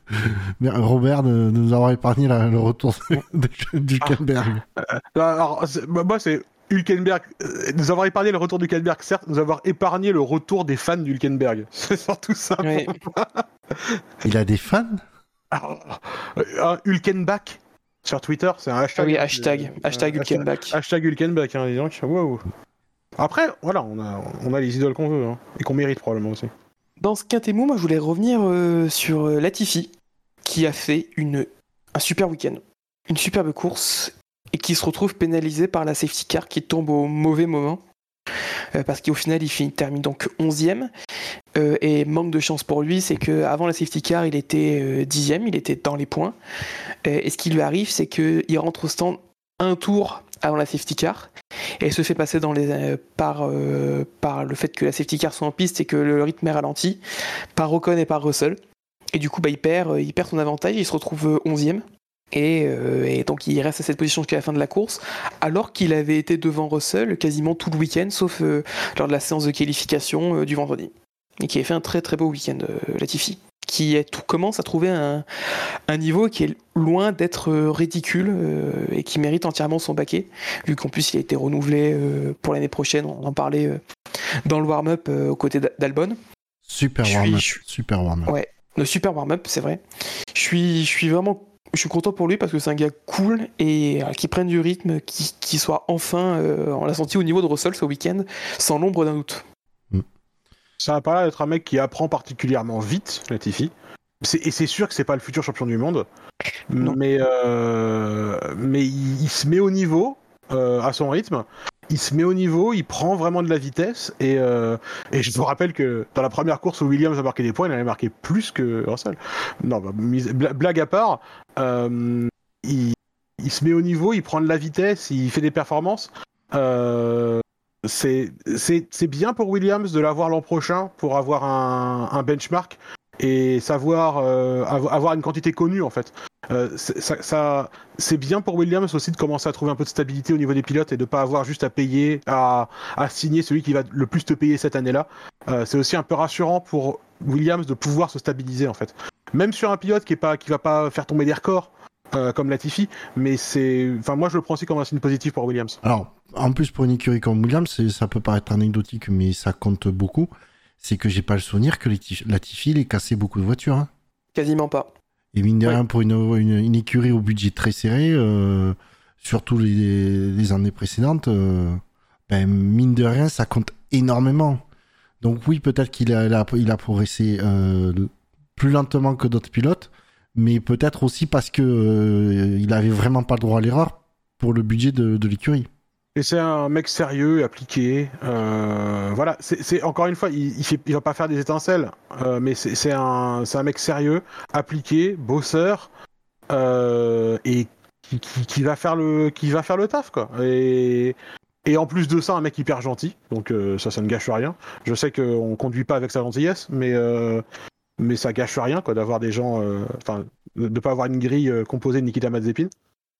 Robert de, de nous avoir épargné la- le retour de, du Hülkenberg. Alors, moi, c'est Hülkenberg. euh, Nous avoir épargné le retour du Hülkenberg, certes, nous avoir épargné le retour des fans du Hülkenberg. C'est surtout ça. Il a des fans? Alors, euh, un sur Twitter, c'est un Ah hashtag. oui, hashtag, euh, hashtag Hülkenberg. Hashtag Hülkenback, hein, donc. Wow. Après, voilà, on a, les idoles qu'on veut, hein, et qu'on mérite probablement aussi. Dans ce quintet moi je voulais revenir euh, sur euh, Latifi, qui a fait une, un super week-end, une superbe course, et qui se retrouve pénalisé par la safety car qui tombe au mauvais moment. Euh, parce qu'au final, il, termine donc 11e. Euh, et manque de chance pour lui, c'est que avant la safety car, il était euh, 10e, il était dans les points. Et ce qui lui arrive, c'est qu'il rentre au stand un tour avant la safety car et se fait passer dans les, euh, par, euh, par le fait que la safety car soit en piste et que le rythme est ralenti par Ocon et par Russell. Et du coup, bah, il, perd, euh, il perd son avantage, il se retrouve 11e. Et, donc il reste à cette position jusqu'à la fin de la course, alors qu'il avait été devant Russell quasiment tout le week-end, sauf lors de la séance de qualification du vendredi. Et qui a fait un très très beau week-end, euh, Latifi. Qui est, tout, commence à trouver un, un niveau qui est loin d'être euh, ridicule euh, et qui mérite entièrement son baquet, vu qu'en plus il a été renouvelé euh, pour l'année prochaine, on en parlait euh, dans le warm-up aux côtés d'A- d'Albon. Super warm-up. je- Super warm-up. Ouais, le super warm-up, c'est vrai. Je suis, je suis vraiment, je suis content pour lui parce que c'est un gars cool et qui prenne du rythme, qui, qui soit enfin, on l'a senti au niveau de Russell ce week-end, sans l'ombre d'un doute. Ça a pas l'air d'être un mec qui apprend particulièrement vite, Latifi. Et c'est sûr que c'est pas le futur champion du monde. Non. Mais, euh, mais il, il se met au niveau, euh, à son rythme. Il se met au niveau, il prend vraiment de la vitesse. Et, euh, et je vous rappelle que dans la première course où Williams a marqué des points, il avait marqué plus que Russell. Non, bah, blague à part, il, il se met au niveau, il prend de la vitesse, il fait des performances. Euh, c'est bien pour Williams de l'avoir l'an prochain pour avoir un, un benchmark et savoir euh, avo- avoir une quantité connue en fait. Euh, ça- c'est bien pour Williams aussi de commencer à trouver un peu de stabilité au niveau des pilotes et de pas avoir juste à payer, à, à signer celui qui va le plus te payer cette année-là. Euh, c'est aussi un peu rassurant pour Williams de pouvoir se stabiliser en fait. Même sur un pilote qui est pas qui va pas faire tomber des records euh, comme Latifi, mais c'est, enfin moi je le prends aussi comme un signe positif pour Williams. Alors, en plus, pour une écurie comme Williams, ça peut paraître anecdotique, mais ça compte beaucoup. C'est que j'ai pas le souvenir que Latifi il ait cassé beaucoup de voitures. hein. Quasiment pas. Et mine de Ouais. rien, pour une, une, une écurie au budget très serré, euh, surtout les, les années précédentes, euh, ben, mine de rien, ça compte énormément. Donc oui, peut-être qu'il a, il a, il a progressé euh, plus lentement que d'autres pilotes, mais peut-être aussi parce que euh, il avait vraiment pas le droit à l'erreur pour le budget de, l'écurie. Et c'est un mec sérieux, appliqué. euh, voilà, c'est encore une fois, il, il, va pas faire des étincelles, euh, mais c'est un, mec sérieux, appliqué, bosseur, euh, et qui, va faire le, taf quoi. Et en plus de ça, un mec hyper gentil, donc ça, ça ne gâche rien. Je sais qu'on conduit pas avec sa gentillesse, mais mais ça gâche rien quoi d'avoir des gens, euh, enfin, de de pas avoir une grille euh, composée de Nikita Mazepin.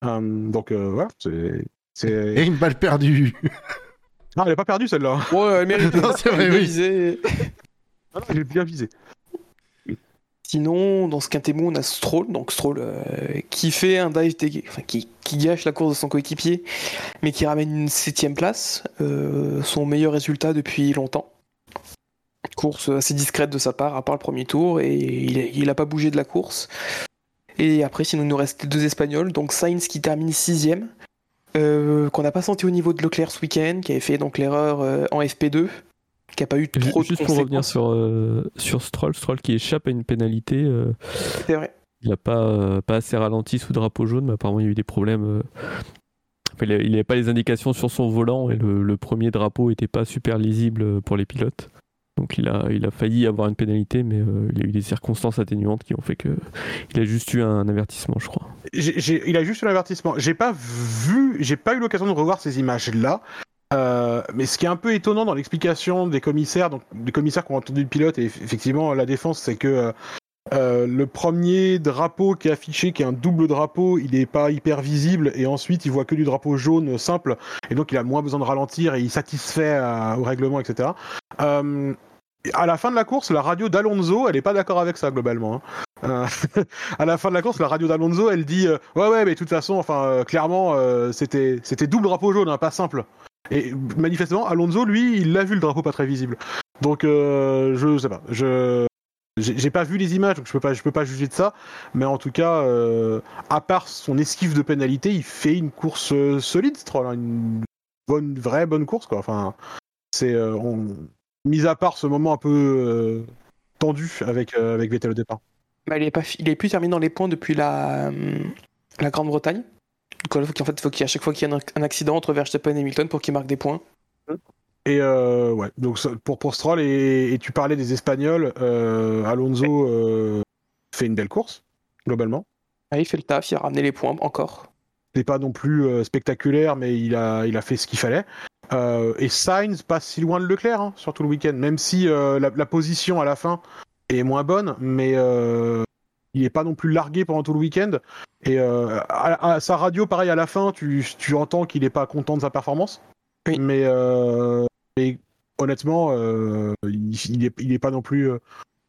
Euh, donc euh, voilà, c'est. Et une balle perdue. Non, elle est pas perdue celle-là. Ouais, elle mérite. Non, c'est vrai, oui. Ah non, elle est bien visée. Sinon, dans ce quintet mou, on a Stroll, donc Stroll euh, qui fait un dive, dég- enfin, qui, qui gâche la course de son coéquipier, mais qui ramène une septième place, euh, son meilleur résultat depuis longtemps. Course assez discrète de sa part, à part le premier tour, et il, il a pas bougé de la course. Et après, sinon, il nous reste deux Espagnols, donc Sainz qui termine sixième, euh, qu'on n'a pas senti au niveau de Leclerc ce week-end, qui avait fait donc l'erreur euh, en FP2, qui a pas eu trop de Juste pour revenir sur, euh, sur Stroll, Stroll qui échappe à une pénalité. C'est vrai. il n'a pas, pas assez ralenti sous drapeau jaune, mais apparemment il y a eu des problèmes. il n'avait pas les indications sur son volant et le, le premier drapeau n'était pas super lisible pour les pilotes. Donc il a, il a failli avoir une pénalité, mais euh, il y a eu des circonstances atténuantes qui ont fait que il a juste eu un avertissement, je crois. Il a juste un avertissement. J'ai pas vu, j'ai pas eu l'occasion de revoir ces images-là. Euh, mais ce qui est un peu étonnant dans l'explication des commissaires, donc des commissaires qui ont entendu le pilote et eff- effectivement la défense, c'est que euh, le premier drapeau qui est affiché, qui est un double drapeau, il est pas hyper visible et ensuite il voit que du drapeau jaune simple et donc il a moins besoin de ralentir et il satisfait euh, au règlement, etc. Euh, à la fin de la course, la radio d'Alonso, elle est pas d'accord avec ça globalement. hein. Euh, à la fin de la course, la radio d'Alonso, elle dit ouais ouais, mais de toute façon, enfin clairement, c'était c'était double drapeau jaune, hein, pas simple. Et manifestement, Alonso, lui, il l'a vu le drapeau pas très visible. Donc euh, je sais pas, je j'ai pas vu les images, donc je peux pas je peux pas juger de ça. Mais en tout cas, euh, à part son esquive de pénalité, il fait une course euh, solide, Stroll. hein, une- bonne, vraie bonne course, quoi. Enfin, c'est. euh, on... Mis à part ce moment un peu euh, tendu avec, euh, avec Vettel au départ. Bah, il est pas, fi- il est plus terminé dans les points depuis la, la Grande-Bretagne. Donc là, faut fait, faut qu'à chaque fois qu'il y a un, un accident entre Verstappen et Hamilton pour qu'il marque des points. Et euh, ouais, donc pour, pour Stroll, et, et tu parlais des Espagnols, euh, Alonso euh, fait une belle course, globalement. Ah, il fait le taf, il a ramené les points encore. C'est pas non plus spectaculaire, mais il a, il a fait ce qu'il fallait. Et Sainz passe si loin de Leclerc hein, sur tout le week-end, même si la, la position à la fin est moins bonne, mais il est pas non plus largué pendant tout le week-end. Et à, à sa radio, pareil, à la fin, tu, tu entends qu'il est pas content de sa performance. Oui. Mais, euh, mais honnêtement, euh, il, il, est, il est pas non plus. euh,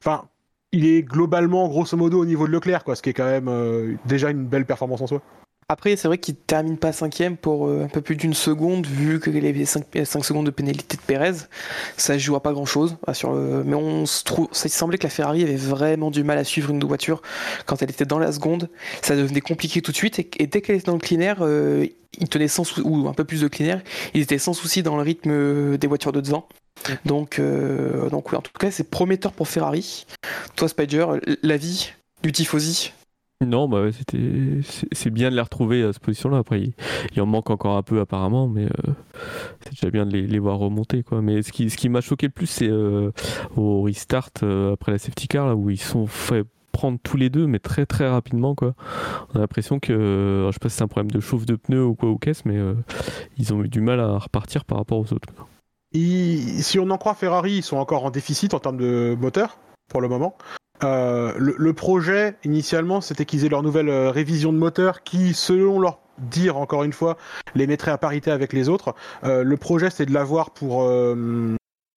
Enfin, il est globalement, grosso modo, au niveau de Leclerc, quoi, ce qui est quand même euh, déjà une belle performance en soi. Après, c'est vrai qu'il termine pas cinquième pour euh, un peu plus d'une seconde, vu qu'il y avait 5, secondes de pénalité de Pérez. Ça se joue à pas grand chose. le... Mais on se trouve, ça semblait que la Ferrari avait vraiment du mal à suivre une voiture quand elle était dans la seconde. Ça devenait compliqué tout de suite. Et, dès qu'elle était dans le clean air, euh, il tenait sans ou un peu plus de clean air, il était sans souci dans le rythme euh, des voitures de devant. Donc, donc oui, en tout cas, c'est prometteur pour Ferrari. Toi, Spider, l'avis du tifosi Non, bah c'était, c'est- bien de les retrouver à cette position-là. Après, il, en manque encore un peu apparemment, mais euh, c'est déjà bien de les, voir remonter. Quoi. Mais ce qui, ce qui m'a choqué le plus, c'est euh, au restart euh, après la safety car, là, où ils sont fait prendre tous les deux, mais très très rapidement. Quoi. On a l'impression que, je sais pas si c'est un problème de chauffe de pneus ou quoi ou qu'est-ce, mais ils ont eu du mal à repartir par rapport aux autres. si on en croit Ferrari, ils sont encore en déficit en termes de moteur pour le moment. Euh, le, projet initialement, c'était qu'ils aient leur nouvelle euh, révision de moteur qui, selon leur dire encore une fois, les mettrait à parité avec les autres. Euh, le projet, c'est de l'avoir pour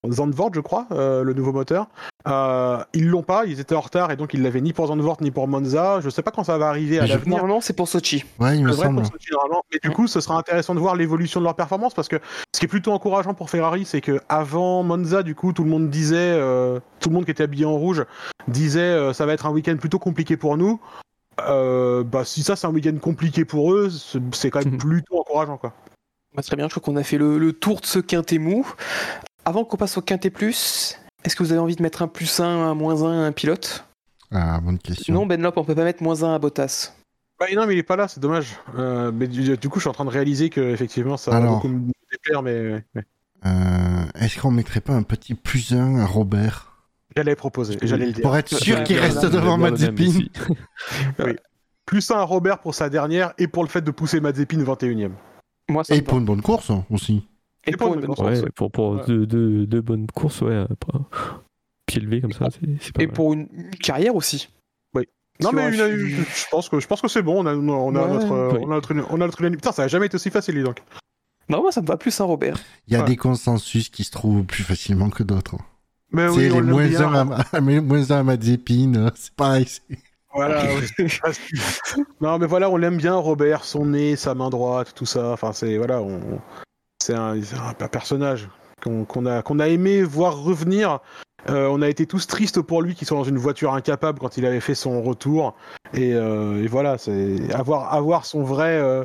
Zandvoort, je crois, euh, le nouveau moteur. Euh, ils l'ont pas, ils étaient en retard et donc ils l'avaient ni pour Zandvoort ni pour Monza. Je sais pas quand ça va arriver à l'avenir. Normalement, c'est pour Sochi. Ouais, il me semble. pour Sochi, normalement. Mais du coup, ce sera intéressant de voir l'évolution de leur performance parce que ce qui est plutôt encourageant pour Ferrari, c'est que avant Monza, du coup, tout le monde disait, euh, tout le monde qui était habillé en rouge disait, euh, ça va être un week-end plutôt compliqué pour nous. Euh, bah, si ça c'est un week-end compliqué pour eux, c'est quand même plutôt encourageant, quoi. Bah, très bien, je crois qu'on a fait le, le tour de ce quintet mou. Avant qu'on passe au quintet plus, est-ce que vous avez envie de mettre un plus 1, un moins 1 à un pilote? Ah, bonne question. Non, Benlop, on peut pas mettre moins 1 à Bottas. Bah, non, mais il est pas là, c'est dommage. Euh, mais du, du coup, je suis en train de réaliser que effectivement, ça va Alors. beaucoup me déplaire, mais. Euh, Est-ce qu'on mettrait pas un petit plus 1 à Robert? J'allais proposer, j'allais le dire. Pour être sûr qu'il reste devant Mazepin. Plus un à Robert pour sa dernière et pour le fait de pousser Mazepin 21ème. Moi, ça Et va. pour une bonne course hein, aussi. Et pour une bonne course. Ouais, pour, pour Ouais. deux, deux- deux bonnes courses, ouais, pas- pied levé comme ça, c'est, c'est pas Et mal. pour une, une carrière aussi. Non Qui mais je pense que je pense que c'est bon. On a on a Ouais. notre euh, Oui. on a notre on a notre unanimité. Putain, ça a jamais été aussi facile donc. Non, moi, ça me va plus, un Robert. Il y a Ouais. des consensus qui se trouvent plus facilement que d'autres. Mais c'est oui, les moins bien. 1 à, moins un à Mazepin, c'est pareil. c'est- Voilà. oui. non mais voilà, on l'aime bien Robert, son nez, sa main droite, tout ça. Enfin c'est voilà, on c'est un, personnage qu'on a aimé voir revenir. Euh, on a été tous tristes pour lui qu'il soit dans une voiture incapable quand il avait fait son retour. Et, euh, voilà, c'est avoir avoir son vrai euh,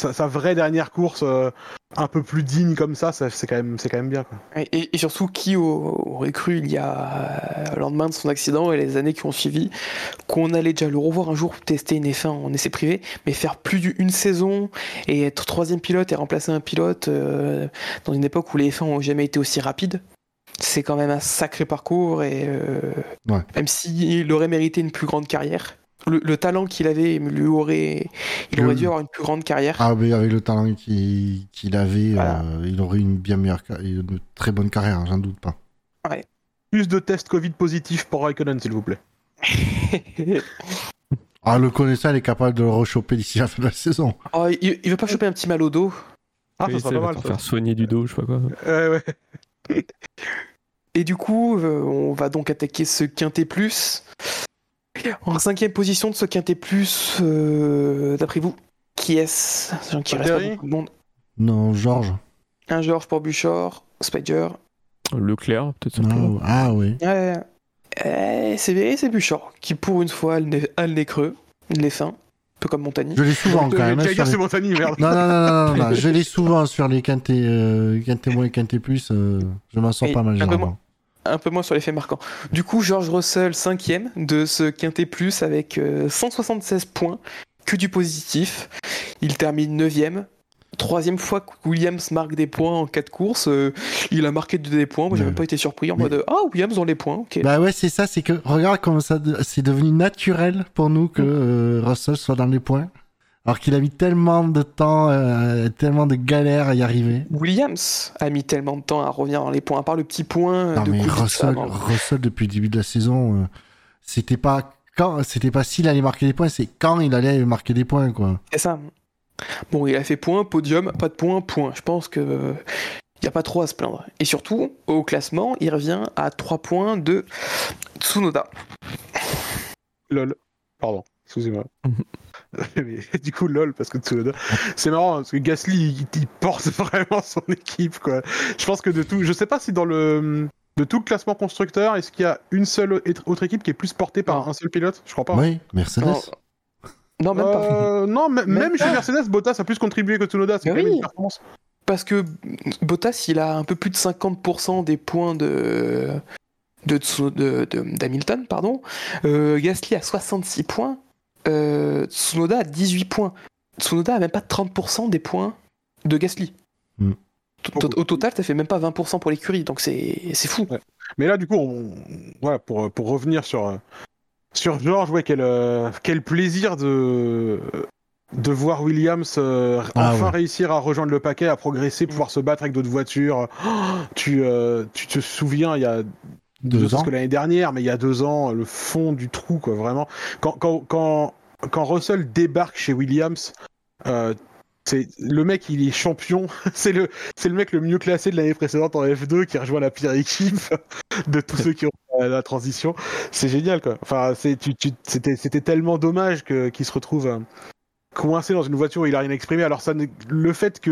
sa, sa vraie dernière course euh, un peu plus digne comme ça, ça c'est quand même c'est quand même bien. Quoi. Et, surtout, qui au- aurait cru il y a le lendemain de son accident et les années qui ont suivi qu'on allait déjà le revoir un jour tester une F1 en essai privé, mais faire plus d'une saison et être troisième pilote et remplacer un pilote euh, dans une époque où les F1 ont jamais été aussi rapides. C'est quand même un sacré parcours et euh, Ouais. même s'il aurait mérité une plus grande carrière, le, le talent qu'il avait lui aurait, il Le- aurait dû avoir une plus grande carrière. Ah, mais avec le talent qu'il avait, Voilà. euh, il aurait une bien meilleure, une très bonne carrière, j'en doute pas. Plus de tests Covid positifs pour Raikkonen s'il vous plaît. Ah, le connaissant, il est capable de le rechoper d'ici la fin de la saison. Oh, il, il veut pas choper un petit mal au dos Ah Oui, ça il pas va mal. faire soigner du dos, je sais pas quoi. Ouais, ouais. Et du coup, euh, on va donc attaquer ce quintet plus. En cinquième position de ce quintet plus, euh, d'après vous, qui est-ce? Sachant qu'il reste pas Valtteri? beaucoup de monde. Non, Georges. Un Georges pour Buchor, Spider. Leclerc, peut-être simplement. Non, ah oui. Ouais. Eh, c'est c'est Buchor qui, pour une fois, a le nez- a le nez creux, il est fin. peu comme Montagny. Je l'ai souvent quand même. hein, les- c'est Montagny, merde. Non, non, non, non, non, non, je l'ai souvent sur les quintés, euh, quintés moins et quintés plus. euh, je m'en sors Et pas mal un peu généralement. Un peu moins sur l'effet marquant. Du coup, George Russell, cinquième de ce quintet plus avec euh, 176 points, que du positif. Il termine neuvième. Troisième fois que Williams marque des points en quatre courses. euh, il a marqué des points. Moi, j'ai même pas été surpris en Mais- mode Ah, Williams ont les points. Ok. Bah ouais, c'est ça, c'est que regarde comment ça, de- c'est devenu naturel pour nous que euh, Russell soit dans les points. Alors qu'il a mis tellement de temps, euh, tellement de galères à y arriver. Williams a mis tellement de temps à revenir dans les points, à part le petit point euh, Non de mais Russell. Russell depuis le début de la saison, euh, c'était pas quand, c'était pas s'il allait marquer des points, c'est quand il allait marquer des points quoi. C'est ça. Bon, il a fait point, podium, pas de point, point. Je pense que il n'y a pas trop à se plaindre. Et surtout, au classement, il revient à 3 points de Tsunoda. Lol. Pardon, excusez-moi. Mais du coup, lol, parce que Tsunoda. C'est marrant, hein, parce que Gasly, il, il porte vraiment son équipe, quoi. Je pense que de tout. Je sais pas si dans le. De tout le classement constructeur, est-ce qu'il y a une seule autre- équipe qui est plus portée par un seul pilote? Je crois pas. Oui, Mercedes. Non, non, même pas. Euh, non, Même même, chez pas. Mercedes, Bottas a plus contribué que Tsunoda. C'est Mais quand même oui. une performance. Parce que Bottas, il a un peu plus de 50% des points de de Tsuno- de- de- d'Hamilton, pardon. Euh, Gasly a 66 points. Euh, Tsunoda a 18 points. Tsunoda a même pas 30% des points de Gasly. Hmm. Au- total, ça fait même pas 20% pour l'écurie, donc c'est c'est fou. Mais là, du coup, on... voilà, pour, pour revenir sur, euh, sur George, ouais, quel, euh, quel plaisir de, de voir Williams euh, Ah enfin ouais. réussir à rejoindre le paquet, à progresser, pouvoir se battre avec d'autres voitures. Oh, tu, euh, tu te souviens, il y a Deux ans. que l'année dernière, mais il y a deux ans, le fond du trou, quoi, vraiment. Quand, quand, quand, quand Russell débarque chez Williams, euh, c'est le mec, il est champion. c'est le, c'est le mec le mieux classé de l'année précédente en F2 qui rejoint la pire équipe de tous ceux qui ont la transition. C'est génial, quoi. Enfin, c'est, tu, tu, c'était, c'était tellement dommage que, qu'il se retrouve euh, coincé dans une voiture où il a rien exprimé. Alors ça, ne- le fait que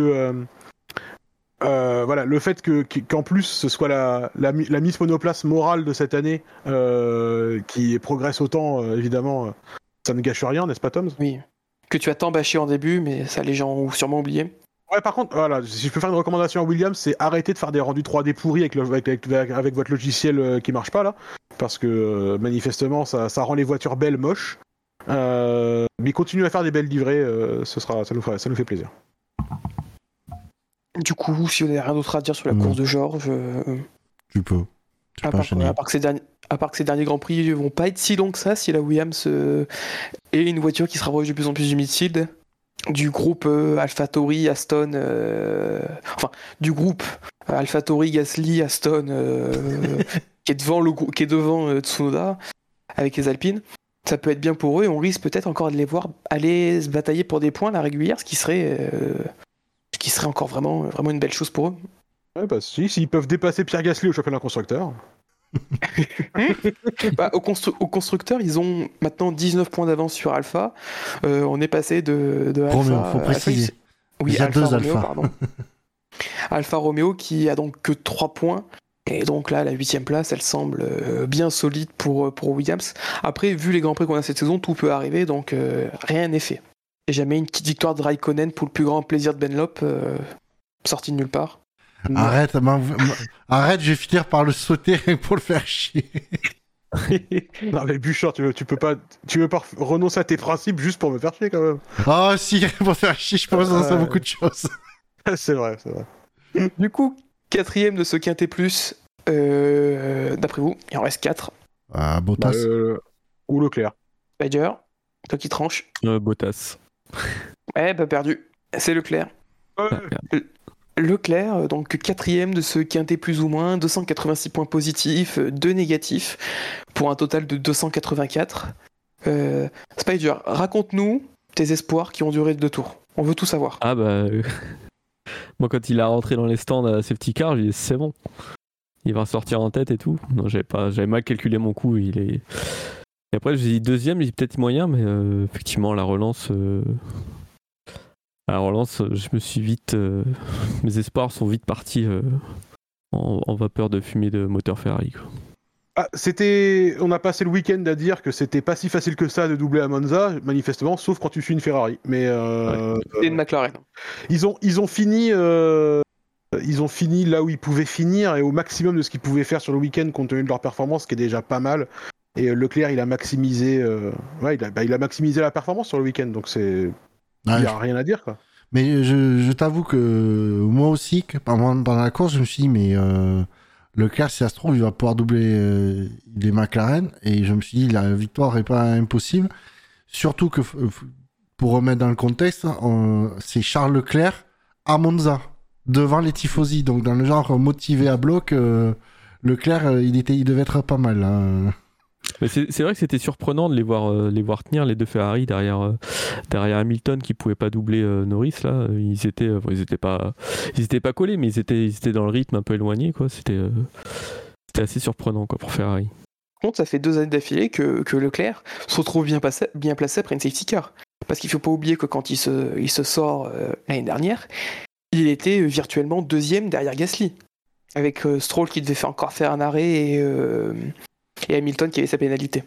euh, voilà, le fait que qu'en plus ce soit la, la, mi- la Miss Monoplace morale de cette année euh, qui progresse autant, euh, évidemment, ça ne gâche rien, n'est-ce pas, Tom? Oui. Que tu as tant bâché en début, mais ça les gens ont sûrement oublié. Ouais, par contre, voilà, si je peux faire une recommandation à Williams, c'est arrêter de faire des rendus 3D pourris avec, le, avec, avec, avec votre logiciel qui marche pas là, parce que manifestement ça, ça rend les voitures belles moches. Mais continuez à faire des belles livrées, ce sera, ça nous, fera- ça nous fait plaisir. Du coup, si vous n'avez rien d'autre à dire sur la Non. course de Georges, euh, Tu peux. Tu à, peux part, enchaîner. à part que ces derniers, à part que ces derniers Grands Prix vont pas être si longs que ça, si la Williams euh, est une voiture qui se rapproche de plus en plus du midfield, du groupe euh, AlphaTauri, Aston, euh, enfin du groupe euh, AlphaTauri, Gasly, Aston, euh, qui est devant le qui est devant Tsunoda avec les Alpines. Ça peut être bien pour eux et on risque peut-être encore de les voir aller se batailler pour des points à la régulière, ce qui serait, ce qui serait encore vraiment, vraiment une belle chose pour eux. Ouais, bah si, s'ils peuvent dépasser Pierre Gasly au championnat constructeur. Bah, au, constru- au constructeur, ils ont maintenant 19 points d'avance sur Alpha. Euh, on est passé de, de Alpha. Roméo, faut Alpha, préciser. il- oui, Il y a Alpha deux Romeo, Alpha. pardon. Alpha Romeo qui a donc que 3 points. Et donc là, la huitième place, elle semble euh, bien solide pour, euh, pour Williams. Après, vu les grands prix qu'on a cette saison, tout peut arriver, donc euh, rien n'est fait. Et jamais une petite victoire de Raikkonen pour le plus grand plaisir de Benlop, euh, sorti de nulle part. Arrête, arrête, je vais finir par le sauter pour le faire chier. non mais Bouchard, tu veux, tu peux pas, tu veux pas renoncer à tes principes juste pour me faire chier quand même. Oh si, pour faire chier, je pense à Euh. beaucoup de choses. c'est vrai, c'est vrai. Du coup, quatrième de ce quintet plus, euh, d'après vous, il en reste 4. Ah, Bottas. Bah, euh, ou Leclerc. Spider, toi qui tranche. Euh, Bottas. Ouais, bah perdu. C'est Leclerc. Merde. Leclerc, euh, donc quatrième de ce quintet plus ou moins, 286 points positifs, 2 négatifs, pour un total de 284. Euh, Spider, raconte-nous tes espoirs qui ont duré deux tours. On veut tout savoir. Ah bah. euh, Moi, quand il a rentré dans les stands à safety car, j'ai dit c'est bon. Il va sortir en tête et tout. Non, j'avais pas, j'avais mal calculé mon coup. Il est. Et après, j'ai dit deuxième, j'ai dit peut-être moyen, mais euh, effectivement, la relance. euh, La relance, euh, je me suis vite. euh, Mes espoirs sont vite partis euh, en, en vapeur de fumée de moteur Ferrari. quoi. Ah, c'était, on a passé le week-end à dire que c'était pas si facile que ça de doubler à Monza, manifestement, sauf quand tu suis une Ferrari. Mais euh, C'est une McLaren. ils ont, ils ont fini, euh, ils ont fini là où ils pouvaient finir et au maximum de ce qu'ils pouvaient faire sur le week-end compte tenu de leur performance, ce qui est déjà pas mal. Et euh, Leclerc, il a maximisé, euh, ouais, il a, bah, il a maximisé la performance sur le week-end, donc c'est, il Ouais, y a rien à dire quoi. Mais je, je t'avoue que moi aussi, que pendant, pendant la course, je me suis dit, mais euh, Leclerc, si ça se trouve, il va pouvoir doubler euh, les McLaren. Et je me suis dit, la victoire est pas impossible. Surtout que, pour remettre dans le contexte, on- c'est Charles Leclerc à Monza, devant les tifosi. Donc, dans le genre motivé à bloc, Leclerc, il, était, il devait être pas mal. hein. Mais c'est vrai que c'était surprenant de les voir, euh, les voir tenir les deux Ferrari derrière, euh, derrière Hamilton qui pouvait pas doubler euh, Norris là. Ils étaient, ils étaient pas, ils étaient pas collés, mais ils étaient, ils étaient dans le rythme un peu éloigné. C'était, assez surprenant quoi pour Ferrari. Par contre, ça fait deux années d'affilée que, que Leclerc se retrouve bien, passé- bien placé après une safety car. Parce qu'il faut pas oublier que quand il se, il se sort l'année dernière, il était virtuellement deuxième derrière Gasly. Avec Stroll qui devait faire encore faire un arrêt et, et Hamilton qui avait sa pénalité.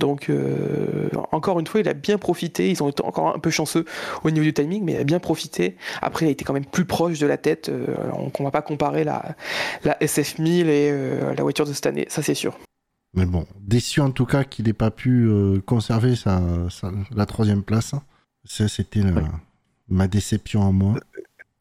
Donc, euh, encore une fois, il a bien profité. Ils ont été encore un peu chanceux au niveau du timing, mais il a bien profité. Après, il a été quand même plus proche de la tête. Euh, on ne va pas comparer la, la SF1000 et euh, la voiture de cette année, ça c'est sûr. Mais bon, déçu en tout cas qu'il n'ait pas pu euh, conserver sa, sa- la troisième place. Ça, c'était ma déception à moi.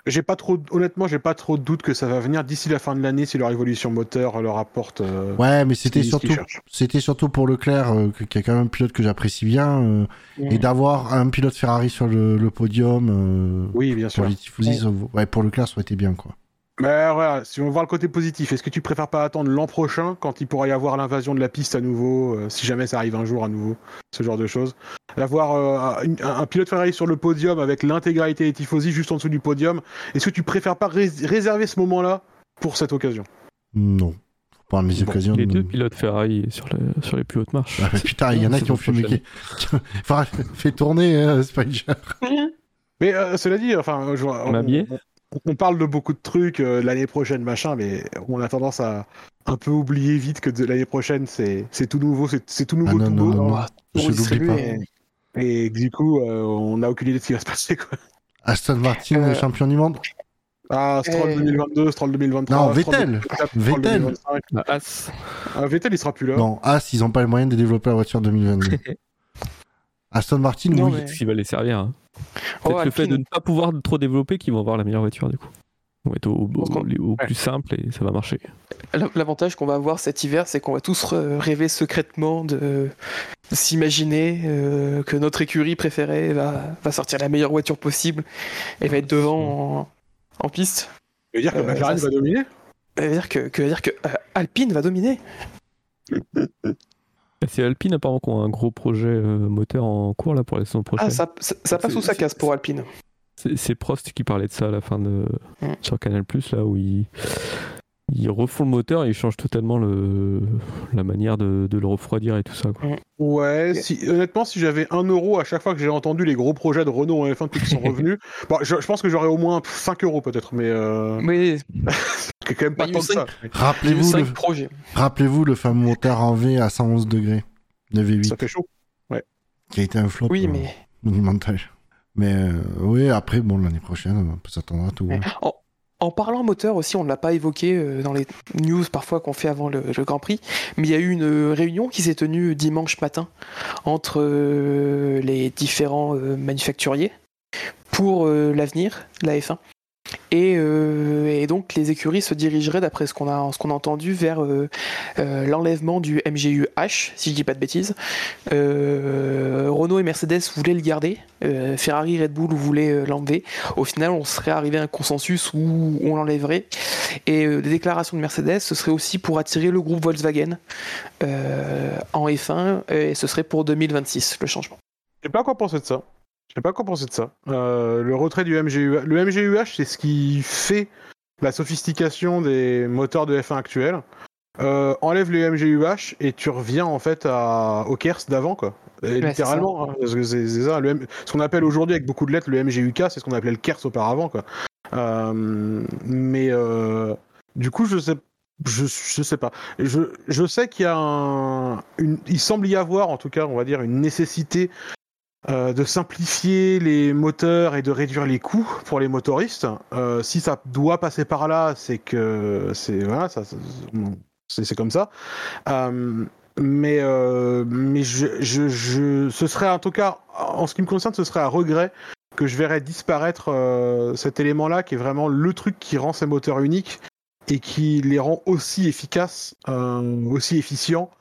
J'ai pas trop, honnêtement, j'ai pas trop de doute que ça va venir d'ici la fin de l'année si leur évolution moteur leur apporte. euh, Ouais, mais c'était surtout, c'était surtout pour Leclerc, euh, qui est quand même un pilote que j'apprécie bien, euh, et d'avoir un pilote Ferrari sur le, le podium euh, Oui, bien sûr. pour les tifosi, ça- ouais, pour Leclerc, ça aurait été bien, quoi. Mais voilà, si on voit le côté positif, est-ce que tu préfères pas attendre l'an prochain quand il pourra y avoir l'invasion de la piste à nouveau, euh, si jamais ça arrive un jour à nouveau, ce genre de choses? D'avoir euh, un, un pilote Ferrari sur le podium avec l'intégralité des tifosi juste en dessous du podium, est-ce que tu préfères pas rés- réserver ce moment-là pour cette occasion? Non. Pas les Bon, occasions. Les de- deux pilotes Ferrari sur, le- sur les plus hautes marches. Ah, putain, il y en a qui ont fumé. Qui... enfin, fait tourner, euh, Spider. Mais euh, cela dit, enfin, je- On on, on parle de beaucoup de trucs euh, l'année prochaine, machin, mais on a tendance à un peu oublier vite que l'année prochaine, c'est c'est tout nouveau, c'est tout nouveau, Ah non, tout non, beau. non, non. Ah, Je l'oublie pas. et- Et du coup, euh, on n'a aucune idée de ce qui va se passer. Quoi. Aston Martin, Euh, champion du monde? Ah, Stroll Euh, 2022, Stroll 2023. Non, Stroll Vettel. 2024, Stroll Vettel. 2025. La As. Ah, Vettel, il sera plus là. Non, As, ils n'ont pas les moyens de développer la voiture 2022. Aston Martin, Non, oui. mais- Ce qui va les servir. Hein. Oh, Peut-être le fait de ne pas pouvoir trop développer qu'ils vont avoir la meilleure voiture du coup. Ils vont être au, Ouais. plus simple et ça va marcher. L'avantage qu'on va avoir cet hiver, c'est qu'on va tous rêver secrètement de, de s'imaginer euh, que notre écurie préférée va, va sortir la meilleure voiture possible et va être devant en, en piste. Ça veut dire que Euh, McLaren ça, va dominer? Ça veut dire que, que, veut dire que euh, Alpine va dominer. C'est Alpine apparemment qui ont un gros projet euh, moteur en cours là pour la saison prochaine. Ah, ça, ça, ça passe ou ça casse pour Alpine C'est Prost qui parlait de ça à la fin de Mm. sur Canal Plus là où ils ils refont le moteur et ils changent totalement le la manière de, de le refroidir et tout ça. Quoi. Ouais, si, honnêtement, si j'avais un euro à chaque fois que j'ai entendu les gros projets de Renault en F1 qui sont revenus, bon, je, je pense que j'aurais au moins 5 euros peut-être, mais euh, Mais c'est quand même pas Bah, tant que ça. Rappelez-vous le, 5 projets. rappelez-vous le fameux moteur en V à 111 degrés de V8 Ça fait chaud. qui a été un flop Oui, euh, mais monumental. Mais euh, oui, après, bon, l'année prochaine, on peut s'attendre à tout. hein. en, en parlant moteur aussi, on ne l'a pas évoqué euh, dans les news parfois qu'on fait avant le, Grand Prix, mais il y a eu une réunion qui s'est tenue dimanche matin entre euh, les différents euh, manufacturiers pour euh, l'avenir, la F1. Et, euh, et donc les écuries se dirigeraient, d'après ce qu'on a, ce a entendu, vers euh, euh, l'enlèvement du MGU H, si je dis pas de bêtises. Renault et Mercedes voulaient le garder, Ferrari, Red Bull voulaient l'enlever. Au final, on serait arrivé à un consensus où on l'enlèverait. Et les déclarations de Mercedes, ce serait aussi pour attirer le groupe Volkswagen en F1, et ce serait pour 2026 le changement. Je sais pas quoi penser de ça. Je sais pas quoi penser de ça. Euh, le retrait du MGU, le MGUH, c'est ce qui fait la sophistication des moteurs de F1 actuels. Euh, enlève le MGUH et tu reviens en fait à, au KERS d'avant quoi. Ouais, littéralement, hein, parce que c'est c'est ça. Le M- ce qu'on appelle aujourd'hui avec beaucoup de lettres le MGUK, c'est ce qu'on appelait le KERS auparavant quoi. Euh, mais du coup, je sais je, je sais pas. Je, je sais qu'il y a un, une, il semble y avoir, en tout cas, on va dire, une nécessité euh, de simplifier les moteurs et de réduire les coûts pour les motoristes. Euh, si ça doit passer par là, c'est que c'est voilà, ça, c'est comme ça. Euh, mais mais je, je, je, ce serait en tout cas, en ce qui me concerne, ce serait un regret que je verrais disparaître cet élément-là, qui est vraiment le truc qui rend ces moteurs uniques et qui les rend aussi efficaces, aussi efficients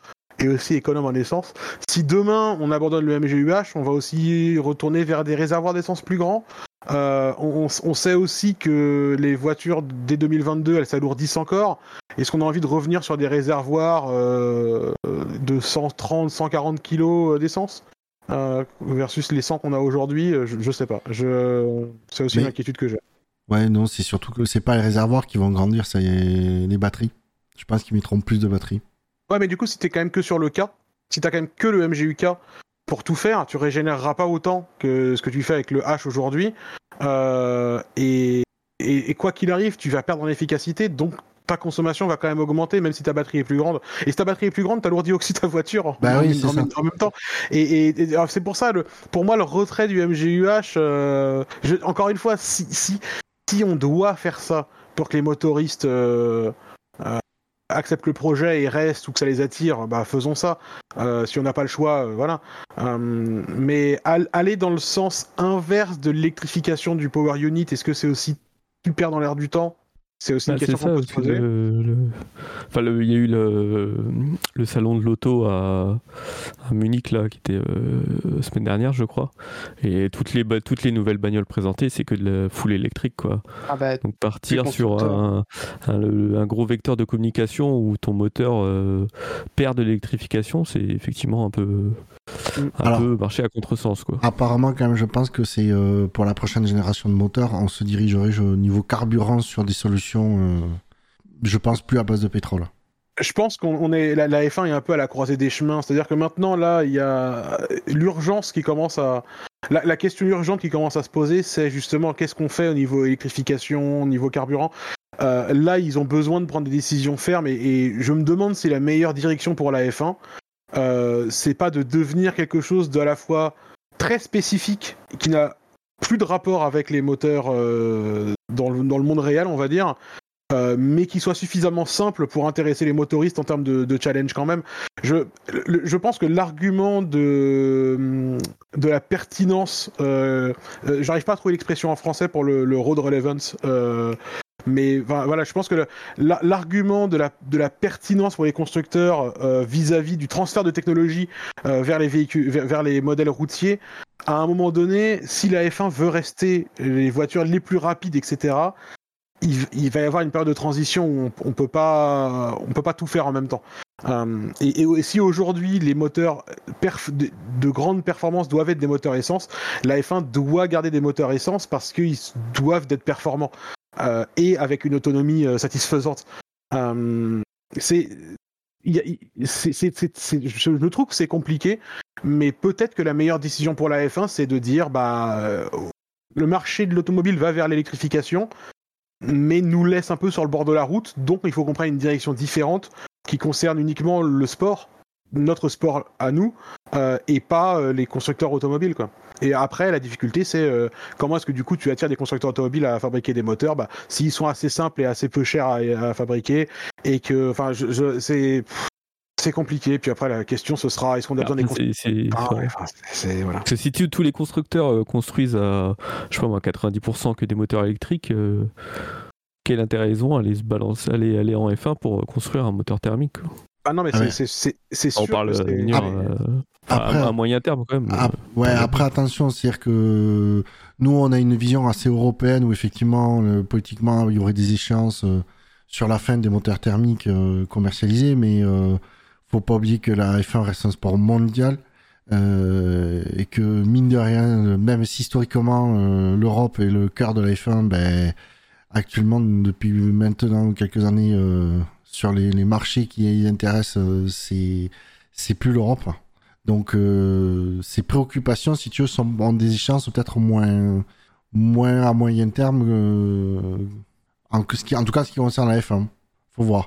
et aussi économes en essence. Si demain on abandonne le MGUH, on va aussi retourner vers des réservoirs d'essence plus grands. Euh, on, on, sait aussi que les voitures dès 2022 elles s'alourdissent encore. Est-ce qu'on a envie de revenir sur des réservoirs euh, de 130, 140 kilos d'essence? Euh, versus les 100 qu'on a aujourd'hui je, je, sais pas. Je... C'est aussi Mais... une inquiétude que j'ai. Ouais, non, c'est surtout que c'est pas les réservoirs qui vont grandir, c'est les batteries. Je pense qu'ils mettront plus de batteries. Ouais, mais du coup, si t'es quand même que sur le K, si t'as quand même que le MGUK pour tout faire, tu régénéreras pas autant que ce que tu fais avec le H aujourd'hui. Euh, et, et, et, quoi qu'il arrive, tu vas perdre en efficacité, donc ta consommation va quand même augmenter, même si ta batterie est plus grande. Et si ta batterie est plus grande, t'alourdis aussi ta voiture bah en, oui, en, en, en, même temps. Et, et c'est pour ça, le, pour moi, le retrait du MGUH, euh, je, encore une fois, si, si, si on doit faire ça pour que les motoristes euh, euh, acceptent le projet et restent ou que ça les attire, bah faisons ça. Euh, si on n'a pas le choix, voilà. mais aller dans le sens inverse de l'électrification du power unit, est-ce que c'est aussi super dans l'air du temps? C'est aussi une bah, question qu'on peut se poser. Le, le... Enfin, le, il y a eu le, le salon de l'auto à, à, Munich là, qui était euh, semaine dernière, je crois. Et toutes les toutes les nouvelles bagnoles présentées, c'est que de la foule électrique, quoi. Ah bah, Donc partir sur un, un, un, gros vecteur de communication où ton moteur euh, perd de l'électrification, c'est effectivement un peu un Alors, peu marcher à contresens, quoi. Apparemment, quand même, je pense que c'est euh, pour la prochaine génération de moteurs, on se dirigerait au niveau carburant sur des solutions euh, je pense plus à base de pétrole. Je pense qu'on est la, la, F1 est un peu à la croisée des chemins, c'est-à-dire que maintenant là il y a l'urgence qui commence à la, la, question urgente qui commence à se poser, c'est justement qu'est-ce qu'on fait au niveau électrification, au niveau carburant? Euh, là ils ont besoin de prendre des décisions fermes et, et, je me demande si la meilleure direction pour la F1 euh, c'est pas de devenir quelque chose de à la fois très spécifique qui n'a plus de rapport avec les moteurs euh, dans, le, dans, le, monde réel, on va dire, euh, mais qui soit suffisamment simple pour intéresser les motoristes en termes de, challenge quand même. Je, je pense que l'argument de, de la pertinence, j'arrive pas à trouver l'expression en français pour le road relevance. Mais voilà, je pense que l'argument de la, pertinence pour les constructeurs vis-à-vis -vis du transfert de technologie vers les véhicules, vers, les modèles routiers, à un moment donné, si la F1 veut rester les voitures les plus rapides, etc., il, va y avoir une période de transition où on, on peut pas, tout faire en même temps. Euh, et, si aujourd'hui les moteurs de grande performance doivent être des moteurs essence, la F1 doit garder des moteurs essence parce qu'ils doivent être performants euh, et avec une autonomie euh, satisfaisante. Euh, c'est je trouve que c'est compliqué, mais peut-être que la meilleure décision pour la F1, c'est de dire bah le marché de l'automobile va vers l'électrification, mais nous laisse un peu sur le bord de la route, donc il faut qu'on prenne une direction différente qui concerne uniquement le sport, notre sport à nous, et pas les constructeurs automobiles quoi. Et après, la difficulté, c'est euh, comment est-ce que du coup tu attires des constructeurs automobiles à fabriquer des moteurs? Bah, S'ils sont assez simples et assez peu chers à, à fabriquer, et que, enfin, je, je, c'est. C'est compliqué, puis après la question ce sera est-ce qu'on a besoin des constructeurs? ah, ouais, enfin, voilà. Si tu, tous les constructeurs euh, construisent à, je sais pas moi, 90% que des moteurs électriques, euh, quel intérêt ils ont à aller se balancer, aller, aller en F1 pour construire un moteur thermique quoi? Ah non, mais ah ouais. c'est sûr. On parle venir, euh, après, à, à, moyen terme quand même. Ah, ouais, après attention, c'est-à-dire que nous on a une vision assez européenne où effectivement, euh, politiquement, il y aurait des échéances euh, sur la fin des moteurs thermiques euh, commercialisés, mais faut pas oublier que la F1 reste un sport mondial. et que mine de rien, même si historiquement l'Europe est le cœur de la F1, ben, actuellement depuis maintenant quelques années sur les, les, marchés qui intéressent, euh, c'est plus l'Europe. Donc euh, ces préoccupations, si tu veux, sont en des échéances peut-être moins moins à moyen terme, euh, en, en, tout cas ce qui concerne la F1. Faut voir.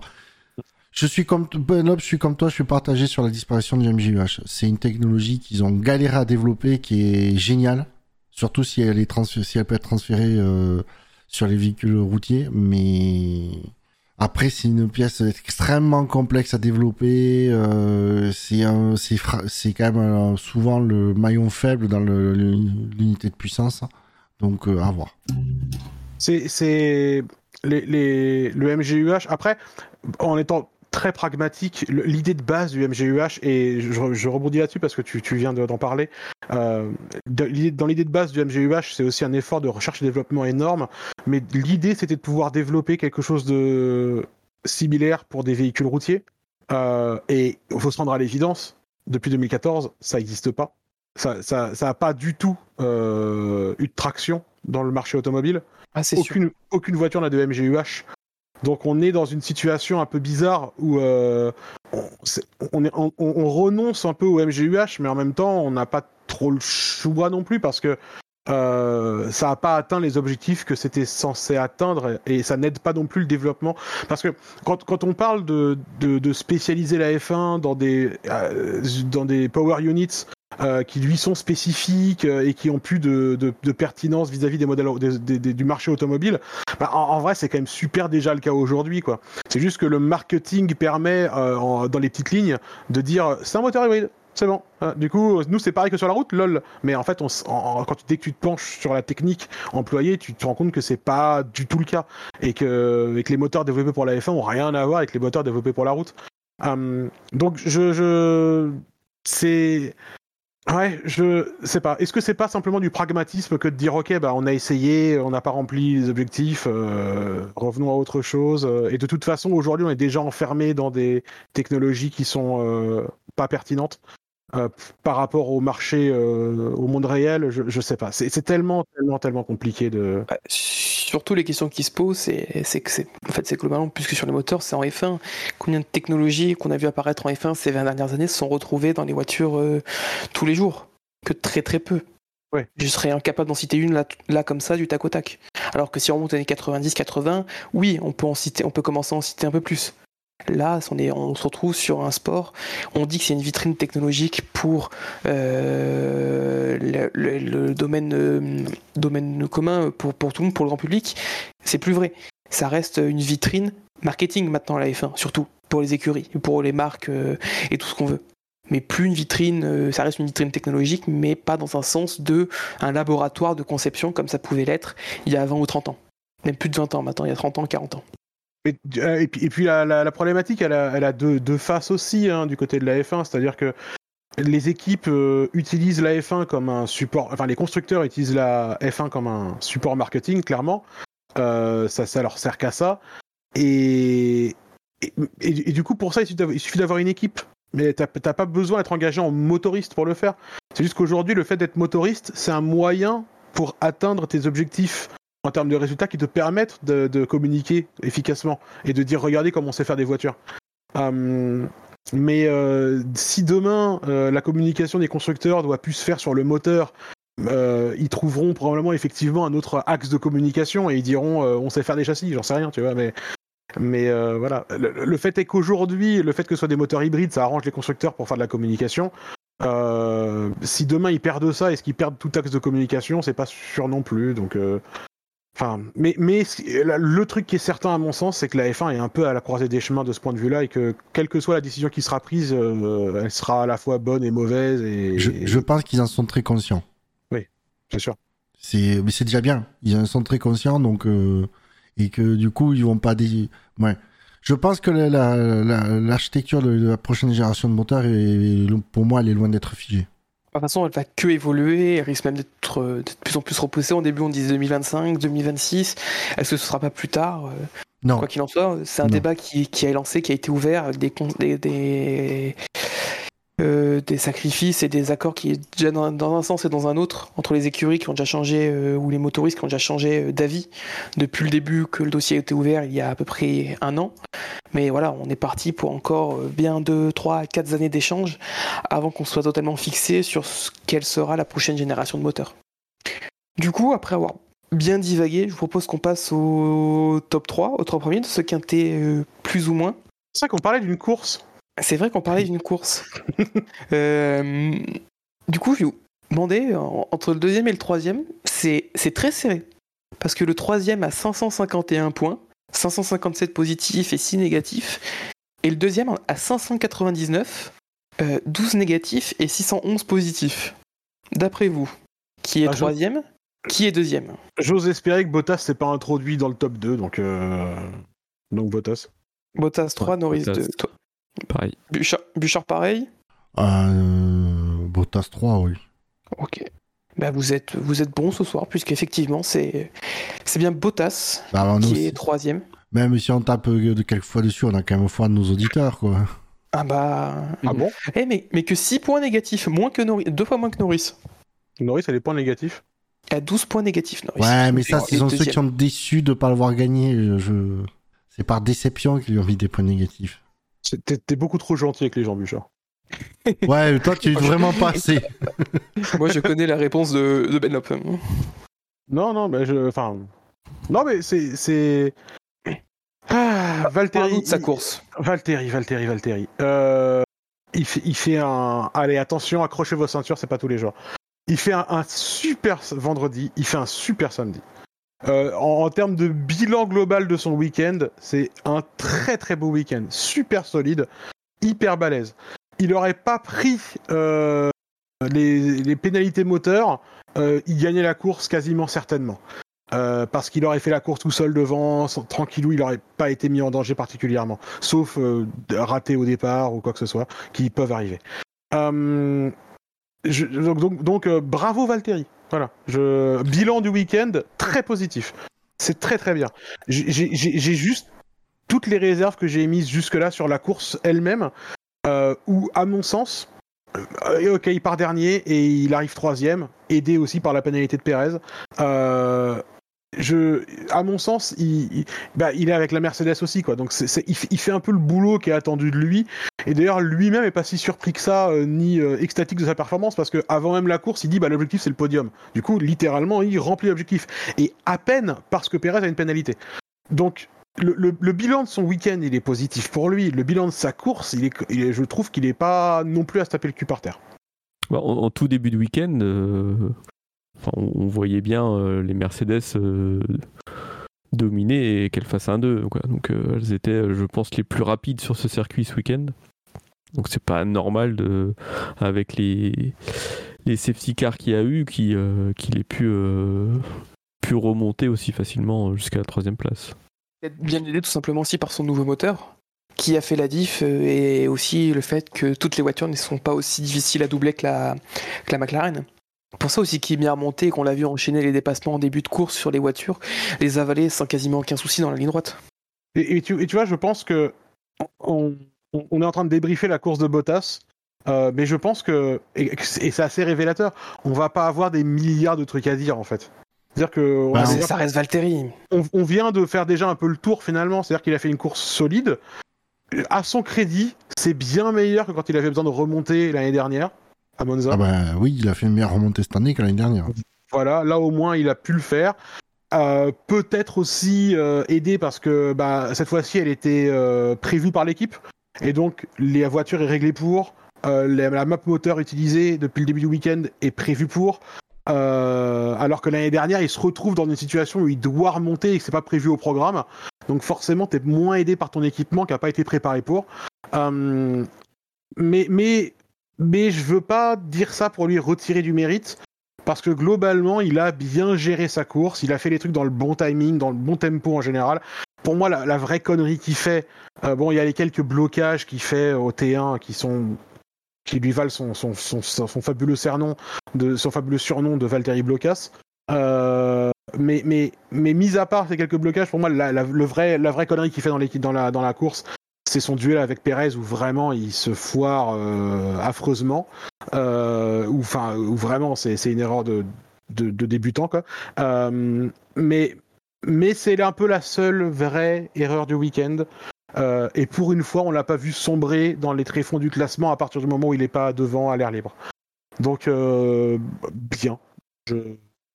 Je suis comme Benoît, je suis comme toi, je suis partagé sur la disparition du MGUH. C'est une technologie qu'ils ont galéré à développer, qui est géniale, surtout si elle est si elle peut être transférée sur les véhicules routiers. Mais après, c'est une pièce extrêmement complexe à développer. Euh, c'est quand même euh, souvent le maillon faible dans l'unité de puissance. Donc à voir. C'est les, les, le MGUH. Après, en étant très pragmatique. L'idée de base du MGUH, et je, rebondis là-dessus parce que tu, viens d'en parler, euh, dans l'idée de base du MGUH, c'est aussi un effort de recherche et développement énorme, mais l'idée c'était de pouvoir développer quelque chose de similaire pour des véhicules routiers. Euh, et il faut se rendre à l'évidence, depuis 2014, ça n'existe pas. Ça n'a ça, ça pas du tout euh, eu de traction dans le marché automobile. Ah, aucune, aucune voiture n'a de MGUH. Donc on est dans une situation un peu bizarre où euh, on, renonce un peu au MGUH, mais en même temps on n'a pas trop le choix non plus parce que euh, ça n'a pas atteint les objectifs que c'était censé atteindre et ça n'aide pas non plus le développement. Parce que quand, on parle de, spécialiser la F1 dans des, euh, dans des power units euh, qui lui sont spécifiques euh, et qui ont plus de, pertinence vis-à-vis des modèles du marché automobile, bah, en, vrai c'est quand même super déjà le cas aujourd'hui quoi. C'est juste que le marketing permet euh, dans les petites lignes de dire c'est un moteur hybride. C'est bon. Du coup, nous, c'est pareil que sur la route, lol. Mais en fait, on, quand dès que tu te penches sur la technique employée, tu te rends compte que c'est pas du tout le cas. Et que, et les moteurs développés pour la F1 ont rien à voir avec les moteurs développés pour la route. donc, je, je c'est Ouais, je sais pas. Est-ce que c'est pas simplement du pragmatisme que de dire ok, bah on a essayé, on n'a pas rempli les objectifs, euh, revenons à autre chose. Euh, et de toute façon, aujourd'hui, on est déjà enfermé dans des technologies qui sont euh, pas pertinentes par rapport au marché, au monde réel. Je, je sais pas. C'est tellement, tellement, tellement compliqué de. Surtout les questions qui se posent, c'est que c'est en fait c'est globalement plus que sur les moteurs, c'est en F1. Combien de technologies qu'on a vu apparaître en F1 ces 20 dernières années se sont retrouvées dans les voitures euh, tous les jours? Que très très peu. Ouais. Je serais incapable d'en citer une là, là, comme ça du tac au tac. Alors que si on remonte aux années 90-80, oui, on peut en citer, on peut commencer à en citer un peu plus. Là, on, se retrouve sur un sport. On dit que c'est une vitrine technologique pour euh, le, domaine, euh, commun, pour, pour tout le monde, pour le grand public. C'est plus vrai. Ça reste une vitrine marketing maintenant, la F1, surtout pour les écuries, pour les marques euh, et tout ce qu'on veut. Mais plus une vitrine, ça reste une vitrine technologique, mais pas dans un sens de un laboratoire de conception comme ça pouvait l'être il y a 20 ou 30 ans. Même plus de 20 ans maintenant, il y a 30 ans, 40 ans. Euh, et, puis, la, problématique, elle a, deux, faces aussi hein, du côté de la F1, c'est-à-dire que les équipes euh, utilisent la F1 comme un support, enfin les constructeurs utilisent la F1 comme un support marketing, clairement. Euh, ça, ça leur sert qu'à ça. Et, et, du coup, pour ça, il suffit d'avoir une équipe. Mais t'as pas besoin d'être engagé en motoriste pour le faire. C'est juste qu'aujourd'hui, le fait d'être motoriste, c'est un moyen pour atteindre tes objectifs en termes de résultats qui te permettent de, communiquer efficacement et de dire regardez comment on sait faire des voitures. Hum, mais euh, si demain euh, la communication des constructeurs doit plus se faire sur le moteur, euh, ils trouveront probablement effectivement un autre axe de communication et ils diront on sait faire des châssis, j'en sais rien, tu vois, mais mais voilà. Le, fait est qu'aujourd'hui, le fait que ce soit des moteurs hybrides, ça arrange les constructeurs pour faire de la communication. si demain ils perdent ça, est-ce qu'ils perdent tout axe de communication C'est pas sûr non plus. Donc Enfin, mais, mais le truc qui est certain à mon sens, c'est que la F1 est un peu à la croisée des chemins de ce point de vue-là et que quelle que soit la décision qui sera prise, euh, elle sera à la fois bonne et mauvaise. Et, je, pense qu'ils en sont très conscients. Oui, c'est sûr. C'est, mais c'est déjà bien. Ils en sont très conscients, donc euh, et que du coup ils vont pas des. Ouais. Je pense que l'architecture de, la prochaine génération de moteurs, est, pour moi, elle est loin d'être figée toute façon, elle va que évoluer, elle risque même d'être de plus en plus repoussée. Au début, on disait 2025, 2026. Est-ce que ce sera pas plus tard euh, Non. Quoi qu'il en soit, c'est un débat qui, qui, a lancé, qui a été ouvert avec des, des, des, euh, des sacrifices et des accords qui est déjà dans, un sens et dans un autre entre les écuries qui ont déjà changé euh, ou les motoristes qui ont déjà changé euh, d'avis depuis le début que le dossier a été ouvert il y a à peu près un an. Mais voilà, on est parti pour encore bien 2, 3, 4 années d'échange avant qu'on soit totalement fixé sur ce, quelle sera la prochaine génération de moteurs. Du coup, après avoir bien divagué, je vous propose qu'on passe au top 3, au 3 premiers de ce quintet plus ou moins. C'est ça qu'on parlait d'une course. C'est vrai qu'on parlait d'une course. Euh, du coup, je vais vous demander, entre le deuxième et le troisième, c'est c'est très serré. Parce que le troisième a 551 points, 557 positifs et 6 négatifs. Et le deuxième a 599, euh, 12 négatifs et 611 positifs. D'après vous, qui est Ah, troisième Qui est deuxième? J'ose espérer que Bottas s'est pas introduit dans le top 2, donc, euh... donc Bottas. Bottas 3, Ouais, Norris Bottas. 2. Toi, Pareil. Bouchard, Bouchard pareil? Euh, Bottas 3, oui. Ok. Bah vous êtes vous êtes bon ce soir puisqu'effectivement c'est c'est bien Bottas Bah, qui aussi. est troisième. Même si on tape euh, de quelques fois dessus, on a quand même foi de nos auditeurs, quoi. Ah bah Ah bon? Eh mais mais que 6 points négatifs moins que Norris, deux fois moins que Norris. Norris a des points négatifs. À 12 points négatifs Norris. Ouais, mais ça, Et ce sont ceux qui sont déçus de ne pas l'avoir gagné. Je... je- C'est par déception qu'ils lui ont mis des points négatifs. T'es beaucoup trop gentil avec les gens, Bouchard. Ouais, toi, tu es vraiment pas assez. Moi je connais la réponse de, de Benlop. Non, non, mais je. Enfin. Non, mais c'est. c'est... Ah, Valtteri. De sa course. Valtteri, Valtteri, Valtteri. Euh, il, fait, il fait un. Allez, attention, accrochez vos ceintures, c'est pas tous les jours. Il fait un, un super vendredi, il fait un super samedi. Euh, en, termes de bilan global de son week-end, c'est un très très beau week-end. Super solide, hyper balèze. Il aurait pas pris euh, les, pénalités moteurs, euh, il gagnait la course quasiment certainement. Parce qu'il aurait fait la course tout seul devant, tranquillou, il n'aurait pas été mis en danger particulièrement, sauf rater au départ ou quoi que ce soit, qui peuvent arriver. Donc, donc, bravo Valtteri. Voilà. Je, bilan du week-end très positif. C'est très très bien. J'ai juste toutes les réserves que j'ai émises jusque-là sur la course elle-même, euh, où à mon sens, euh, ok, il part dernier et il arrive troisième, aidé aussi par la pénalité de Pérez. Euh, je, à mon sens, bah, il est avec la Mercedes aussi, quoi. Donc, c'est il, fait- un peu le boulot qui est attendu de lui. Et d'ailleurs, lui-même est pas si surpris que ça, euh, ni euh, extatique de sa performance, parce que avant même la course, il dit, bah, l'objectif c'est le podium. Du coup, littéralement, il remplit l'objectif. Et à peine parce que Pérez a une pénalité. Donc, le, bilan de son week-end, il est positif pour lui. Le bilan de sa course, je trouve qu'il est pas non plus à se taper le cul par terre. Bah, en, en tout début de week-end, euh, on, voyait bien euh, les Mercedes euh, dominer et qu'elles fassent un 2. Quoi. Donc euh, elles étaient, je pense, les plus rapides sur ce circuit ce week-end. Donc c'est pas normal de, avec les, les safety cars qu'il y a eu qui, euh, qu'il ait pu, remonter aussi facilement jusqu'à la troisième place. Bien aidé tout simplement aussi par son nouveau moteur qui a fait la diff et aussi le fait que toutes les voitures ne sont pas aussi difficiles à doubler que la, que la McLaren. Pour ça aussi qu'il est bien remonté et qu'on l'a vu enchaîner les dépassements en début de course sur les voitures, les avaler sans quasiment aucun souci dans la ligne droite. Et, et tu, et tu vois, je pense que on, on- on est en train de débriefer la course de Bottas, euh, mais je pense que et, et c'est assez révélateur. On va pas avoir des milliards de trucs à dire en fait. C'est-à-dire que Bah, on- C'est- ça reste Valtteri. on, on vient de faire déjà un peu le tour finalement. C'est-à-dire qu'il a fait une course solide. À son crédit, c'est bien meilleur que quand il avait besoin de remonter l'année dernière à Monza. Ah bah oui, il a fait une meilleure remontée cette année que l'année dernière. Voilà, là au moins il a pu le faire. Euh, Peut-être aussi euh, aidé parce que bah, cette fois-ci elle était euh, prévue par l'équipe et donc la voiture est réglée pour. la, la map moteur utilisée depuis le début du week-end est prévue pour. Alors que l'année dernière il se retrouve dans une situation où il doit remonter et que c'est pas prévu au programme. Donc forcément t'es moins aidé par ton équipement qui a pas été préparé pour. Mais mais mais je veux pas dire ça pour lui retirer du mérite parce que globalement, il a bien géré sa course, il a fait les trucs dans le bon timing, dans le bon tempo en général. Pour moi, la, vraie connerie qu'il fait, euh, bon, il y a les quelques blocages qu'il fait au T1 qui sont qui lui valent son, son, son, fabuleux surnom de son fabuleux surnom de Valtteri Blocas. Euh, mais, mais, mais mis à part ces quelques blocages, pour moi, la, la, le vrai, la vraie connerie qu'il fait dans, l'équipe, dans, la, dans la course, c'est son duel avec Perez où vraiment il se foire euh, affreusement. Euh, où, enfin, où vraiment c'est, une erreur de, débutant. Quoi. Euh, mais, mais c'est un peu la seule vraie erreur du week-end. Et pour une fois, on l'a pas vu sombrer dans les tréfonds du classement à partir du moment où il n'est pas devant à l'air libre. Donc, bien. Je,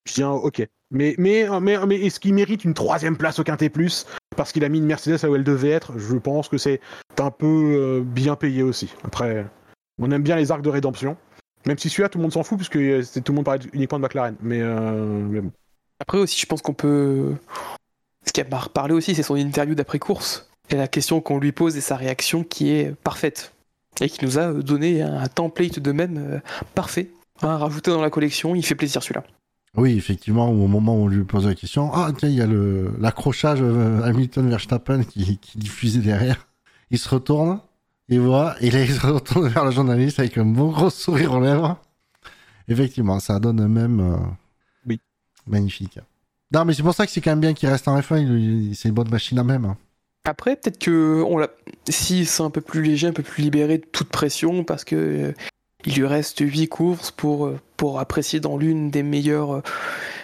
je dis ok. Mais, mais, mais, mais est-ce qu'il mérite une troisième place au Quintet Plus parce qu'il a mis une Mercedes là où elle devait être? Je pense que c'est un peu euh, bien payé aussi. Après, on aime bien les arcs de rédemption. Même si celui-là, tout le monde s'en fout, puisque euh, tout le monde parle uniquement de McLaren. Mais, euh, bon. Après aussi, je pense qu'on peut. Ce qui a reparlé aussi, c'est son interview d'après-course. Et la question qu'on lui pose et sa réaction qui est parfaite. Et qui nous a donné un template de même euh, parfait à rajouter dans la collection. Il fait plaisir celui-là. Oui, effectivement, au moment où on lui pose la question, ah tiens, il y a le l'accrochage euh, Hamilton Verstappen qui, qui diffusait derrière. Il se retourne, il voit, et là il se retourne vers le journaliste avec un bon gros sourire aux lèvres. Effectivement, ça donne même. euh, Oui. Magnifique. Non, mais c'est pour ça que c'est quand même bien qu'il reste en F1. il- il- C'est une bonne machine à même. hein. Après, peut-être que on l'a. Si c'est un peu plus léger, un peu plus libéré de toute pression, parce que euh, il lui reste 8 courses pour, euh, pour apprécier dans l'une des meilleures euh,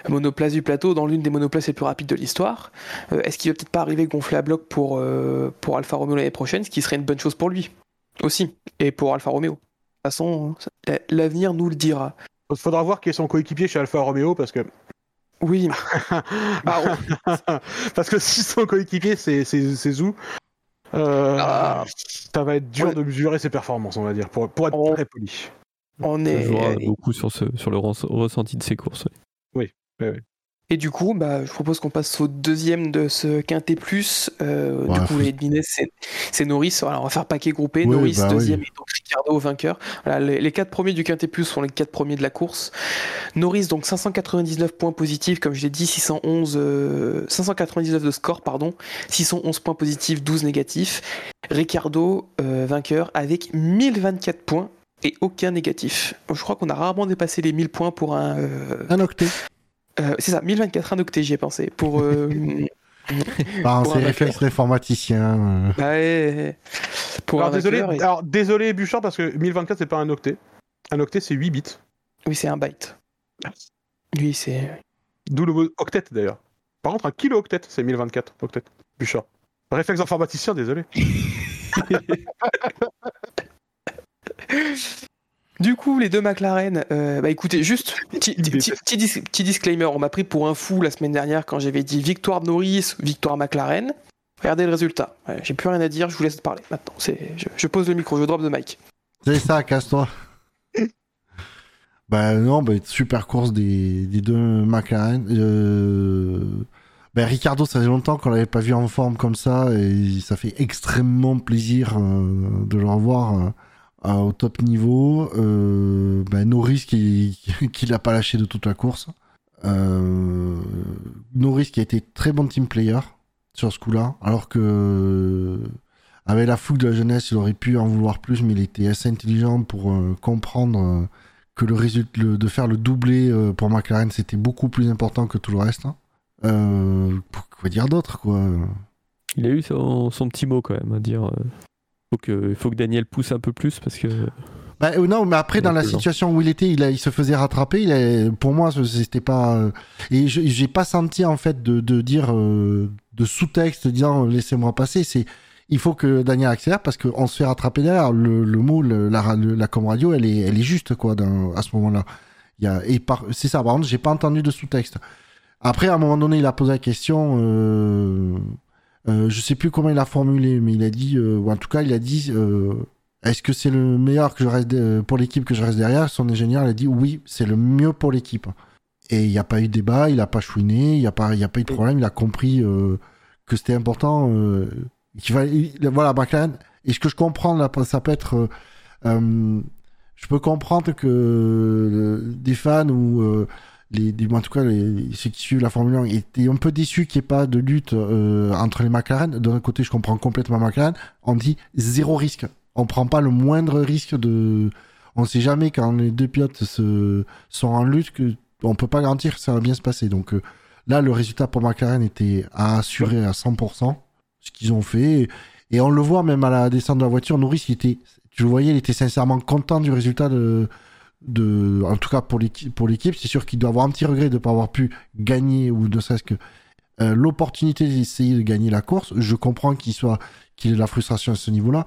monoplaces du plateau, dans l'une des monoplaces les plus rapides de l'histoire. Euh, Est-ce qu'il va peut-être pas arriver gonflé à bloc pour, pour Alfa Romeo l'année prochaine, ce qui serait une bonne chose pour lui aussi, et pour Alfa Romeo. De toute façon, l'avenir nous le dira. Faudra voir qui est son coéquipier chez Alfa Romeo parce que Oui, Ah, parce que si son coéquipier c'est Zou, Ah. ça va être dur Ouais. de mesurer ses performances, on va dire, pour, pour être On- très poli. on Ça est. jouera beaucoup sur, ce, sur le res- ressenti de ses courses. ouais. Et du coup, bah, je propose qu'on passe au deuxième de ce quintet plus. Euh, Ouais, du coup, l'avez deviné, c'est Norris. Voilà, on va faire paquet groupé. Oui, Norris bah oui. deuxième et donc Ricardo vainqueur. Voilà, les, les quatre premiers du quintet plus sont les quatre premiers de la course. Norris donc 599 points positifs, comme je l'ai dit, 611, euh, 599 de score, pardon, 611 points positifs, 12 négatifs. Ricardo euh, vainqueur avec 1024 points et aucun négatif. Je crois qu'on a rarement dépassé les 1000 points pour un, euh, Un octet. Euh, c'est ça, 1024 un octet, j'y ai pensé. Pour. euh, Pour un réflexes d'informaticien. euh. ouais, pour Alors un désolé, vainqueur, et- alors désolé Bouchard parce que 1024 c'est pas un octet. Un octet c'est 8 bits. Oui, c'est un byte. Lui, c'est. D'où le mot octet d'ailleurs. Par contre un kilo octet c'est 1024 octet. Bouchard. Réflexe informaticien, désolé. Du coup, les deux McLaren, euh, bah écoutez, juste petit, petit- petit- petit dis- petit disclaimer, on m'a pris pour un fou la semaine dernière quand j'avais dit victoire Norris, victoire McLaren. Regardez le résultat. Ouais, J'ai plus rien à dire, je vous laisse parler maintenant. C'est, je, je pose le micro, je drop de mic. C'est ça, casse-toi. bah non, bah, super course des, des deux McLaren. Euh... Bah, Ricardo, ça fait longtemps qu'on l'avait pas vu en forme comme ça et ça fait extrêmement plaisir euh, de le revoir euh, euh, au top niveau. Euh, bah, Norris qui, qui l'a pas lâché de toute la course. Euh, Norris qui a été très bon team player sur ce coup-là, alors que avec la fougue de la jeunesse, il aurait pu en vouloir plus, mais il était assez intelligent pour euh, comprendre euh, que le résultat, de faire le doublé euh, pour McLaren, c'était beaucoup plus important que tout le reste. hein. Euh, quoi dire d'autre, quoi? Il a eu son, son petit mot quand même à dire. Faut que, faut que Daniel pousse un peu plus parce que Bah, euh, non, mais après, dans la situation où il était, il, a- il se faisait rattraper. Il a- pour moi, c'était pas. euh, et j'ai pas senti, en fait, de, de dire. euh, de sous-texte disant euh, laissez-moi passer. C'est. Il faut que Daniel accélère parce qu'on se fait rattraper derrière. Le, le mot, le- la, le- la com radio, elle est, elle est juste, quoi, dans- à ce moment-là. Il y a, et par, c'est ça, par contre, j'ai pas entendu de sous-texte. Après, à un moment donné, il a posé la question. Euh, euh, je sais plus comment il a formulé, mais il a dit, euh, ou en tout cas, il a dit. euh, est-ce que c'est le meilleur que je reste de- pour l'équipe que je reste derrière? Son ingénieur il a dit oui, c'est le mieux pour l'équipe. Et il n'y a pas eu de débat, il n'a pas chouiné, il n'y a, pas- il y a pas eu de problème, il a compris euh, que c'était important. il- voilà, McLaren. Et ce que je comprends, là, ça peut être. je peux comprendre que des fans ou. Les, en tout cas, les, ceux qui suivent la Formule 1 étaient un peu déçus qu'il n'y ait pas de lutte euh, entre les McLaren. D'un côté, je comprends complètement McLaren. On dit zéro risque. On prend pas le moindre risque de. On sait jamais quand les deux pilotes sont en lutte que on peut pas garantir que ça va bien se passer. Donc euh, là, le résultat pour McLaren était à assurer à 100%, ce qu'ils ont fait. Et on le voit même à la descente de la voiture, Norris, était, tu le voyais, il était sincèrement content du résultat de, en tout cas pour l'équipe. C'est sûr qu'il doit avoir un petit regret de ne pas avoir pu gagner ou ne serait-ce que euh, l'opportunité d'essayer de gagner la course. Je comprends qu'il soit, qu'il ait de la frustration à ce niveau-là,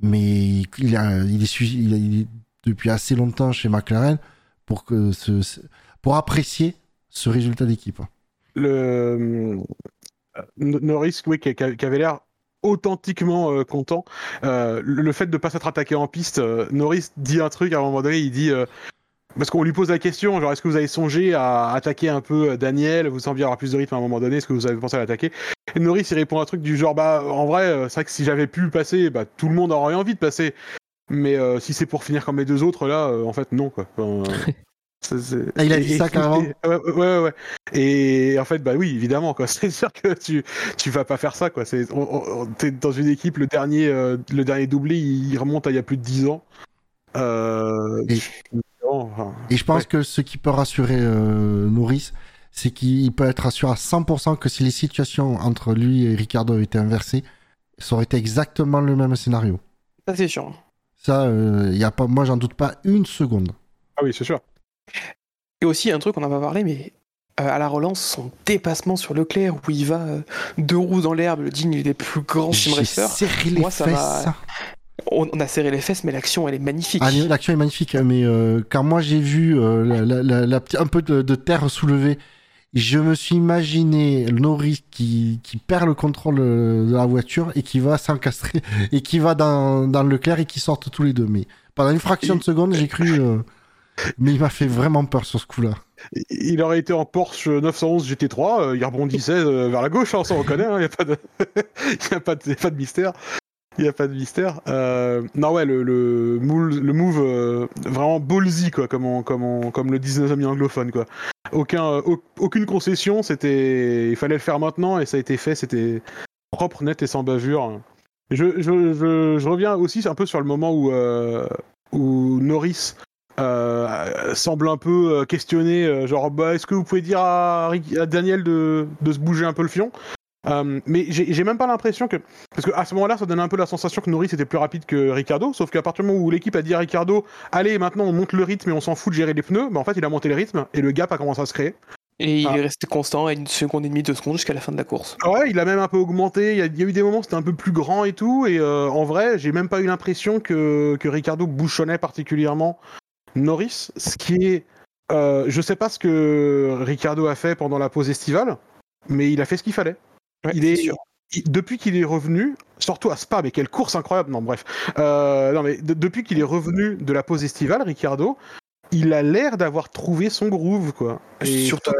mais il, est, depuis assez longtemps chez McLaren pour que pour apprécier ce résultat d'équipe. Le euh, Norris, oui, qui avait l'air authentiquement euh, content. Euh, le fait de pas s'être attaqué en piste, euh, Norris dit un truc à un moment donné, il dit. parce qu'on lui pose la question, genre est-ce que vous avez songé à attaquer un peu Daniel, vous sembliez avoir plus de rythme à un moment donné, est-ce que vous avez pensé à l'attaquer? Et Norris il répond un truc du genre bah en vrai c'est vrai que si j'avais pu passer, bah tout le monde aurait envie de passer, mais si c'est pour finir comme les deux autres là, en fait non quoi. Ah, il a dit et- ça, carrément et- ouais, ouais, ouais, ouais. Et en fait, bah oui, évidemment, quoi. C'est sûr que tu, tu vas pas faire ça, quoi. C'est, on- on- t'es dans une équipe, le dernier, euh, le dernier doublé, il remonte à il y a plus de 10 ans. Euh, Et- enfin, Et je pense Ouais. que ce qui peut rassurer euh, Norris, c'est qu'il peut être rassuré à 100% que si les situations entre lui et Ricardo étaient inversées, ça aurait été exactement le même scénario. Ça, c'est sûr. Ça, euh, y a pas, moi, j'en doute pas une seconde. Ah oui, c'est sûr. Et aussi, un truc, on en va parler, mais euh, à la relance, son dépassement sur Leclerc, où il va euh, deux roues dans l'herbe, le digne des plus grands sim J'ai racers. serré les Moi, ça m'a- On, on a serré les fesses, mais l'action, elle est magnifique. Ah, L'action est magnifique, mais euh, quand moi j'ai vu euh, la, la- la- la petite- un peu de, de terre soulevée, je me suis imaginé Norris qui, qui perd le contrôle euh, de la voiture et qui va s'encastrer et qui va dans, dans Leclerc et qui sortent tous les deux. Mais pendant une fraction de seconde, j'ai cru. Mais il m'a fait vraiment peur sur ce coup-là. Il aurait été en Porsche 911 GT3, euh, il rebondissait euh, vers la gauche, hein, on s'en reconnaît, il n'y a, pas de... mystère. Il n'y a pas de mystère. Euh, non, ouais, le, move vraiment ballsy, quoi, comme, le disent nos amis anglophones, quoi. Aucun, au- aucune concession, c'était, il fallait le faire maintenant et ça a été fait, c'était propre, net et sans bavure. Je, reviens aussi un peu sur le moment où Norris euh, semble un peu euh, questionner, euh, genre, bah, est-ce que vous pouvez dire à, Daniel de, de se bouger un peu le fion? Euh, mais j'ai même pas l'impression que. Parce qu'à ce moment-là, ça donnait un peu la sensation que Norris était plus rapide que Ricardo. Sauf qu'à partir du moment où l'équipe a dit à Ricardo, allez, maintenant on monte le rythme et on s'en fout de gérer les pneus, bah en fait il a monté le rythme et le gap a commencé à se créer. Et il Ah. est resté constant à une seconde et demie, deux secondes jusqu'à la fin de la course. Ouais, il a même un peu augmenté. Il y a, il y a eu des moments où c'était un peu plus grand et tout. Et euh, en vrai, j'ai même pas eu l'impression que, que Ricardo bouchonnait particulièrement Norris. Ce qui est. Euh, je sais pas ce que Ricardo a fait pendant la pause estivale, mais il a fait ce qu'il fallait. Ouais, il est, depuis qu'il est revenu, surtout à Spa, mais quelle course incroyable. Non, bref. Euh, non, mais de- depuis qu'il est revenu de la pause estivale, Ricardo, il a l'air d'avoir trouvé son groove, quoi. Et Surtout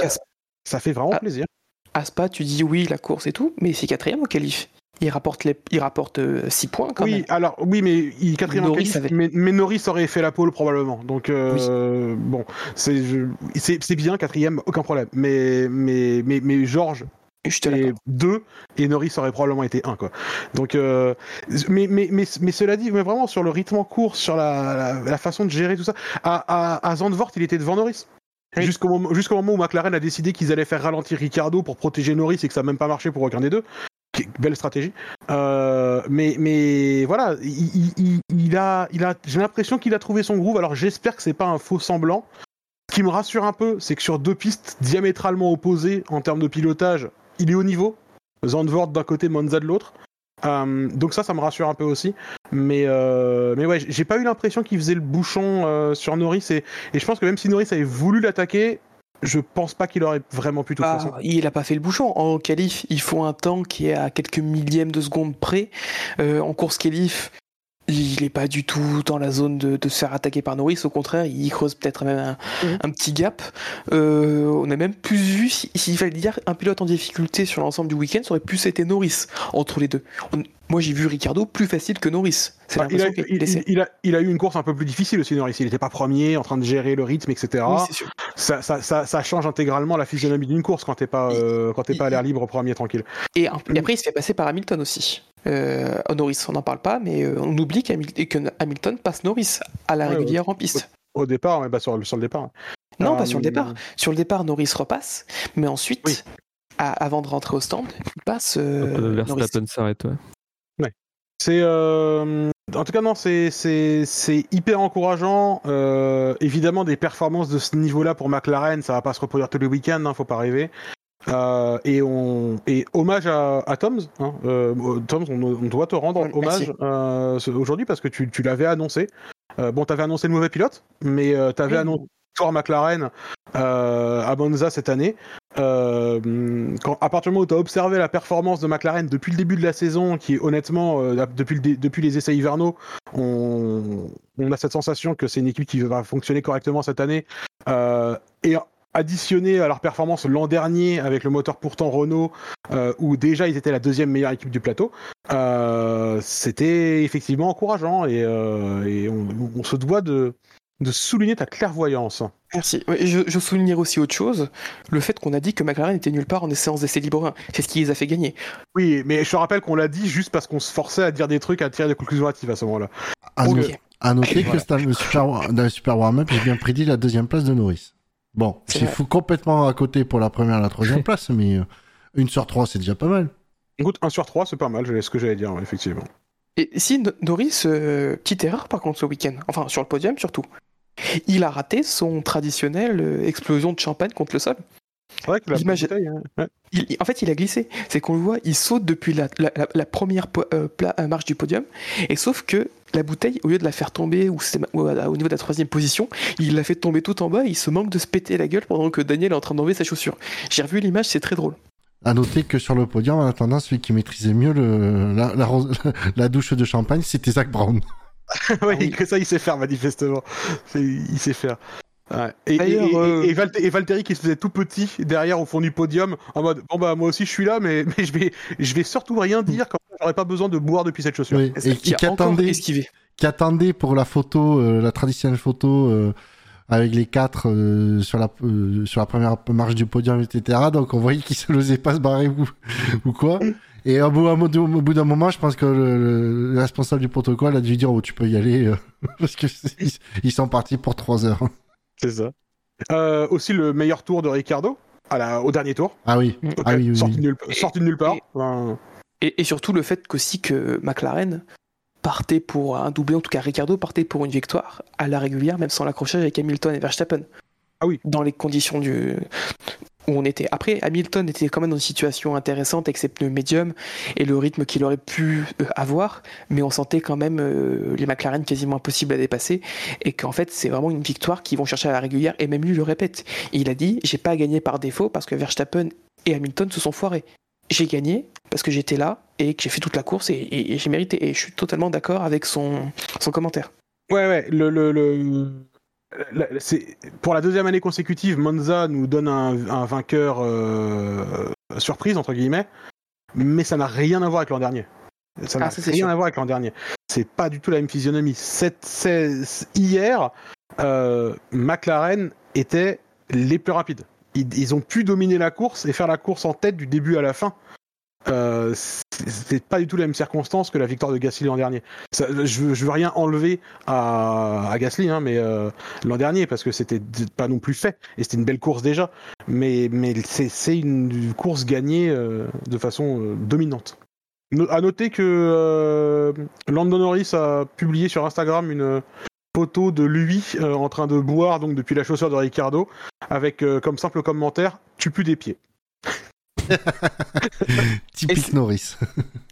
ça fait vraiment Ah. plaisir. à Spa, tu dis oui, la course et tout, mais c'est quatrième au qualif. Il rapporte, les... il rapporte 6 points quand oui, même. alors oui, mais il quatrième Norris avait- mais, mais Norris aurait fait la pole probablement. Donc euh, bon, c'est je- c'est c'est bien quatrième, aucun problème. Mais mais mais mais Georges l'accorde. deux et Norris aurait probablement été un quoi. Donc euh, mais mais mais mais cela dit, mais vraiment sur le rythme en course, sur la, la, la façon de gérer tout ça, à à, à Zandvoort, il était devant Norris. Oui. Jusqu'au moment, jusqu'au moment où McLaren a décidé qu'ils allaient faire ralentir Ricardo pour protéger Norris et que ça n'a même pas marché pour aucun des deux. Belle stratégie. Euh, mais, mais voilà, il, a, il a, j'ai l'impression qu'il a trouvé son groove. Alors j'espère que c'est pas un faux semblant. Ce qui me rassure un peu, c'est que sur deux pistes diamétralement opposées en termes de pilotage, il est au niveau. Zandvoort d'un côté, Monza de l'autre. Euh, donc ça, ça me rassure un peu aussi. Mais, euh, mais ouais, j'ai pas eu l'impression qu'il faisait le bouchon sur Norris. Et je pense que même si Norris avait voulu l'attaquer, je pense pas qu'il aurait vraiment pu tout Ah, façon. il a pas fait le bouchon. En qualif, il faut un temps qui est à quelques millièmes de seconde près. Euh, en course qualif, il est pas du tout dans la zone de, de se faire attaquer par Norris. Au contraire, il creuse peut-être même un, Mhm. un petit gap. Euh, on a même plus vu, si- s'il fallait dire un pilote en difficulté sur l'ensemble du week-end, ça aurait plus été Norris entre les deux. On- moi, j'ai vu Ricardo plus facile que Norris. C'est Bah, il, a, l'impression qu'il il- il a, il a eu une course un peu plus difficile aussi, Norris. Il n'était pas premier, en train de gérer le rythme, etc. Oui, c'est sûr. ça, ça, ça, ça change intégralement la physionomie d'une course quand t'es pas, euh, quand t'es pas à l'air libre premier tranquille. Et, après, il se fait passer par Hamilton aussi. Euh, Norris, on n'en parle pas, mais euh, on oublie qu'Hamil- que Hamilton passe Norris à la Ouais, régulière en piste. Au départ, mais bah, sur, le- sur le départ. Non, Euh, pas sur le départ. Sur le départ, Norris repasse, mais ensuite, Oui. à- avant de rentrer au stand, il passe euh, Euh. Verstappen s'arrête, ouais. C'est euh, en tout cas non, c'est c'est c'est hyper encourageant. Euh, évidemment, des performances de ce niveau-là pour McLaren, ça va pas se reproduire tous les week-ends, hein, faut pas rêver. Euh, et on et hommage à, à Toms. Hein, euh, Toms, on, on doit te rendre Merci. hommage euh, aujourd'hui parce que tu, tu l'avais annoncé. Euh, bon, t'avais annoncé le mauvais pilote, mais euh, t'avais Oui. annoncé victoire McLaren euh, à Monza cette année. Euh, quand, à partir du moment où tu as observé la performance de McLaren depuis le début de la saison, qui honnêtement, euh, depuis, les essais hivernaux, on, a cette sensation que c'est une équipe qui va fonctionner correctement cette année. Euh, et additionné à leur performance l'an dernier avec le moteur pourtant Renault, euh, où déjà ils étaient la deuxième meilleure équipe du plateau, c'était effectivement encourageant et, et on se doit de, de souligner ta clairvoyance. Merci. Je, je soulignerai aussi autre chose, le fait qu'on a dit que McLaren était nulle part en séance d'essai libre 1. C'est ce qui les a fait gagner. Oui, mais je te rappelle qu'on l'a dit juste parce qu'on se forçait à dire des trucs, à tirer des conclusions hâtives à ce moment-là. À, Ok. no- à noter que c'est dans le super, warm-up, j'ai bien prédit la deuxième place de Norris. Bon, C'est fou complètement à côté pour la première et la troisième place, mais euh, une sur trois, c'est déjà pas mal. Écoute, 1 sur 3, c'est pas mal, c'est ce que j'allais dire, effectivement. Et si No- Norris, euh, petite erreur par contre ce week-end, enfin sur le podium surtout, il a raté son traditionnel euh, explosion de champagne contre le sol. C'est vrai que la L'image- bouteille, hein, ouais. Il- en fait, il a glissé. C'est qu'on le voit, il saute depuis la, la- la- la première po- euh, pla- euh, marche du podium, et sauf que la bouteille, au lieu de la faire tomber ou c'est- ou à- au niveau de la troisième position, il l'a fait tomber tout en bas et il se manque de se péter la gueule pendant que Daniel est en train d'enlever sa chaussure. J'ai revu l'image, c'est très drôle. À noter que sur le podium, en attendant, celui qui maîtrisait mieux le, la, la douche de champagne, c'était Zach Brown. Ouais, oui. que ça, il sait faire, manifestement. Il sait faire. Ouais. Et, et, euh, et Valte- et Valtteri qui se faisait tout petit derrière au fond du podium en mode bon bah moi aussi je suis là mais, mais je vais je vais surtout rien dire quand j'aurais pas besoin de boire depuis cette chaussure. Oui, et qui attendait, attendait pour la photo, euh, la traditionnelle photo euh, avec les quatre euh, sur, la, euh, sur la première marche du podium, etc. Donc on voyait qu'il ne osait pas se barrer ou, ou quoi. Et au bout, au d'un moment, je pense que le, le- le responsable du protocole a dû dire oh, tu peux y aller euh, parce que ils, ils sont partis pour trois heures. C'est ça. Euh, aussi le meilleur tour de Ricardo à la, au dernier tour. Ah oui, Mm. ah oui, oui, sorti, oui. de nulle, sorti de nulle part. et- Enfin, Et, et surtout le fait qu'aussi que McLaren partait pour un doublé, en tout cas Ricardo partait pour une victoire à la régulière, même sans l'accrochage avec Hamilton et Verstappen. Ah oui. Dans les conditions du où on était. Après, Hamilton était quand même dans une situation intéressante avec ses pneus médiums et le rythme qu'il aurait pu euh, avoir, mais on sentait quand même euh, les McLaren quasiment impossibles à dépasser et qu'en fait c'est vraiment une victoire qu'ils vont chercher à la régulière et même lui le répète. Il a dit j'ai pas gagné par défaut parce que Verstappen et Hamilton se sont foirés. J'ai gagné parce que j'étais là et que j'ai fait toute la course et, et- et j'ai mérité. Et je suis totalement d'accord avec son, son commentaire. Ouais, ouais, le, le, le- la- pour la deuxième année consécutive, Monza nous donne un, un vainqueur euh, surprise entre guillemets, mais ça n'a rien à voir avec l'an dernier. Ça n'a Ah, rien sûr. à voir avec l'an dernier. C'est pas du tout la même physionomie. Cette, hier, euh, McLaren était les plus rapides. Ils, ont pu dominer la course et faire la course en tête du début à la fin. Euh, c'est- pas du tout la même circonstance que la victoire de Gasly l'an dernier. Je, je veux rien enlever à, à Gasly, hein, mais euh, l'an dernier parce que c'était pas non plus fait et c'était une belle course déjà. Mais, c'est une course gagnée euh, de façon euh, dominante. No- à noter que Landon Norris a publié sur Instagram une photo de lui euh, en train de boire donc depuis la chaussure de Ricardo avec euh, comme simple commentaire tu pues des pieds. Typique Norris.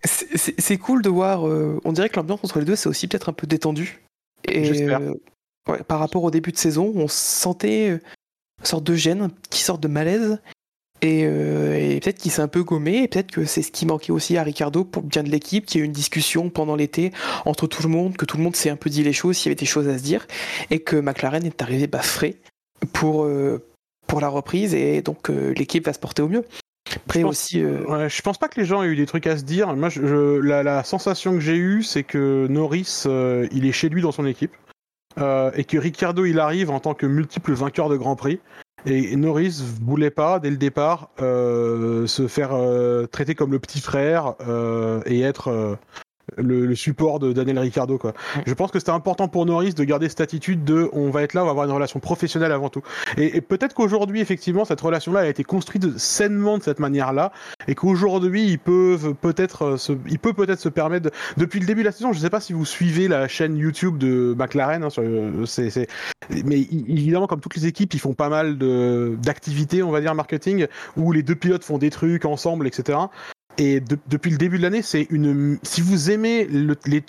C'est- cool de voir. euh, on dirait que l'ambiance entre les deux, c'est aussi peut-être un peu détendu. Et J'espère. euh, ouais, par rapport au début de saison, on sentait euh, une sorte de gêne, qui sorte de malaise. Et, euh, et peut-être qu'il s'est un peu gommé, et peut-être que c'est ce qui manquait aussi à Ricardo pour le bien de l'équipe, qu'il y a eu une discussion pendant l'été entre tout le monde, que tout le monde s'est un peu dit les choses, s'il y avait des choses à se dire, et que McLaren est arrivé bah, frais pour, euh, pour la reprise, et donc euh, l'équipe va se porter au mieux. Après Je pense- aussi, Ouais, je pense pas que les gens aient eu des trucs à se dire. Moi, je, je- la, la sensation que j'ai eue, c'est que Norris, il est chez lui dans son équipe. Euh, et que Ricardo, il arrive en tant que multiple vainqueur de Grand Prix. Et Norris voulait pas, dès le départ, euh, se faire euh, traiter comme le petit frère euh, et être le, le support de Daniel Ricardo. Quoi. Je pense que c'était important pour Norris de garder cette attitude de on va être là, on va avoir une relation professionnelle avant tout. Et, et peut-être qu'aujourd'hui, effectivement, cette relation-là a été construite sainement de cette manière-là, et qu'aujourd'hui, ils peuvent peut-être euh, se, il peut peut-être se permettre, de- depuis le début de la saison, je ne sais pas si vous suivez la chaîne YouTube de McLaren, hein, sur, euh, c'est, c'est- mais i- évidemment, comme toutes les équipes, ils font pas mal de, d'activités, on va dire, marketing, où les deux pilotes font des trucs ensemble, etc. Et de- depuis le début de l'année, c'est une. Si vous aimez le- les,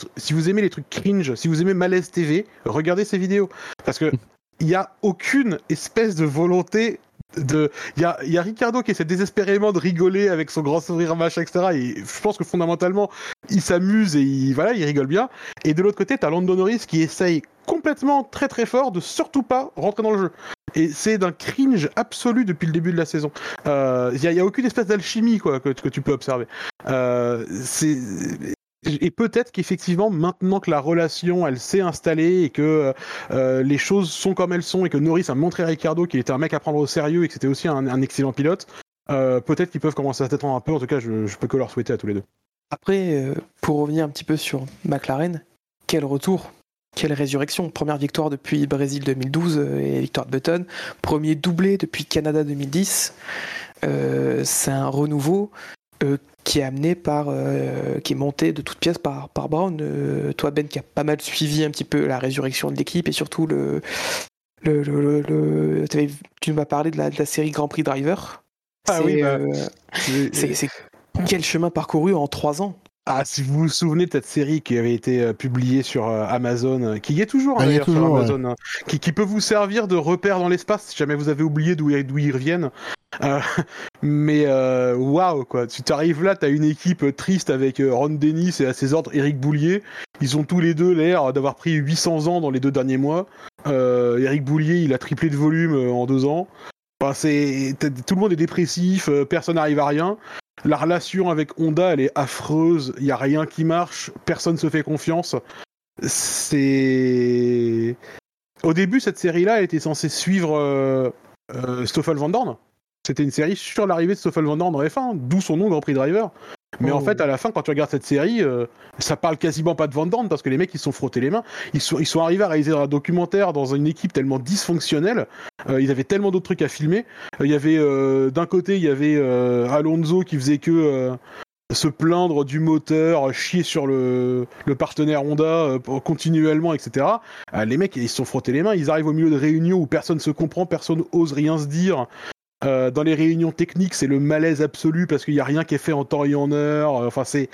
trucs cringe, si vous aimez Malaise TV, regardez ces vidéos parce que il y a aucune espèce de volonté de. Il y a, il y a Ricardo qui essaie désespérément de rigoler avec son grand sourire machin, etc. Et je pense que fondamentalement, il s'amuse et il voilà, il rigole bien. Et de l'autre côté, t'as Lando Norris qui essaye complètement très très fort de surtout pas rentrer dans le jeu. Et c'est d'un cringe absolu depuis le début de la saison. Il euh, y, a- aucune espèce d'alchimie quoi que, tu peux observer. Euh, et peut-être qu'effectivement maintenant que la relation elle s'est installée et que euh, les choses sont comme elles sont et que Norris a montré à Ricardo qu'il était un mec à prendre au sérieux et que c'était aussi un, excellent pilote, euh, peut-être qu'ils peuvent commencer à s'attendre un peu. En tout cas, je, je peux que leur souhaiter à tous les deux. Après, euh, pour revenir un petit peu sur McLaren, quel retour, quelle résurrection. Première victoire depuis Brésil 2012 euh, et victoire de Button. Premier doublé depuis Canada 2010. Euh, c'est un renouveau euh, qui est amené par, euh, qui est monté de toutes pièces par, par Brown. Toi, Ben, qui a pas mal suivi un petit peu la résurrection de l'équipe et surtout le. le, le- le- le- t'avais- tu m'as parlé de la, de la série Grand Prix Driver. Ah oui, bah, c'est quel chemin parcouru en trois ans? Ah, si vous vous souvenez de cette série qui avait été euh, publiée sur euh, Amazon, euh, qui y est toujours hein, d'ailleurs sur Amazon, hein, qui, qui peut vous servir de repère dans l'espace si jamais vous avez oublié d'où ils reviennent. Euh, mais waouh quoi, tu t'arrives là, t'as une équipe triste avec Ron Dennis et à ses ordres Eric Boulier. Ils ont tous les deux l'air d'avoir pris 800 ans dans les deux derniers mois. Euh, Eric Boulier, il a triplé de volume en deux ans. Enfin, c'est tout le monde est dépressif, personne n'arrive à rien. La relation avec Honda, elle est affreuse. Il y a rien qui marche. Personne se fait confiance. C'est au début cette série-là, était censée suivre euh, euh, Stoffel Van Dorn. C'était une série sur l'arrivée de Stoffel Van Dorn en F1, d'où son nom Grand Prix Driver. Mais Oh. en fait, à la fin, quand tu regardes cette série, euh, ça parle quasiment pas de Van parce que les mecs ils se sont frottés les mains. Ils sont, ils sont arrivés à réaliser un documentaire dans une équipe tellement dysfonctionnelle. Euh, ils avaient tellement d'autres trucs à filmer. Euh, Il y avait d'un côté, il y avait Alonso qui faisait que se plaindre du moteur, chier sur le, le partenaire Honda euh, continuellement, etc. Euh, les mecs, ils se sont frottés les mains. Ils arrivent au milieu de réunions où personne se comprend, personne ose rien se dire. Euh, dans les réunions techniques, c'est le malaise absolu parce qu'il n'y a rien qui est fait en temps et en heure. Euh, Enfin, c'est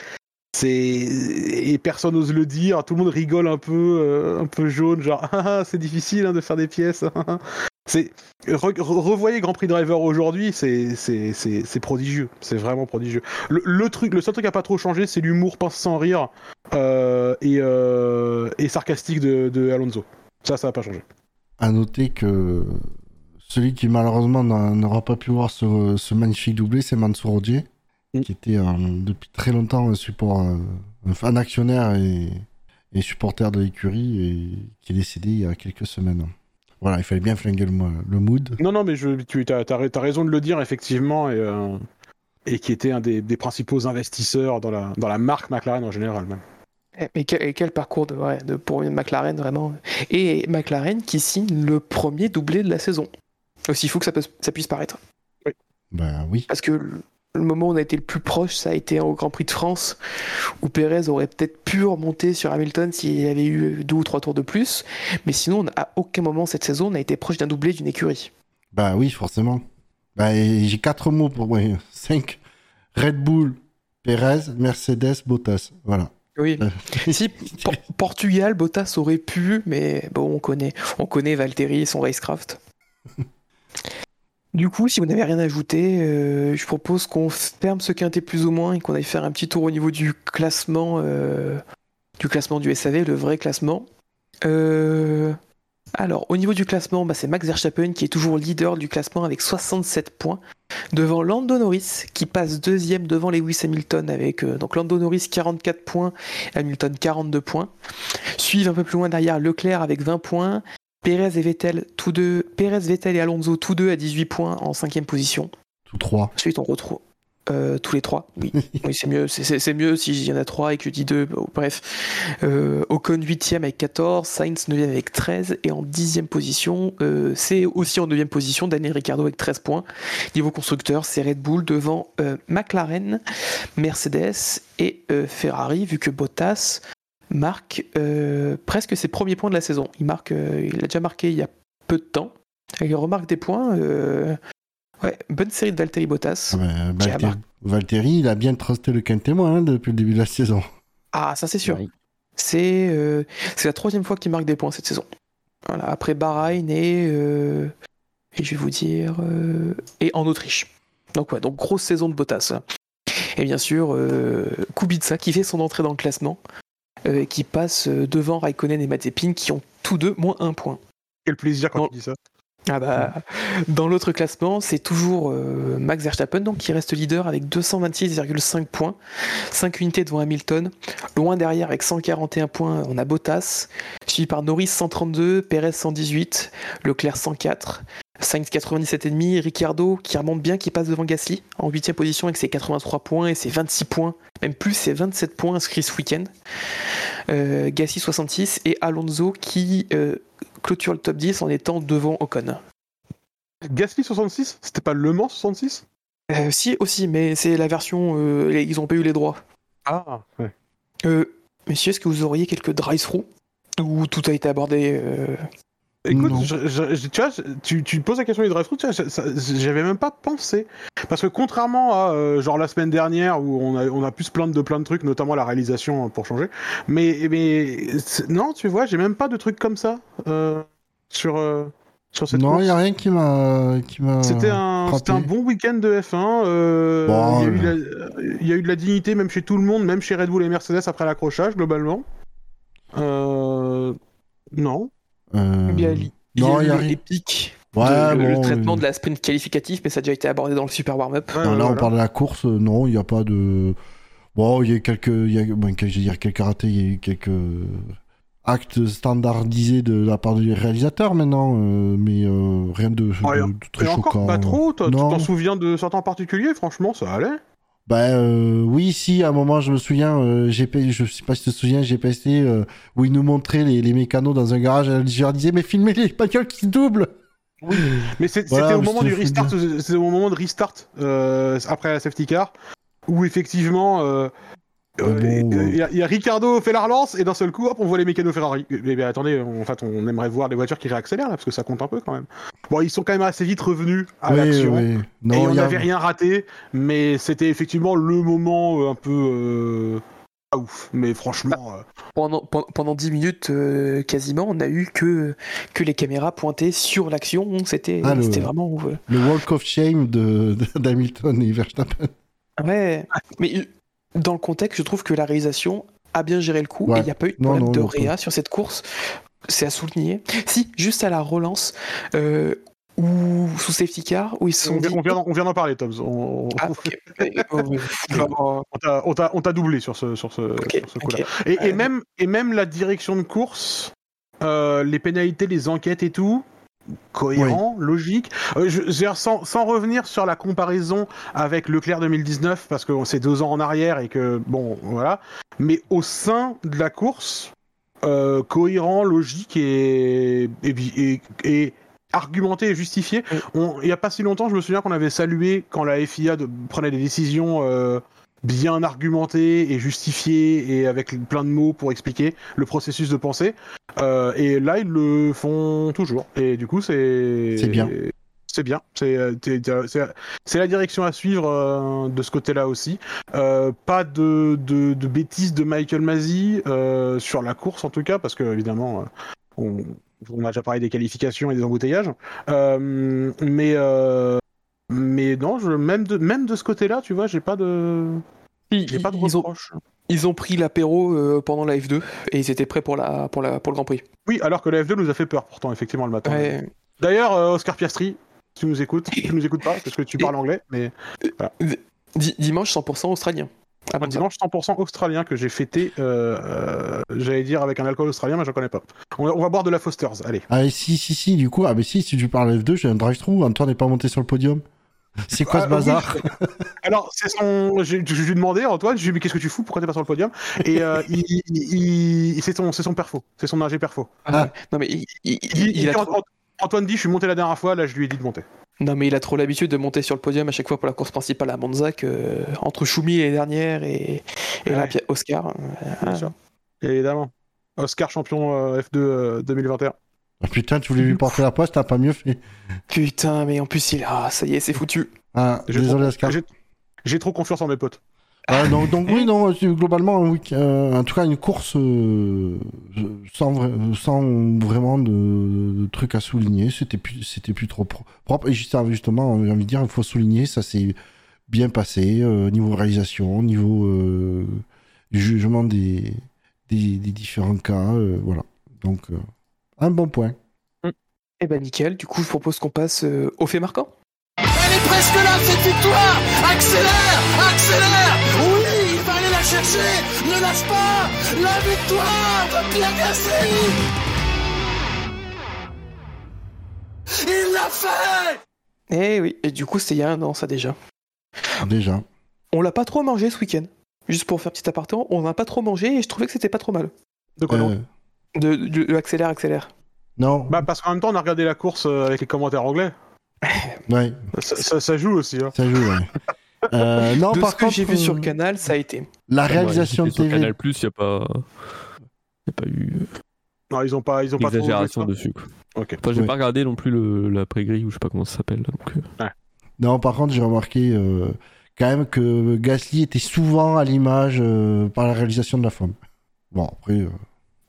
et personne n'ose le dire. Tout le monde rigole un peu, euh, un peu jaune, genre Ah, c'est difficile hein, de faire des pièces. c'est re- re- revoyez Grand Prix Driver aujourd'hui, c'est prodigieux. C'est vraiment prodigieux. Le, truc, le seul truc qui a pas trop changé, c'est l'humour pince sans rire et et sarcastique de, de Alonso. Ça, ça n'a pas changé. À noter que celui qui malheureusement n'a- n'aura pas pu voir ce, ce magnifique doublé, c'est Mansour Odier, Mm. qui était euh, depuis très longtemps un support, euh, un fan actionnaire et, et supporter de l'écurie et qui est décédé il y a quelques semaines. Voilà, il fallait bien flinguer le, mo- le mood. Non, non, mais je, tu as, as, raison de le dire, effectivement, et, euh, et qui était un des, des principaux investisseurs dans la, dans la marque McLaren en général. Même. Eh, Mais quel, parcours de, ouais, de, pour McLaren vraiment. Et McLaren qui signe le premier doublé de la saison. Aussi fou que ça, peut, ça puisse paraître. Bah oui. Parce que le, le moment où on a été le plus proche, ça a été au Grand Prix de France, où Pérez aurait peut-être pu remonter sur Hamilton s'il avait eu deux ou trois tours de plus. Mais sinon, on- à aucun moment cette saison, on a été proche d'un doublé d'une écurie. Bah oui, forcément. Bah, j'ai quatre mots pour moi. Cinq. Red Bull, Perez, Mercedes, Bottas. Voilà. Oui. si Por- Portugal, Bottas aurait pu, mais bon, on connaît, on connaît Valtteri et son racecraft. Du coup, si vous n'avez rien à ajouter, euh, je propose qu'on ferme ce quintet plus ou moins et qu'on aille faire un petit tour au niveau du classement, euh, du classement du SAV, le vrai classement. Euh, alors, au niveau du classement, bah, c'est Max Verstappen qui est toujours leader du classement avec 67 points, devant Lando Norris qui passe deuxième devant Lewis Hamilton avec euh, donc Lando Norris 44 points, Hamilton 42 points. Suivent un peu plus loin derrière Leclerc avec 20 points. Pérez et Vettel, tous deux, Pérez, Vettel et Alonso, tous deux à 18 points en cinquième position. Tous trois. Ensuite, on retrouve euh, tous les trois. Oui, oui c'est mieux. C'est- mieux s'il y en a trois et que je dis deux. Bon, bref. Euh, Ocon 8 avec 14, Sainz 9 avec 13 et en 10 position, euh, c'est aussi en 9 position Daniel Ricciardo avec 13 points. Niveau constructeur, c'est Red Bull devant McLaren, Mercedes et Ferrari, vu que Bottas marque euh, presque ses premiers points de la saison. Il marque, euh, il a déjà marqué il y a peu de temps. Il remarque des points. euh, Ouais, bonne série de Valtteri Bottas. Ah ben, a Valtteri, il a bien trusté le témoin hein, depuis le début de la saison. Ah, ça c'est sûr. Oui. C'est euh, c'est la troisième fois qu'il marque des points cette saison. Voilà, après Bahreïn et, euh, et je vais vous dire euh, et en Autriche. Donc ouais, donc grosse saison de Bottas. Et bien sûr euh, Kubica qui fait son entrée dans le classement, euh, qui passe euh, devant Raikkonen et Mazepin qui ont tous deux moins un point. Quel plaisir quand Non. tu dis ça. Ah bah, dans l'autre classement, c'est toujours euh, Max Verstappen donc, qui reste leader avec 226,5 points, 5 unités devant Hamilton. Loin derrière avec 141 points, on a Bottas, suivi par Norris 132, Perez 118, Leclerc 104, Sainz 97,5, Ricciardo qui remonte bien, qui passe devant Gasly en 8 position avec ses 83 points et ses 26 points, même plus ses 27 points inscrits ce week-end. Euh, Gasly 66 et Alonso qui euh, clôture le top 10 en étant devant Ocon. Gasly 66 C'était pas Le Mans 66 Euh, si, aussi, mais c'est la version. les- ils ont pas eu les droits. Ah, ouais. Messieurs, est-ce que vous auriez quelques drive-through Où tout a été abordé Écoute, je- je- tu vois, tu, tu poses la question du drive-thru, j'avais même pas pensé. Parce que contrairement à euh, genre la semaine dernière où on a, on a pu se plaindre de plein de trucs, notamment la réalisation euh, pour changer, mais, mais non, tu vois, j'ai même pas de trucs comme ça euh, sur, euh, sur cette non, il n'y a rien qui m'a. Qui m'a C'était un, un bon week-end de F1. euh, Bon, il, y a eu ouais. de la- il y a eu de la dignité même chez tout le monde, même chez Red Bull et Mercedes après l'accrochage globalement. Euh, non. Euh, Il non, il y a eu Ouais, de- le, traitement euh, de la sprint qualificative, mais ça a déjà été abordé dans le super warm-up. Ouais, là, on parle de la course. euh, Non, il n'y a pas de. Bon, il y a quelques. Il y a, bon, je veux dire, quelques ratés, il y a eu quelques actes standardisés de la part du réalisateur maintenant, euh, mais euh, rien de, de très Et encore choquant. pas trop, toi, tu t'en souviens de certains particuliers, franchement, ça allait. Ben euh, oui, si, à un moment, je me souviens, euh, GP, je sais pas si tu te souviens, GPST, euh, où ils nous montraient les, les mécanos dans un garage, et je leur disais, mais filmez les bagnoles qui se doublent. Mais c'est- Voilà, c'était au mais moment du restart, c'était au moment de restart euh, après la safety car, où effectivement, euh, Ah euh, bon, il y, a- il y a Ricardo fait la relance et d'un seul coup, hop, on voit les mécanos Ferrari. Mais, mais attendez, en fait, on aimerait voir les voitures qui réaccélèrent là, parce que ça compte un peu quand même. Bon, ils sont quand même assez vite revenus à Oui, l'action. oui. Et on a- n'avait rien raté, mais c'était effectivement le moment euh, un peu euh, pas ouf. Mais franchement, euh, Pendant, pendant, pendant 10 minutes, euh, quasiment, on a eu que, que les caméras pointées sur l'action. C'était Ah, vraiment. le Walk of Shame de- de- d'Hamilton et Verstappen. Ouais, mais dans le contexte, je trouve que la réalisation a bien géré le coup Ouais. et il n'y a pas eu de Non, problème non, de non, réa sur cette course. C'est à souligner. Si, juste à la relance, euh, ou sous safety car, où ils sont on, vient, dit. on vient d'en- on vient d'en parler, Tom. On, Ah, t'a- doublé sur ce, sur ce, coup-là. Et, et Euh, même, et même la direction de course, euh, les pénalités, les enquêtes et tout, cohérent, logique. Euh, je, sans, sans revenir sur la comparaison avec Leclerc 2019, parce que c'est deux ans en arrière et que, bon, voilà. Mais au sein de la course, euh, cohérent, logique et, et, et- et argumenté et justifié. On- Il n'y a pas si longtemps, je me souviens qu'on avait salué quand la FIA de- prenait des décisions euh, bien argumentées et justifiées et avec plein de mots pour expliquer le processus de pensée. Euh, et là, ils le font toujours. Et du coup, c'est C'est bien. C'est bien. C'est euh, la direction à suivre euh, de ce côté-là aussi. Euh, pas de, de, de bêtises de Michael Masi euh, sur la course en tout cas, parce que évidemment, euh, on, on a déjà parlé des qualifications et des embouteillages. Euh, mais euh, mais non, je, même de même de ce côté-là, tu vois, j'ai pas de Ils, j'ai pas de ils ont, reproches. ils ont pris l'apéro euh, pendant la F2 et ils étaient prêts pour, la, pour, la, pour le Grand Prix. Oui, alors que la F2 nous a fait peur pourtant effectivement le matin. Ouais. D'ailleurs, euh, Oscar Piastri, tu nous écoutes, tu nous écoutes pas parce que tu parles anglais, mais Di- dimanche 100% australien. Ah, un dimanche 100% australien que j'ai fêté, euh, j'allais dire avec un alcool australien, mais je connais pas. On va, on va boire de la Foster's, allez. Ah, si, si, si, du coup, ah, mais si, si tu parles F2, j'ai un drive-through, Antoine n'est pas monté sur le podium. C'est quoi Ah, ce bazar? Alors, c'est son. Je lui ai demandé, Antoine, je lui ai dit, mais qu'est-ce que tu fous? Pourquoi t'es pas sur le podium? Et euh, il, il- il- c'est son, c'est son perfo, c'est son ingé perfo. Ah, ouais. Non mais il, il- il- Il- il il- a trop... Ant- Antoine dit, je suis monté la dernière fois, là je lui ai dit de monter. non mais il a trop l'habitude de monter sur le podium à chaque fois pour la course principale à Monza que euh, entre Choumi l'année dernière et, Ouais. Oscar. euh, Bien ah, sûr. Évidemment. Oscar champion euh, F2 euh, 2021. Ah, putain, tu voulais lui porter la poste, t'as pas mieux fait. Putain, mais en plus, il. Ah, ça y est, c'est foutu. Ah, J'ai désolé, trop- Ascar. j'ai- trop confiance en mes potes. Ah, donc, donc oui, non, globalement, euh, en tout cas, une course euh, sans, vra- sans vraiment de, de trucs à souligner. C'était plus, c'était plus trop pro- propre. Et juste- justement, j'ai envie de dire, il faut souligner, ça s'est bien passé, euh, niveau réalisation, niveau euh, jugement des, des, des différents cas. euh, voilà. Donc, euh, un bon point. Eh ben, nickel. Du coup, je propose qu'on passe euh, au fait marquant. Elle est presque là, cette victoire Accélère Accélère Oui, il va aller la chercher Ne lâche pas La victoire de Pierre Gasly Il l'a fait Eh oui, et du coup, c'était il y a un an, ça déjà. Déjà. On l'a pas trop mangé ce week-end. Juste pour faire petit aparté, on n'a pas trop mangé et je trouvais que c'était pas trop mal. De quoi Euh, De, de- de accélère, accélère. non, Bah parce qu'en même temps on a regardé la course euh, avec les commentaires anglais. ouais, Ça, ça- ça joue aussi. Hein. ça joue, ouais. Euh, non, de par ce que contre, j'ai vu sur euh, Canal, ça a été. la Ouais, réalisation c'était sur TV. Canal Plus, il n'y a pas. Y a pas eu Non, ils ont pas, ils ont pas trop d'exagération joué ça. dessus. Quoi. Ok. Enfin, j'ai Ouais. pas regardé non plus le, la pré-grille ou je sais pas comment ça s'appelle. Donc, euh, Non, par contre, j'ai remarqué euh, quand même que Gasly était souvent à l'image euh, par la réalisation de la femme. Bon, après, euh,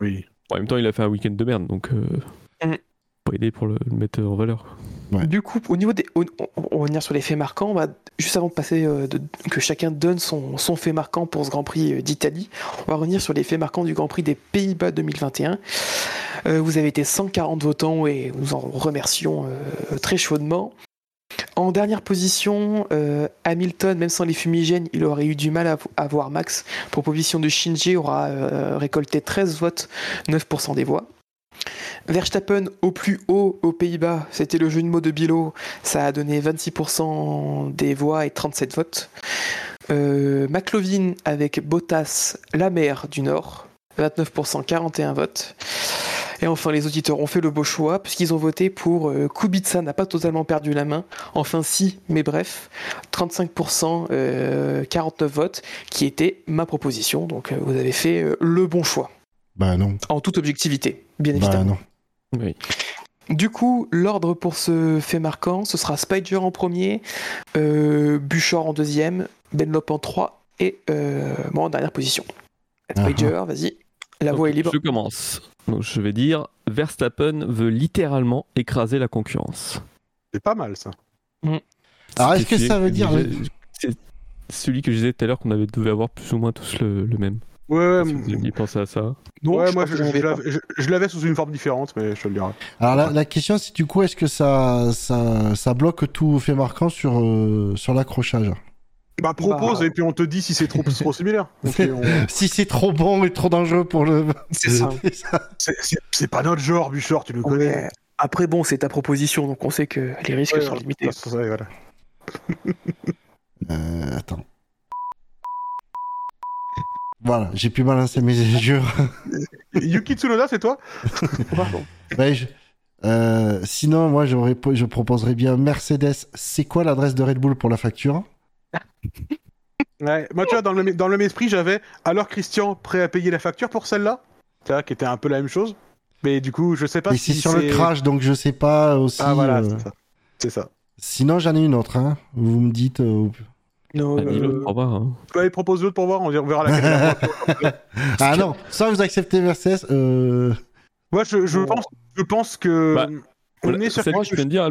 Oui. En même temps, il a fait un week-end de merde, donc euh, Mm. pas aidé pour le, le mettre en valeur. Ouais. Du coup, au niveau des. On, on- va venir sur les faits marquants. Juste avant de passer, euh, de- que chacun donne son, son fait marquant pour ce Grand Prix euh, d'Italie, on va revenir sur les faits marquants du Grand Prix des Pays-Bas 2021. Euh, vous avez été 140 votants et nous en remercions euh, très chaudement. En dernière position, euh, Hamilton, même sans les fumigènes, il aurait eu du mal à, à voir Max. Proposition de Shinji aura euh, récolté 13 votes, 9% des voix. Verstappen au plus haut aux Pays-Bas, c'était le jeu de mots de Bilo, ça a donné 26% des voix et 37 votes. Euh, McLovin avec Bottas, la mer du Nord, 29%, 41 votes. Et enfin, les auditeurs ont fait le beau choix puisqu'ils ont voté pour euh, Kubica n'a pas totalement perdu la main. Enfin, si, mais bref, 35%, euh, 49 votes, qui était ma proposition. Donc, euh, vous avez fait euh, le bon choix, bah non. en toute objectivité, bien Bah évidemment. non. Oui. Du coup, l'ordre pour ce fait marquant, ce sera Spider en premier, euh, Buchor en deuxième, Benlop en 3 et euh, moi en dernière position. Ah Spider, vas-y, la voie Ok, est libre. Je commence. Donc, je vais dire Verstappen veut littéralement écraser la concurrence. C'est pas mal ça. Alors, est-ce que ça veut dire. C'est celui que je disais tout à l'heure qu'on avait devait avoir plus ou moins tous le, le même. Ouais, ouais, Si vous aviez pensé à ça? Non, ouais, je moi je, l'avais- je- je l'avais sous une forme différente, mais je te le dirai. Alors, la, la question, c'est du coup, est-ce que ça, ça, ça bloque tout fait marquant sur, euh, sur l'accrochage? Bah propose Bah. et puis on te dit si c'est trop, trop similaire. On- Si c'est trop bon et trop dangereux pour le. C'est ça. C'est pas notre genre, Buchor, tu le Ouais. connais. Après, bon, c'est ta proposition, donc on sait que les risques Ouais, sont ouais, limités. ça, ça, voilà. Euh, attends. Voilà, j'ai pu balancer mes jeux. Yuki Tsunoda, c'est toi? Pardon. Ouais, je- euh, sinon, moi, je proposerais bien Mercedes. C'est quoi l'adresse de Red Bull pour la facture? Ouais, moi tu vois, dans le, même- dans le même esprit, j'avais alors Christian prêt à payer la facture pour celle-là? Tu vois, qui était un peu la même chose. Mais du coup, je sais pas si c'est sur le crash, donc je sais pas aussi. Ah voilà, euh, c'est ça. C'est ça. Sinon, j'en ai une autre. Hein. Vous me dites. euh, Non, Bah, euh, au revoir. hein. Allez, propose l'autre pour voir, on verra laquelle. Ah non, soit vous acceptez Mercedes. Euh... Moi, je, je, pense, je pense que. Bah, on est sur Celle quelque que je viens de dire,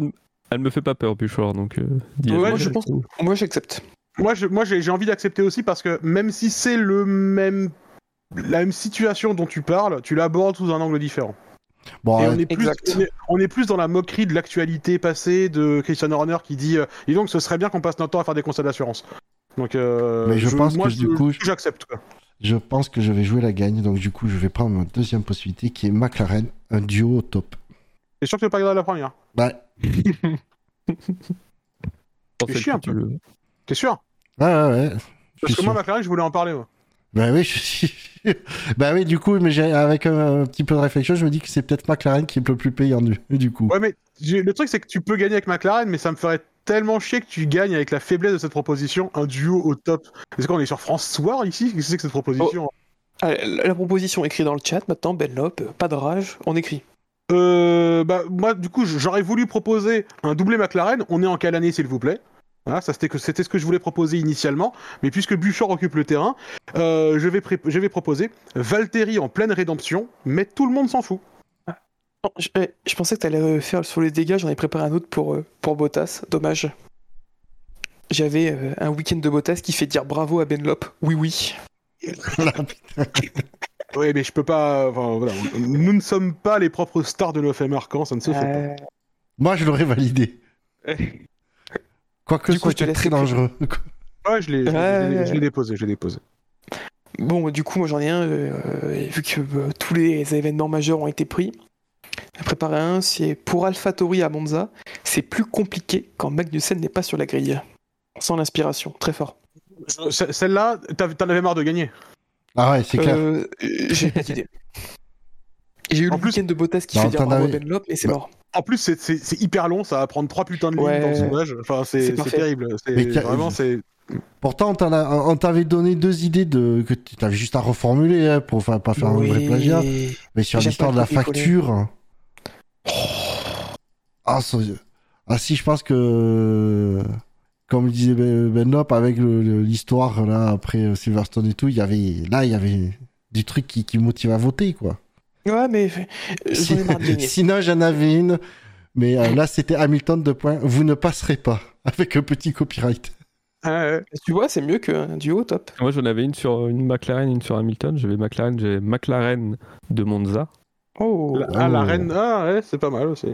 elle, me fait pas peur, Buchor, donc euh. Ouais, moi, je pense, moi, j'accepte. Moi, je- moi, j'ai envie d'accepter aussi parce que même si c'est le même, la même situation dont tu parles, tu l'abordes sous un angle différent. Bon, Et euh, on est, plus, exact. on, est, on est plus dans la moquerie de l'actualité passée de Christian Horner qui dit euh, Et donc, ce serait bien qu'on passe notre temps à faire des constats d'assurance. Donc, euh, Mais je pense moi, que, du coup, je- j'accepte. je pense que je vais jouer la gagne. Donc, du coup, je vais prendre ma deuxième possibilité qui est McLaren, un duo au top. T'es sûr que tu veux pas regarder la première? Ouais, Chier que un peu. T'es sûr ouais, ouais. ouais. Parce que moi, sûr. McLaren, je voulais en parler. moi. Bah oui, je suis. bah oui, du coup, mais j'ai- avec un, un petit peu de réflexion, je me dis que c'est peut-être McLaren qui est le plus payant du, du coup. Ouais, mais le truc, c'est que tu peux gagner avec McLaren, mais ça me ferait tellement chier que tu gagnes avec la faiblesse de cette proposition, un duo au top. Est-ce qu'on est sur France Soir ici Qu'est-ce que c'est que cette proposition? Allez, la, la proposition écrite dans le chat maintenant, Benlop, euh, pas de rage, on écrit. Euh, bah, moi, du coup, j'aurais voulu proposer un doublé McLaren. On est en quelle année, s'il vous plaît? Voilà, ça c'était que c'était ce que je voulais proposer initialement, mais puisque Buchor occupe le terrain, euh, je vais pré- je vais proposer Valtteri en pleine rédemption, mais tout le monde s'en fout. Non, je, eh, je pensais que t'allais euh, faire sur les dégâts, j'en ai préparé un autre pour, euh, pour Bottas, dommage. J'avais euh, un week-end de Bottas qui fait dire bravo à Benlop. Oui, oui. Oui, mais je peux pas. Enfin, voilà, nous ne sommes pas les propres stars de l'OFM Arcan, ça ne se fait pas. Euh, Moi, je l'aurais validé. Quoique Du ce coup, je te soit laisse très dangereux. Ouais, je l'ai, Ouais. déposé, je l'ai déposé. Bon, du coup, moi j'en ai un, euh, vu que euh, tous les événements majeurs ont été pris. J'ai préparé un, c'est pour AlphaTauri à Monza, c'est plus compliqué quand Magnussen n'est pas sur la grille. Sans l'inspiration, très fort. Ce- Celle-là, t'en avais marre de gagner. Ah ouais, c'est clair. Euh, J'ai pas d'idée. J'ai eu En le plus- week-end de Bottas qui Bah, fait dire t'en bravo à avais- Benlop, et c'est Bah, mort. En plus, c'est, hyper long, ça va prendre trois putains de lignes Ouais. dans le sondage. Enfin, c'est, terrible. Vraiment, c'est. Pourtant, on t'avait donné deux idées de que tu avais juste à reformuler hein, pour enfin, pas faire un vrai plagiat. Mais sur l'histoire de la le copier-coller. facture. Ah, ça- ah, si, je pense que. Comme le disait Ben Benlop, avec l'histoire là après euh, Silverstone et tout, il y avait là il y avait du truc qui, qui motive à voter quoi. Ouais, mais euh. Sinon j'en avais une, mais euh, là c'était Hamilton de point. Vous ne passerez pas avec un petit copyright. Ouais. Tu vois, c'est mieux qu'un duo top. Moi, j'en avais une sur une McLaren, une sur Hamilton. J'avais McLaren, j'avais McLaren de Monza. Oh, La- ah, la Oh. reine. Ah, ouais, c'est pas mal aussi.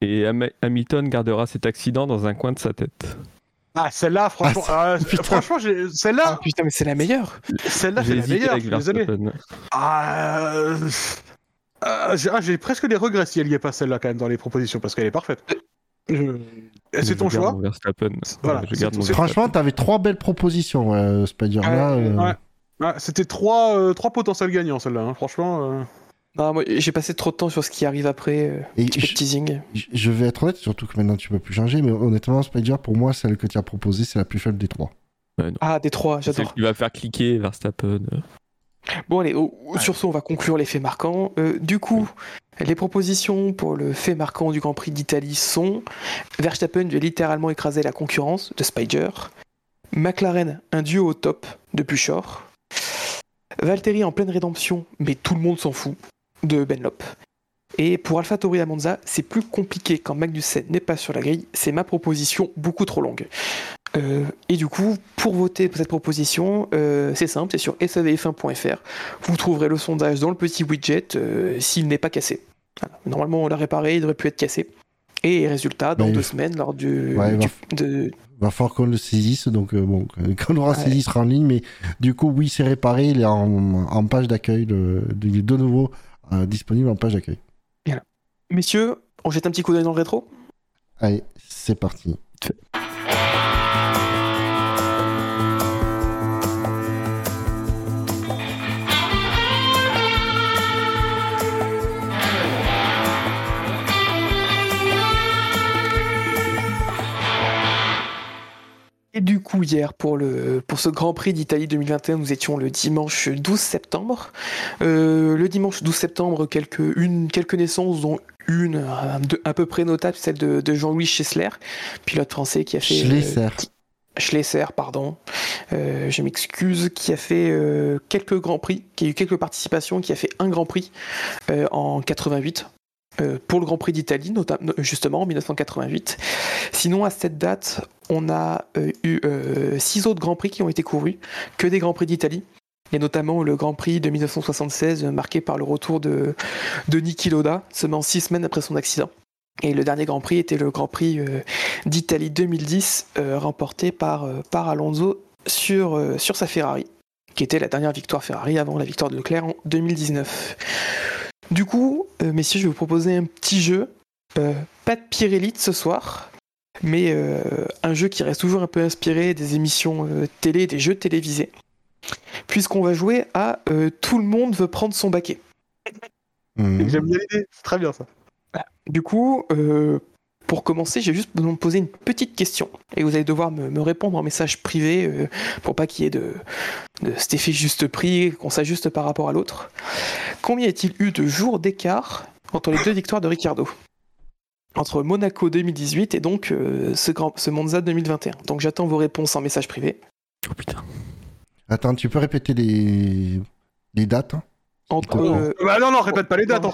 Et Ham- Hamilton gardera cet accident dans un coin de sa tête. Ah, celle-là, franchement, Ah, ah, putain. franchement, j'ai- Ah, celle-là, putain, mais c'est la meilleure. celle-là, J'ai c'est la meilleure. avec Je suis désolé. Ah, euh, ah, j'ai ah, presque des regrets si elle y est pas celle-là quand même dans les propositions parce qu'elle est parfaite. Je- Mais C'est ton choix. Voilà, je garde. Franchement, t'avais trois belles propositions, ouais, Spider. Là, Ouais, euh, ouais. Ouais, C'était trois, euh, trois potentiels gagnants celle-là. hein. Franchement. Euh. Non, moi, j'ai passé trop de temps sur ce qui arrive après. euh, Et un petit peu de je- teasing. Je- vais être honnête, surtout que maintenant tu peux plus changer, mais honnêtement, Spider, pour moi, celle que tu as proposée, c'est la plus faible des trois. Ah, des trois, C'est celle j'adore. qui va faire cliquer Verstappen. Bon, allez, oh, sur ce, on va conclure les faits marquants. Euh, du coup, les propositions pour le fait marquant du Grand Prix d'Italie sont Verstappen a littéralement écrasé la concurrence de Spider, McLaren, un duo au top de Buchor, Valtteri en pleine rédemption, mais tout le monde s'en fout, de Benlop. Et pour AlphaTauri à Monza, c'est plus compliqué quand Magnussen n'est pas sur la grille, c'est ma proposition beaucoup trop longue. Euh, et du coup, pour voter pour cette proposition, euh, c'est simple, c'est sur savf1.fr. Vous trouverez le sondage dans le petit widget euh, s'il n'est pas cassé. Voilà. Normalement, on l'a réparé, il aurait pu être cassé. Et résultat, dans deux semaines, lors du, Ouais, il du- va- de, Va falloir qu'on le saisisse, donc bon, quand on aura Ouais. saisi, il sera en ligne, mais du coup, oui, c'est réparé, il est en, en page d'accueil, il est de nouveau euh, disponible en page d'accueil. Messieurs, on jette un petit coup d'œil dans le rétro? Allez, c'est parti. Et du coup, hier, pour, le, pour ce Grand Prix d'Italie 2021, nous étions le dimanche 12 septembre. Euh, le dimanche 12 septembre, quelques, une, quelques naissances, dont une euh, à peu près notable, celle de, de Jean-Louis Schessler, pilote français qui a fait... euh, Schlesser. Schlesser, pardon, euh, je m'excuse, qui a fait euh, quelques grands prix, qui a eu quelques participations, qui a fait un grand prix euh, en 88. Euh, pour le Grand Prix d'Italie, justement en 1988. Sinon, à cette date, on a euh, eu euh, six autres Grands Prix qui ont été courus, que des Grands Prix d'Italie. A notamment le Grand Prix de 1976, euh, marqué par le retour de, de Niki Loda, seulement six semaines après son accident. Et le dernier Grand Prix était le Grand Prix d'Italie 2010, euh, remporté par, par Alonso sur, sur sa Ferrari, qui était la dernière victoire Ferrari avant la victoire de Leclerc en 2019. Du coup, euh, messieurs, je vais vous proposer un petit jeu. Euh, pas de Pirelli ce soir, mais euh, un jeu qui reste toujours un peu inspiré des émissions euh, télé, des jeux télévisés. Puisqu'on va jouer à euh, Tout le monde veut prendre son baquet. Mhm. J'aime bien l'idée, c'est très bien ça. Du coup, euh, pour commencer, j'ai juste besoin de poser une petite question. Et vous allez devoir me, me répondre en message privé euh, pour pas qu'il y ait de, de cet effet juste prix, qu'on s'ajuste par rapport à l'autre. Combien y a-t-il eu de jours d'écart entre les deux victoires de Ricardo. Entre Monaco 2018 et donc euh, ce, grand, ce Monza 2021. Donc j'attends vos réponses en message privé. Oh putain. Attends, tu peux répéter les, les dates hein? Entre, euh, Bah non, non, répète pas les dates. hein.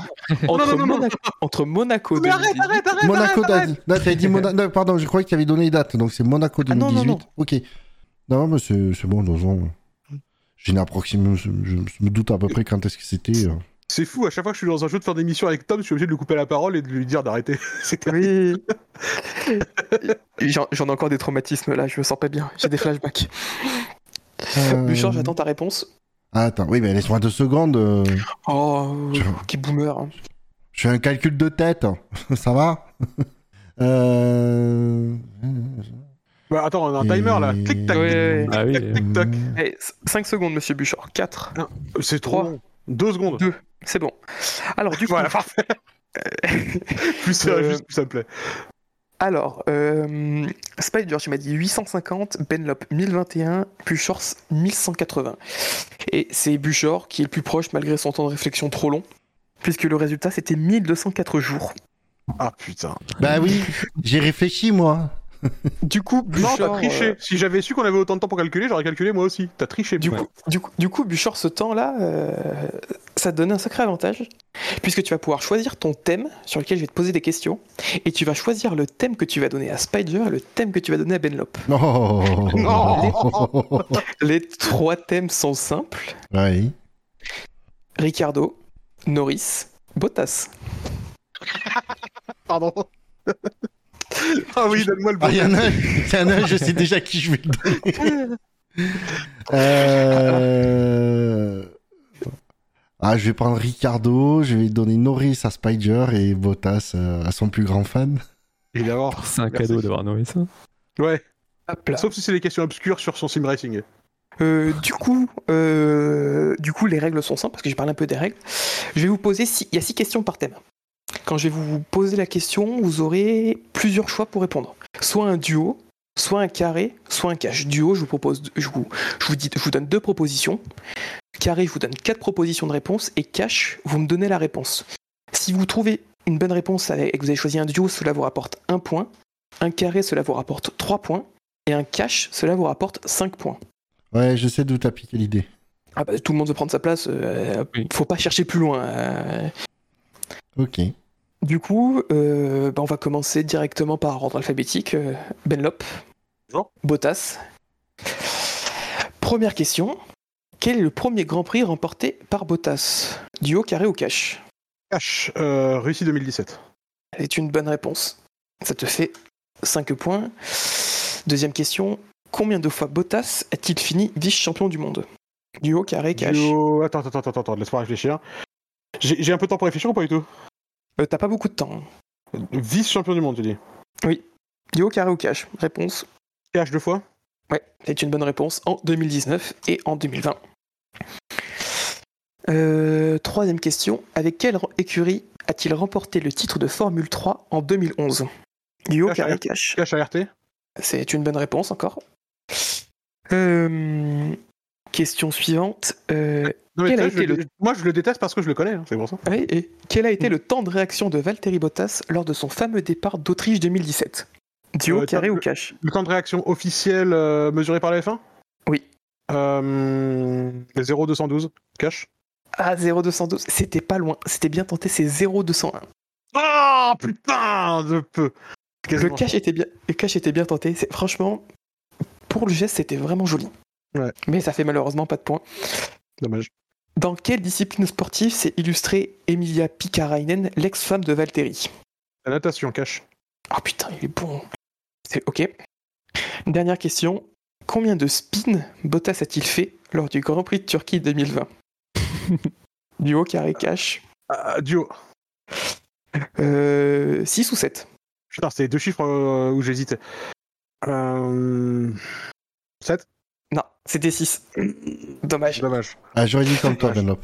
entre, non, non, non. Monaco, entre Monaco Mais arrête, 2018 arrête, arrête. Monaco, arrête, arrête. date. Non, t'avais dit Monaco. Non, pardon, je croyais que tu avais donné les dates. Donc c'est Monaco Ah non, 2018. non, non. Ok. Non, mais c'est c'est bon, dans un- J'ai une approximation. Je, je me doute à peu près quand est-ce que c'était. euh. C'est fou, à chaque fois que je suis dans un jeu de faire des missions avec Tom, je suis obligé de lui couper la parole et de lui dire d'arrêter. C'est terrible. Oui. J'en j'en ai encore des traumatismes là, je me sens pas bien. J'ai des flashbacks. Euh, Bouchard, j'attends ta réponse. Ah, attends, oui, mais laisse-moi deux secondes. euh, Oh, Je- qui boomer. hein. Je fais un calcul de tête. Ça va euh... Bah attends, on a un timer là. Et- Clic tac. Ouais, ouais, ouais. Ah oui. Tic tac. Allez, 5 secondes, monsieur Bouchard. 4. C'est Trois. trop long. Deux secondes. Deux. C'est bon. Alors, du coup, Voilà, parfait. plus c'est Euh, juste, plus ça me plaît. Alors euh, Spider, tu m'as dit 850, Benlop 1021, Buchor 1180. Et c'est Buchor qui est le plus proche malgré son temps de réflexion trop long, puisque le résultat c'était 1204 jours. Ah putain. Bah oui, j'ai réfléchi moi. Du coup, Non, Buchor, t'as triché. euh, Si j'avais su qu'on avait autant de temps pour calculer, j'aurais calculé moi aussi. T'as triché. Du ouais. coup, du coup, du coup, Buchor, ce temps-là, euh, ça te donne un sacré avantage, puisque tu vas pouvoir choisir ton thème sur lequel je vais te poser des questions, et tu vas choisir le thème que tu vas donner à Spider et le thème que tu vas donner à Benlop. Non. Non. Les trois thèmes sont simples Oui. Ricardo, Norris, Bottas. Pardon. Ah oui, donne-moi le bon. Ah, il y en a y en a je sais déjà qui je vais le donner. Euh... Ah, je vais prendre Ricardo, je vais donner Norris à Spider et Bottas euh, à son plus grand fan. Évidemment. C'est un Merci. cadeau d'avoir nommé ça. Ouais. Sauf si c'est des questions obscures sur son sim racing. Euh, du coup, euh, du coup, les règles sont simples parce que j'ai parlé un peu des règles. Je vais vous poser six, il y a six questions par thème. Quand je vais vous poser la question, vous aurez plusieurs choix pour répondre. Soit un duo, soit un carré, soit un cache. Duo, je vous propose, je vous, je vous dis, je vous donne deux propositions. Carré, je vous donne quatre propositions de réponse et cache, vous me donnez la réponse. Si vous trouvez une bonne réponse et que vous avez choisi un duo, cela vous rapporte un point. Un carré, cela vous rapporte trois points. Et un cache, cela vous rapporte 5 points. Ouais, je sais d'où t'as piqué l'idée. Ah bah, tout le monde veut prendre sa place, euh, Oui. faut pas chercher plus loin. euh. Ok. Du coup, euh, bah, on va commencer directement par ordre alphabétique. euh, Benlop, Bonjour. Bottas. Première question. Quel est le premier Grand Prix remporté par Bottas? Duo, carré ou cash? H, euh, Russie 2017. C'est une bonne réponse. Ça te fait 5 points. Deuxième question. Combien de fois Bottas a-t-il fini vice-champion du monde? Duo, carré, cash Duo- Attends, attends, attends, attends, laisse-moi réfléchir. J'ai j'ai un peu de temps pour réfléchir ou pas du tout? Euh, T'as pas beaucoup de temps. Vice-champion du monde, tu dis. Duo, carré ou cash Réponse H deux fois Ouais, c'est une bonne réponse en 2019 et en 2020. Euh, troisième question. Avec quelle écurie a-t-il remporté le titre de Formule 3 en 2011 Duo, Cash, carré, cash? Cash ART C'est une bonne réponse encore. Euh, question suivante. Euh, Non, mais Quel a tu sais, je été le- Moi, je le déteste parce que je le connais, hein, c'est pour ça. et quel a été le temps de réaction de Valtteri Bottas lors de son fameux départ d'Autriche 2017 Duo, Euh, carré ou cash? Le temps de réaction officiel euh, mesuré par la F1 Oui. Euh, 0,212. Cash? Ah, 0,212. C'était pas loin. C'était bien tenté, c'est 0,201. Ah putain de peu Le cache était bien, le cache était bien tenté. C'est franchement, pour le geste, c'était vraiment joli. Ouais. Mais ça fait malheureusement pas de points. Dommage. Dans quelle discipline sportive s'est illustrée Emilia Pikarainen, l'ex-femme de Valtteri? La natation, cash. Oh putain, il est bon. C'est ok. Dernière question. Combien de spins Bottas a-t-il fait lors du Grand Prix de Turquie 2020 Duo, carré, cash. Ah, duo. 6 ou 7 Putain, c'était deux chiffres euh, où j'hésitais. Euh... 7 Non, c'était 6. Dommage. Dommage. Ah, j'aurais dit comme toi, Benlop.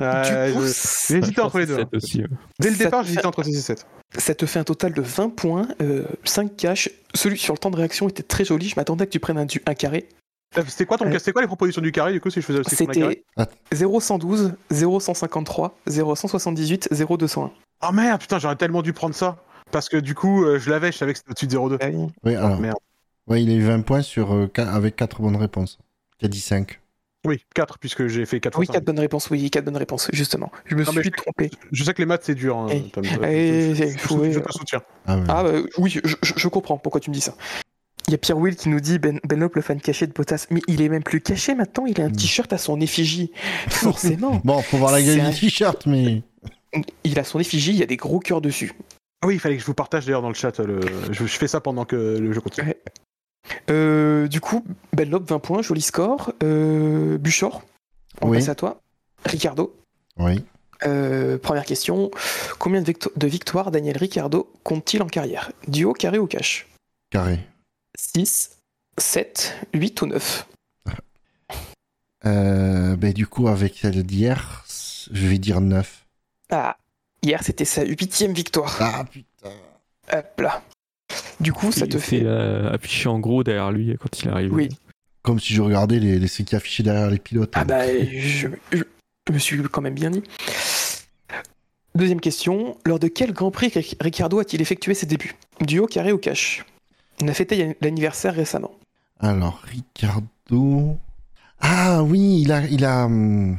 Euh, du coup, je- ça- J'ai hésité je pense entre les deux. hein. sept aussi. ouais. Dès le ça départ, j'hésitais fait- entre 6 et 7. Ça te fait un total de 20 points, euh, 5 cash. Celui sur le temps de réaction était très joli. Je m'attendais que tu prennes un, du, un carré. Euh, C'était quoi, ton... Euh, c'était quoi les propositions du carré, du coup, si je faisais aussi C'était 0112, 0153, 0178, 0201. Ah merde, putain, j'aurais tellement dû prendre ça. Parce que du coup, euh, je l'avais, je savais que c'était au-dessus de 0,2. Ah oui. Oui, alors. merde. Ouais, il a eu 20 points sur, euh, avec 4 bonnes réponses. Il a dit 5. Oui, 4, puisque j'ai fait 4 Oui, fois 4 bonnes réponses, oui, 4 bonnes réponses, justement. Je me Non, suis je- trompé. Je sais que les maths, c'est dur. hein, Eh, Tom. eh, je, je- c'est- je- je te soutiens. Ah ouais. Ah bah, oui, je, je- je comprends pourquoi tu me dis ça. Il y a Pierre Will qui nous dit ben, Benlop, le fan caché de Bottas. Mais il est même plus caché maintenant, il a un Mm. t-shirt à son effigie. Forcément. Bon, faut voir la gueule un- du t-shirt, mais. il a son effigie, il y a des gros cœurs dessus. Ah oui, il fallait que je vous partage d'ailleurs dans le chat. Le... Je, je fais ça pendant que le jeu continue. Euh, du coup, Benlop, 20 points, joli score. Euh, Buchor, on Oui. passe à toi. Ricardo, Oui. euh, première question. Combien de, victo- de victoires Daniel Ricardo compte-t-il en carrière? Duo, carré ou cash? Carré. 6, 7, 8 ou 9 Euh, ben, du coup, avec celle d'hier, je vais dire 9. Ah, hier c'était sa huitième victoire. Ah putain. Hop là. Du coup, ça te fait euh, affiché en gros derrière lui quand il arrive. Oui. Comme si je regardais les, les qui affichaient derrière les pilotes. Ah bah, je, je- je me suis quand même bien dit. Deuxième question. Lors de quel Grand Prix Ric- Ricardo a-t-il effectué ses débuts? Duo, carré ou cash? On a fêté l'anniversaire récemment. Alors, Ricardo. Ah oui, il a. Il a hum,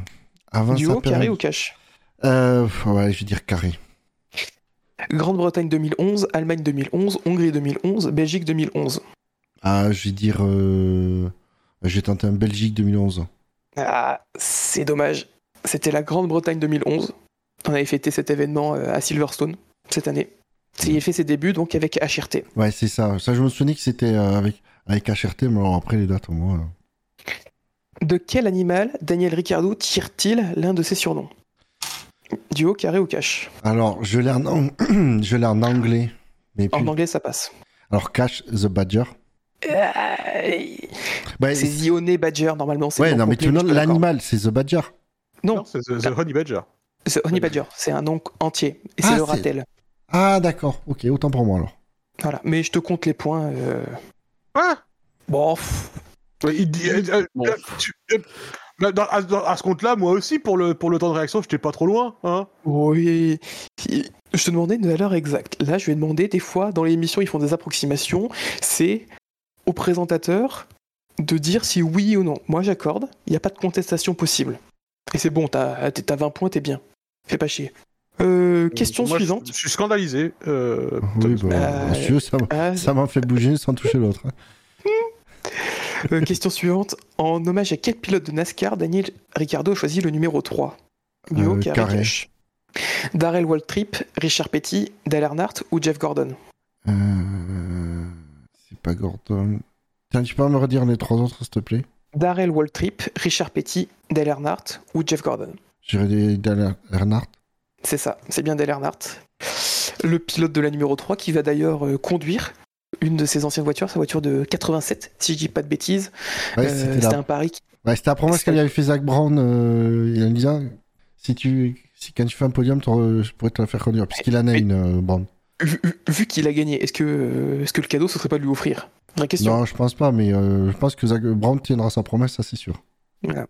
carré ou cash? Euh, ouais, je vais dire carré. Grande-Bretagne 2011, Allemagne 2011, Hongrie 2011, Belgique 2011. Ah, je vais dire. Euh... Je vais tenter un Belgique 2011. Ah, c'est dommage. C'était la Grande-Bretagne 2011. On avait fêté cet événement euh, à Silverstone cette année. Il a fait ses débuts donc avec HRT. Ouais, c'est ça. Ça, je me souvenais que c'était euh, avec, avec HRT, mais alors après les dates, moi. euh. De quel animal Daniel Ricciardo tire-t-il l'un de ses surnoms? Duo, carré ou cash Alors, je l'ai en, ang- je l'ai en anglais. Mais En puis- anglais, ça passe. Alors, Cash the Badger. Ouais, c'est Zioné Badger, normalement. ouais le non, mais complet, tu l'accorde. l'animal, c'est The Badger. Non, c'est The, The Honey Badger. c'est Honey Badger. C'est un nom entier. Et c'est Ah, le c'est- ratel. Ah, d'accord. Ok, autant pour moi alors. Voilà. Mais je te compte les points. euh, Ah Bon, pff, Ouais, il dit- euh, euh, Bon. euh, tu- euh, dans- dans- à, dans- à ce compte-là, moi aussi, pour le, pour le temps de réaction, j'étais pas trop loin. Hein oui. Je te demandais une valeur exacte. Là, je vais demander, des fois, dans l'émission, ils font des approximations. C'est au présentateur de dire si oui ou non. Moi, j'accorde. Il n'y a pas de contestation possible. Et c'est bon, t'as t'as 20 points, t'es bien. Fais pas chier. Euh, question Moi, je- suivante. Je, suis scandalisé. euh, Oui, bah, Euh, monsieur, ça m'a- Ah, ça m'a fait bouger sans toucher l'autre. Euh, question suivante. En hommage à quel pilote de NASCAR Daniel Ricciardo a choisi le numéro 3 Duo, Euh. Darrell Waltrip, Richard Petty, Dale Earnhardt ou Jeff Gordon? Euh, C'est pas Gordon. Tiens, tu peux me redire les trois autres, s'il te plaît? Darrell Waltrip, Richard Petty, Dale Earnhardt ou Jeff Gordon? J'irai des Dale Earnhardt. C'est ça, c'est bien Dale Earnhardt. Le pilote de la numéro 3 qui va d'ailleurs conduire une de ses anciennes voitures, sa voiture de 87, si je dis pas de bêtises. Ouais, Euh, c'était la... un pari qui- ouais, c'était la promesse c'était- qu'elle avait fait Zach Brown. Euh, il a dit ah, si tu, si quand tu fais un podium, je pourrais te la faire conduire, puisqu'il en a Mais- une, euh, Brown. Vu, qu'il a gagné, est-ce que, est-ce que le cadeau, ce serait pas de lui offrir? Vraie question. Non, je pense pas, mais je pense que Zach Brown tiendra sa promesse, ça c'est sûr. Voilà.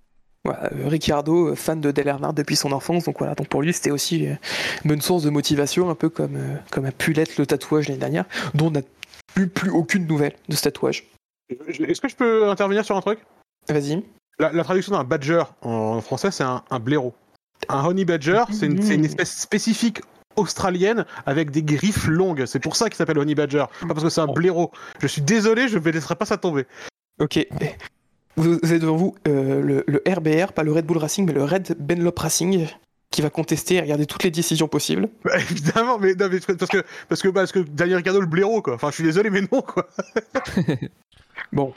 Voilà, euh, fan de Dale Earnhardt depuis son enfance, donc voilà, donc pour lui c'était aussi une bonne source de motivation, un peu comme, comme a pu l'être le tatouage l'année dernière, dont on n'a plus, plus aucune nouvelle de ce tatouage. Est-ce que je peux intervenir sur un truc? Vas-y. la, la traduction d'un badger en français, c'est un, un blaireau. Un honey badger, c'est une, espèce spécifique australienne avec des griffes longues. C'est pour ça qu'il s'appelle honey badger, pas parce que c'est un blaireau. Je suis désolé, je ne laisserai pas ça tomber. Ok. Vous vous avez devant vous euh, le, le RBR, pas le Red Bull Racing, mais le Red Benlop Racing, qui va contester et regarder toutes les décisions possibles. Bah, évidemment, mais, non, mais parce que parce que parce que Daniel Ricciardo le blaireau quoi. Enfin, je suis désolé, mais non quoi. Bon,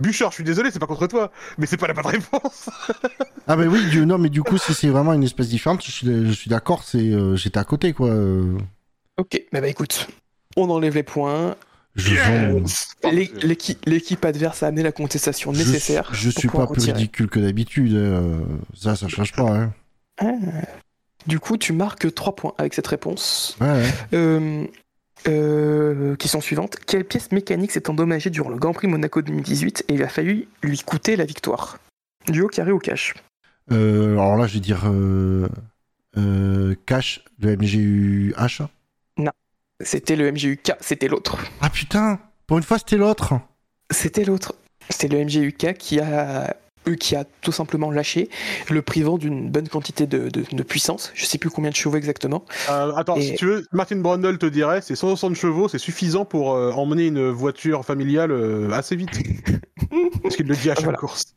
Bûcheur, je suis désolé, c'est pas contre toi, mais c'est pas la bonne réponse. Ah, mais oui, du, non, mais du coup, si c'est vraiment une espèce différente, je suis, je suis d'accord, c'est, euh, j'étais à côté, quoi. euh, ok. Bah, bah écoute, on enlève les points. je Yes L'é- L'équipe l'équipe adverse a amené la contestation je, nécessaire. je suis pas plus ridicule que d'habitude. euh, ça, ça change pas, hein. Ah. Du coup, tu marques 3 points avec cette réponse. Ouais, ouais. Euh, euh, question suivante. Quelle pièce mécanique s'est endommagée durant le Grand Prix Monaco 2018 et il a fallu lui coûter la victoire? Duo, carré ou cash Euh, alors là, je vais dire Cash, le MGUH. C'était le MGUK, c'était l'autre. Ah putain Pour une fois, c'était l'autre. C'était l'autre. C'était le MGUK qui a, eux, qui a tout simplement lâché, le privant d'une bonne quantité de, de- de puissance. Je sais plus combien de chevaux exactement. Euh, attends, Et- si tu veux, Martin Brundle te dirait, c'est 160 chevaux, c'est suffisant pour euh, emmener une voiture familiale euh, assez vite. Parce qu'il le dit à chaque Voilà. course.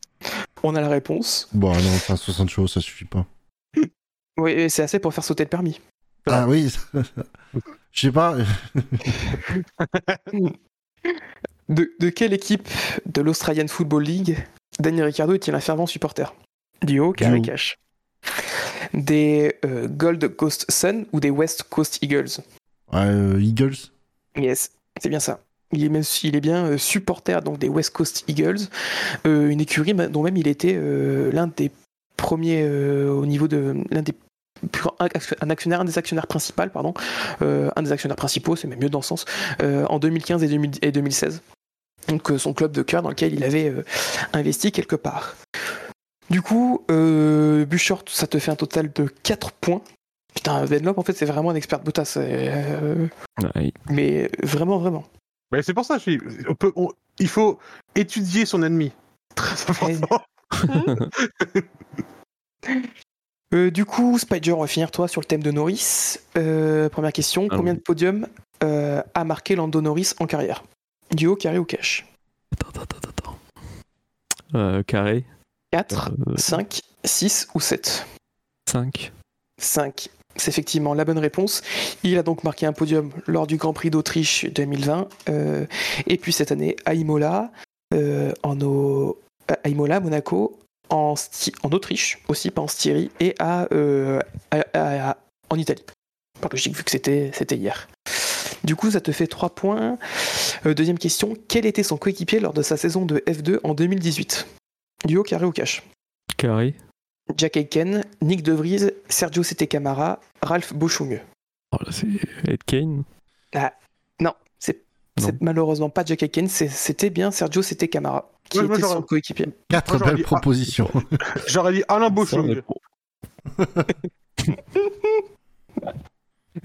On a la réponse. Bon, non, enfin, 60 chevaux, ça suffit pas. Oui, c'est assez pour faire sauter le permis. Ah oui Je sais pas. De, de quelle équipe de l'Australian Football League Daniel Ricciardo est-il un fervent supporter Duo, carré Duo. cash? Des euh, Gold Coast Sun ou des West Coast Eagles? Euh, Eagles. Yes, c'est bien ça. Il est, même, il est bien euh, supporter donc des West Coast Eagles, une écurie ma- dont même il était l'un des premiers au niveau de l'un des plus grands- un actionnaire- un des actionnaires principaux, pardon, euh, un des actionnaires principaux, c'est même mieux dans ce sens, euh, en 2015 et, 2000 et 16. Donc euh, son club de cœur dans lequel il avait euh, investi quelque part. Du coup, euh, Buchort, ça te fait un total de 4 points. Putain, Venlop, en fait, c'est vraiment un expert de Bottas. euh, Ouais. mais vraiment, vraiment. Mais c'est pour ça, je dis, on peut, on- il faut étudier son ennemi. Très important. Euh, du coup, Spider, on va finir toi sur le thème de Norris. Euh, première question, Ah combien oui. de podiums euh, a marqué Lando Norris en carrière? Duo, carré ou cash Attends, attends, attends, attends. Euh, carré. 4, Euh, 5, 6 ou 7 5. 5. C'est effectivement la bonne réponse. Il a donc marqué un podium lors du Grand Prix d'Autriche 2020. euh, et puis cette année à Imola, euh, en au- à Imola, Monaco, en, Sti- en Autriche aussi, pas en Styrie, et à, euh, à- à- à- en Italie. Par logique, vu que c'était c'était hier. Du coup, ça te fait 3 points. Euh, deuxième question, quel était son coéquipier lors de sa saison de F2 en 2018 Duo, carré ou cash? Carré. Jack Aiken, Nick De Vries, Sergio Sete Camara, Ralph Boschung. Oh, là, c'est Ed Kane. Non, c'est Non. c'est malheureusement pas Jack Aiken, c'était bien Sergio Sete Camara qui était j'aurais- son coéquipier. Quatre Moi, belles dit- ah. propositions. J'aurais dit Alain Bochung.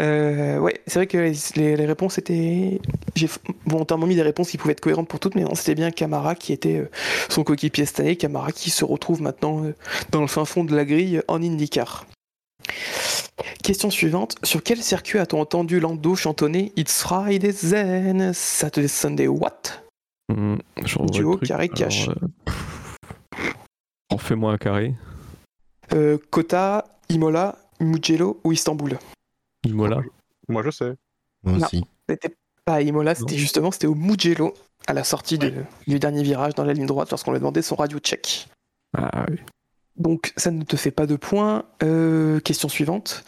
Euh, ouais, c'est vrai que les, réponses étaient. J'ai volontairement mis des réponses qui pouvaient être cohérentes pour toutes, mais non, c'était bien Camara qui était euh, son coéquipier cette année. Camara qui se retrouve maintenant euh, dans le fin fond de la grille en IndyCar. Question suivante. Sur quel circuit a-t-on entendu Lando chantonner It's Friday then, Saturday Sunday what? Revois Duo, carré, cash. euh, Refais-moi un carré. Kota, Imola, Mugello ou Istanbul? Imola. Moi, je sais. Moi Non. aussi. C'était pas à Imola, c'était justement c'était au Mugello à la sortie de- du dernier virage dans la ligne droite lorsqu'on lui a demandé son radio check. Ah oui. Donc ça ne te fait pas de points. Euh, question suivante.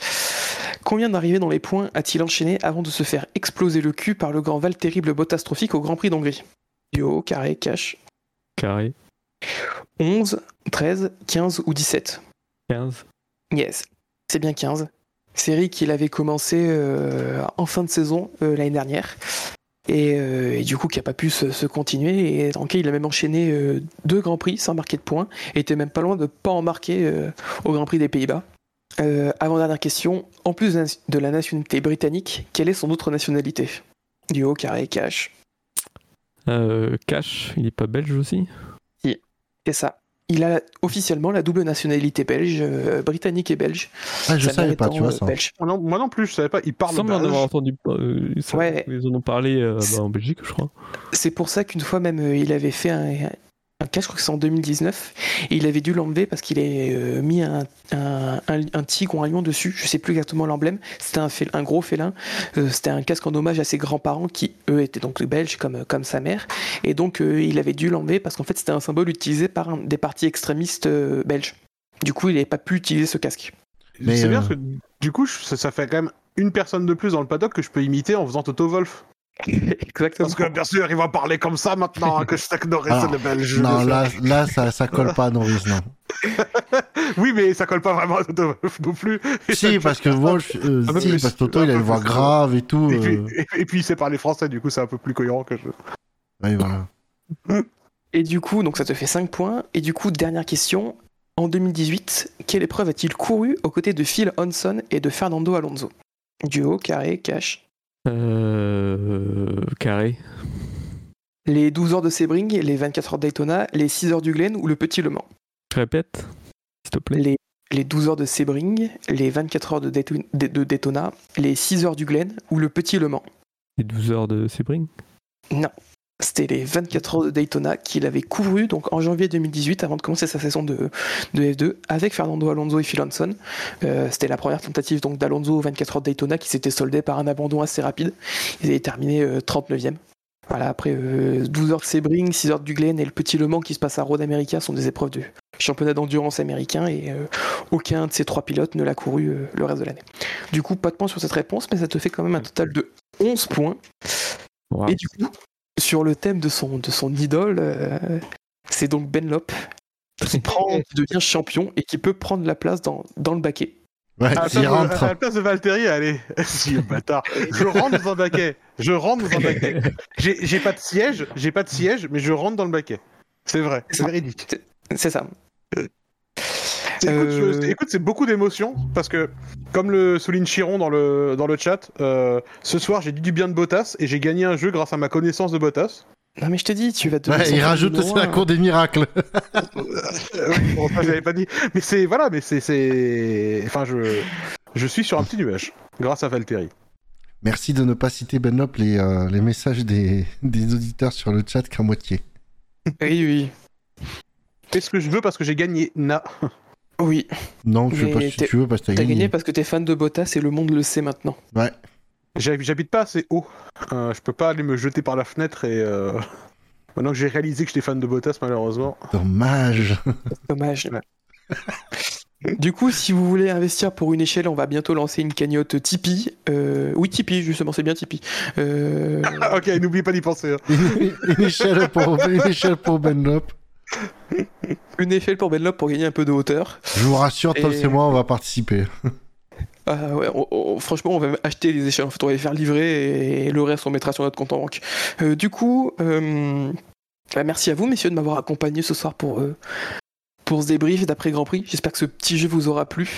Combien d'arrivées dans les points a-t-il enchaîné avant de se faire exploser le cul par le grand Val terrible Bottas trophique au Grand Prix d'Hongrie? Duo, carré, cash. Carré. 11, 13, 15 ou 17 15. Yes, c'est bien 15. Série qu'il avait commencé euh, en fin de saison euh, l'année dernière. Et, euh, et du coup, qui n'a pas pu se, se continuer. Et dans lequel il a même enchaîné deux Grands Prix sans marquer de points. Et était même pas loin de pas en marquer au Grand Prix des Pays-Bas. Euh, avant-dernière question. En plus de la- nationalité britannique, quelle est son autre nationalité? Duo, carré, cash. Euh, Cash, il est pas belge aussi? C'est ça. Il a officiellement la double nationalité belge, euh, britannique et belge. Ah, je Sa savais pas, tu vois euh, ça. belge. Moi non, moi non plus, je savais pas. Il parle semble en belge. avoir entendu. euh, ça- Ouais. Ils en ont parlé euh, bah, en Belgique, je crois. C'est pour ça qu'une fois même, il avait fait un, je crois que c'est en 2019, et il avait dû l'enlever parce qu'il avait euh, mis un, un, un- un tigre ou un lion dessus, je sais plus exactement l'emblème, c'était un, gros félin, Euh, c'était un casque en hommage à ses grands-parents qui, eux, étaient donc belges comme, comme sa mère, et donc euh, il avait dû l'enlever parce qu'en fait c'était un symbole utilisé par un- des partis extrémistes euh, belges. Du coup, il n'avait pas pu utiliser ce casque. Mais, C'est bien parce que du coup, ça fait quand même une personne de plus dans le paddock que je peux imiter en faisant Toto Wolf. Exactement. Parce que bien sûr, il va parler comme ça maintenant hein, que je sais que Norris Ah, c'est le belge. Non, là, là ça, ça colle pas à Norris, non. Oui, mais ça colle pas vraiment à Toto non plus. Si, parce que Wolf, euh, peu si, parce que Toto, il a Un une voix grave et tout. Et euh, puis, et, et puis il sait parler français, du coup c'est un peu plus cohérent que je. ouais, voilà. Et du coup, donc ça te fait 5 points. Et du coup, dernière question. en 2018, quelle épreuve a-t-il couru aux côtés de Phil Hanson et de Fernando Alonso? Duo, carré, cash. Euh, carré. Les 12 heures de Sebring, les 24 heures de Daytona, les 6 heures du Glen ou le Petit Le Mans? Répète, s'il te plaît. les, les 12 heures de Sebring, les 24 heures de, Dayton- de- de Daytona, les 6 heures du Glen ou le Petit Le Mans? Les 12 heures de Sebring? Non. C'était les 24 heures de Daytona qu'il avait couru donc en janvier 2018 avant de commencer sa saison de, de F2 avec Fernando Alonso et Phil Hanson. Euh, C'était la première tentative donc d'Alonso aux 24 heures de Daytona qui s'était soldée par un abandon assez rapide. Ils avaient terminé euh, 39e. Voilà, après euh, 12 heures de Sebring, 6 heures du Glen et le petit Le Mans qui se passe à Road America sont des épreuves du championnat d'endurance américain et euh, aucun de ces trois pilotes ne l'a couru euh, le reste de l'année. Du coup, pas de points sur cette réponse, mais ça te fait quand même un total de 11 points. Wow. Et du coup, sur le thème de son, de son idole, euh, c'est donc Ben Lop qui, prend, qui devient champion et qui peut prendre la place dans, dans le baquet. Ouais, À la, place de, rentre. à la place de Valtteri, allez, si le bâtard, je rentre dans un baquet, je rentre dans un baquet. J'ai j'ai pas de siège, j'ai pas de siège, mais je rentre dans le baquet. C'est vrai, c'est véridique. C'est ça. Écoute, Euh, c'est- écoute, c'est beaucoup d'émotions parce que, comme le souligne Chiron dans le, dans le chat, euh, ce soir j'ai dit du bien de Bottas et j'ai gagné un jeu grâce à ma connaissance de Bottas. Non mais je te dis, tu vas te... Ouais, il rajoute aussi la cour des miracles. Oui, bon, ça j'avais pas dit. Mais c'est voilà, mais c'est c'est, enfin je, je suis sur un petit nuage grâce à Valtteri. Merci de ne pas citer Benlop les, euh, les messages des, des auditeurs sur le chat qu'à moitié. Oui, oui. Fais ce que je veux parce que j'ai gagné. Na. Oui, Non, pas si tu veux parce que t'as t'as gagné. gagné parce que t'es fan de Bottas et le monde le sait maintenant. Ouais. J'hab- J'habite pas assez haut. Euh, je peux pas aller me jeter par la fenêtre et. euh, Maintenant que j'ai réalisé que j'étais fan de Bottas, malheureusement. Dommage. Dommage. Ouais. Du coup, si vous voulez investir pour une échelle, on va bientôt lancer une cagnotte Tipeee. Euh, oui, Tipeee, justement, c'est bien Tipeee. Ok, n'oubliez pas d'y penser. hein. une, une échelle pour, une échelle pour Benlop. une échelle pour Benlop pour gagner un peu de hauteur. Je vous rassure, Tom Et- et moi, on va participer. Ah ouais, on- on- franchement, on va acheter des échelles. En fait, on va les faire livrer et le reste, on mettra sur notre compte en banque. Euh, du coup, euh, bah, merci à vous, messieurs, de m'avoir accompagné ce soir pour, euh, pour ce débrief d'après Grand Prix. J'espère que ce petit jeu vous aura plu.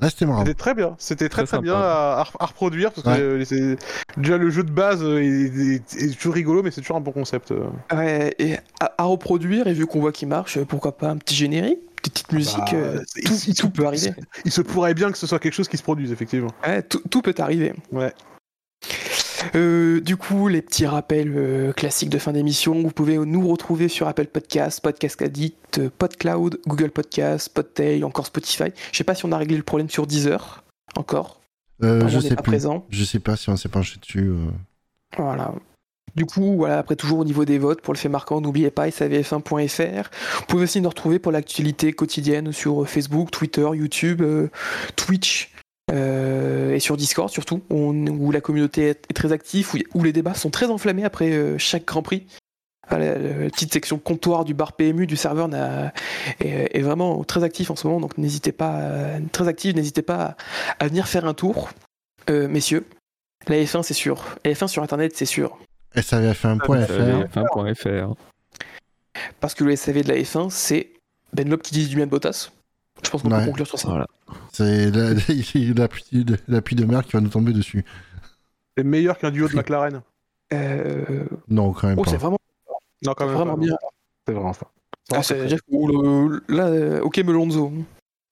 Là, c'était marrant. C'était très bien. C'était très Très très, bien à, reproduire parce que Ouais. euh, c'est- déjà le jeu de base euh, est, est- est toujours rigolo, mais c'est toujours un bon concept. euh. Ouais, et à, à reproduire, et vu qu'on voit qu'il marche, pourquoi pas un petit générique, une petite musique, bah, euh, tout, il- tout peut arriver. Il se pourrait bien que ce soit quelque chose qui se produise, effectivement. Ouais, tout, tout peut arriver. Ouais. Euh, du coup, les petits rappels euh, classiques de fin d'émission, vous pouvez nous retrouver sur Apple Podcast, Podcast Addict, euh, PodCloud, Google Podcast, Podtail, encore Spotify. Je sais pas si on a réglé le problème sur Deezer, encore. Euh, je sais pas plus. présent. Je sais pas si on s'est penché dessus. Voilà. Du coup, voilà, après toujours au niveau des votes, pour le fait marquant, n'oubliez pas savf1.fr. Vous pouvez aussi nous retrouver pour l'actualité quotidienne sur Facebook, Twitter, YouTube, Twitch et sur Discord surtout, où, on- où la communauté est, très active, où, où les débats sont très enflammés après euh, chaque Grand Prix. La, la petite section comptoir du bar PMU du serveur n'a- est, est vraiment très actif en ce moment, donc n'hésitez pas, à- très active, n'hésitez pas à, à venir faire un tour, Euh, messieurs. La F1 c'est sûr, la F1 sur internet c'est sûr. SAVF1.fr. F1.fr. Parce que le SAV de la F1, c'est Ben Lop qui dit du bien de Bottas. Je pense qu'on Ouais. peut conclure sur ça. Voilà. C'est la- la pluie de, la pluie de mer qui va nous tomber dessus. C'est meilleur qu'un duo de McLaren. Euh, Non, quand même Oh, pas. c'est vraiment, Non, quand même. vraiment pas. bien. C'est vraiment ça. Ah, c'est- Jeff- le- là, euh, ok, Melonzo.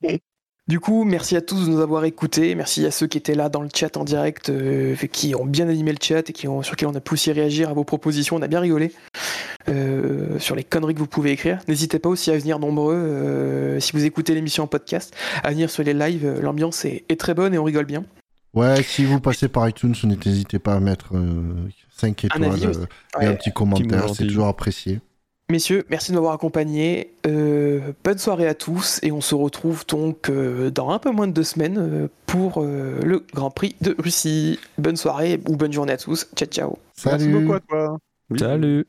Du coup, merci à tous de nous avoir écoutés. Merci à ceux qui étaient là dans le chat en direct, euh, qui ont bien animé le chat et qui ont, sur lesquels on a pu aussi réagir à vos propositions. On a bien rigolé euh, sur les conneries que vous pouvez écrire. N'hésitez pas aussi à venir nombreux, euh, si vous écoutez l'émission en podcast, à venir sur les lives. L'ambiance est, est très bonne et on rigole bien. Ouais, si vous passez par iTunes, n'hésitez pas à mettre 5 étoiles avis euh, et un petit commentaire, c'est toujours apprécié. Messieurs, merci de m'avoir accompagné. Euh, bonne soirée à tous et on se retrouve donc euh, dans un peu moins de deux semaines euh, pour euh, le Grand Prix de Russie. Bonne soirée ou bonne journée à tous. Ciao ciao. Merci Salut beaucoup à toi. Oui. Salut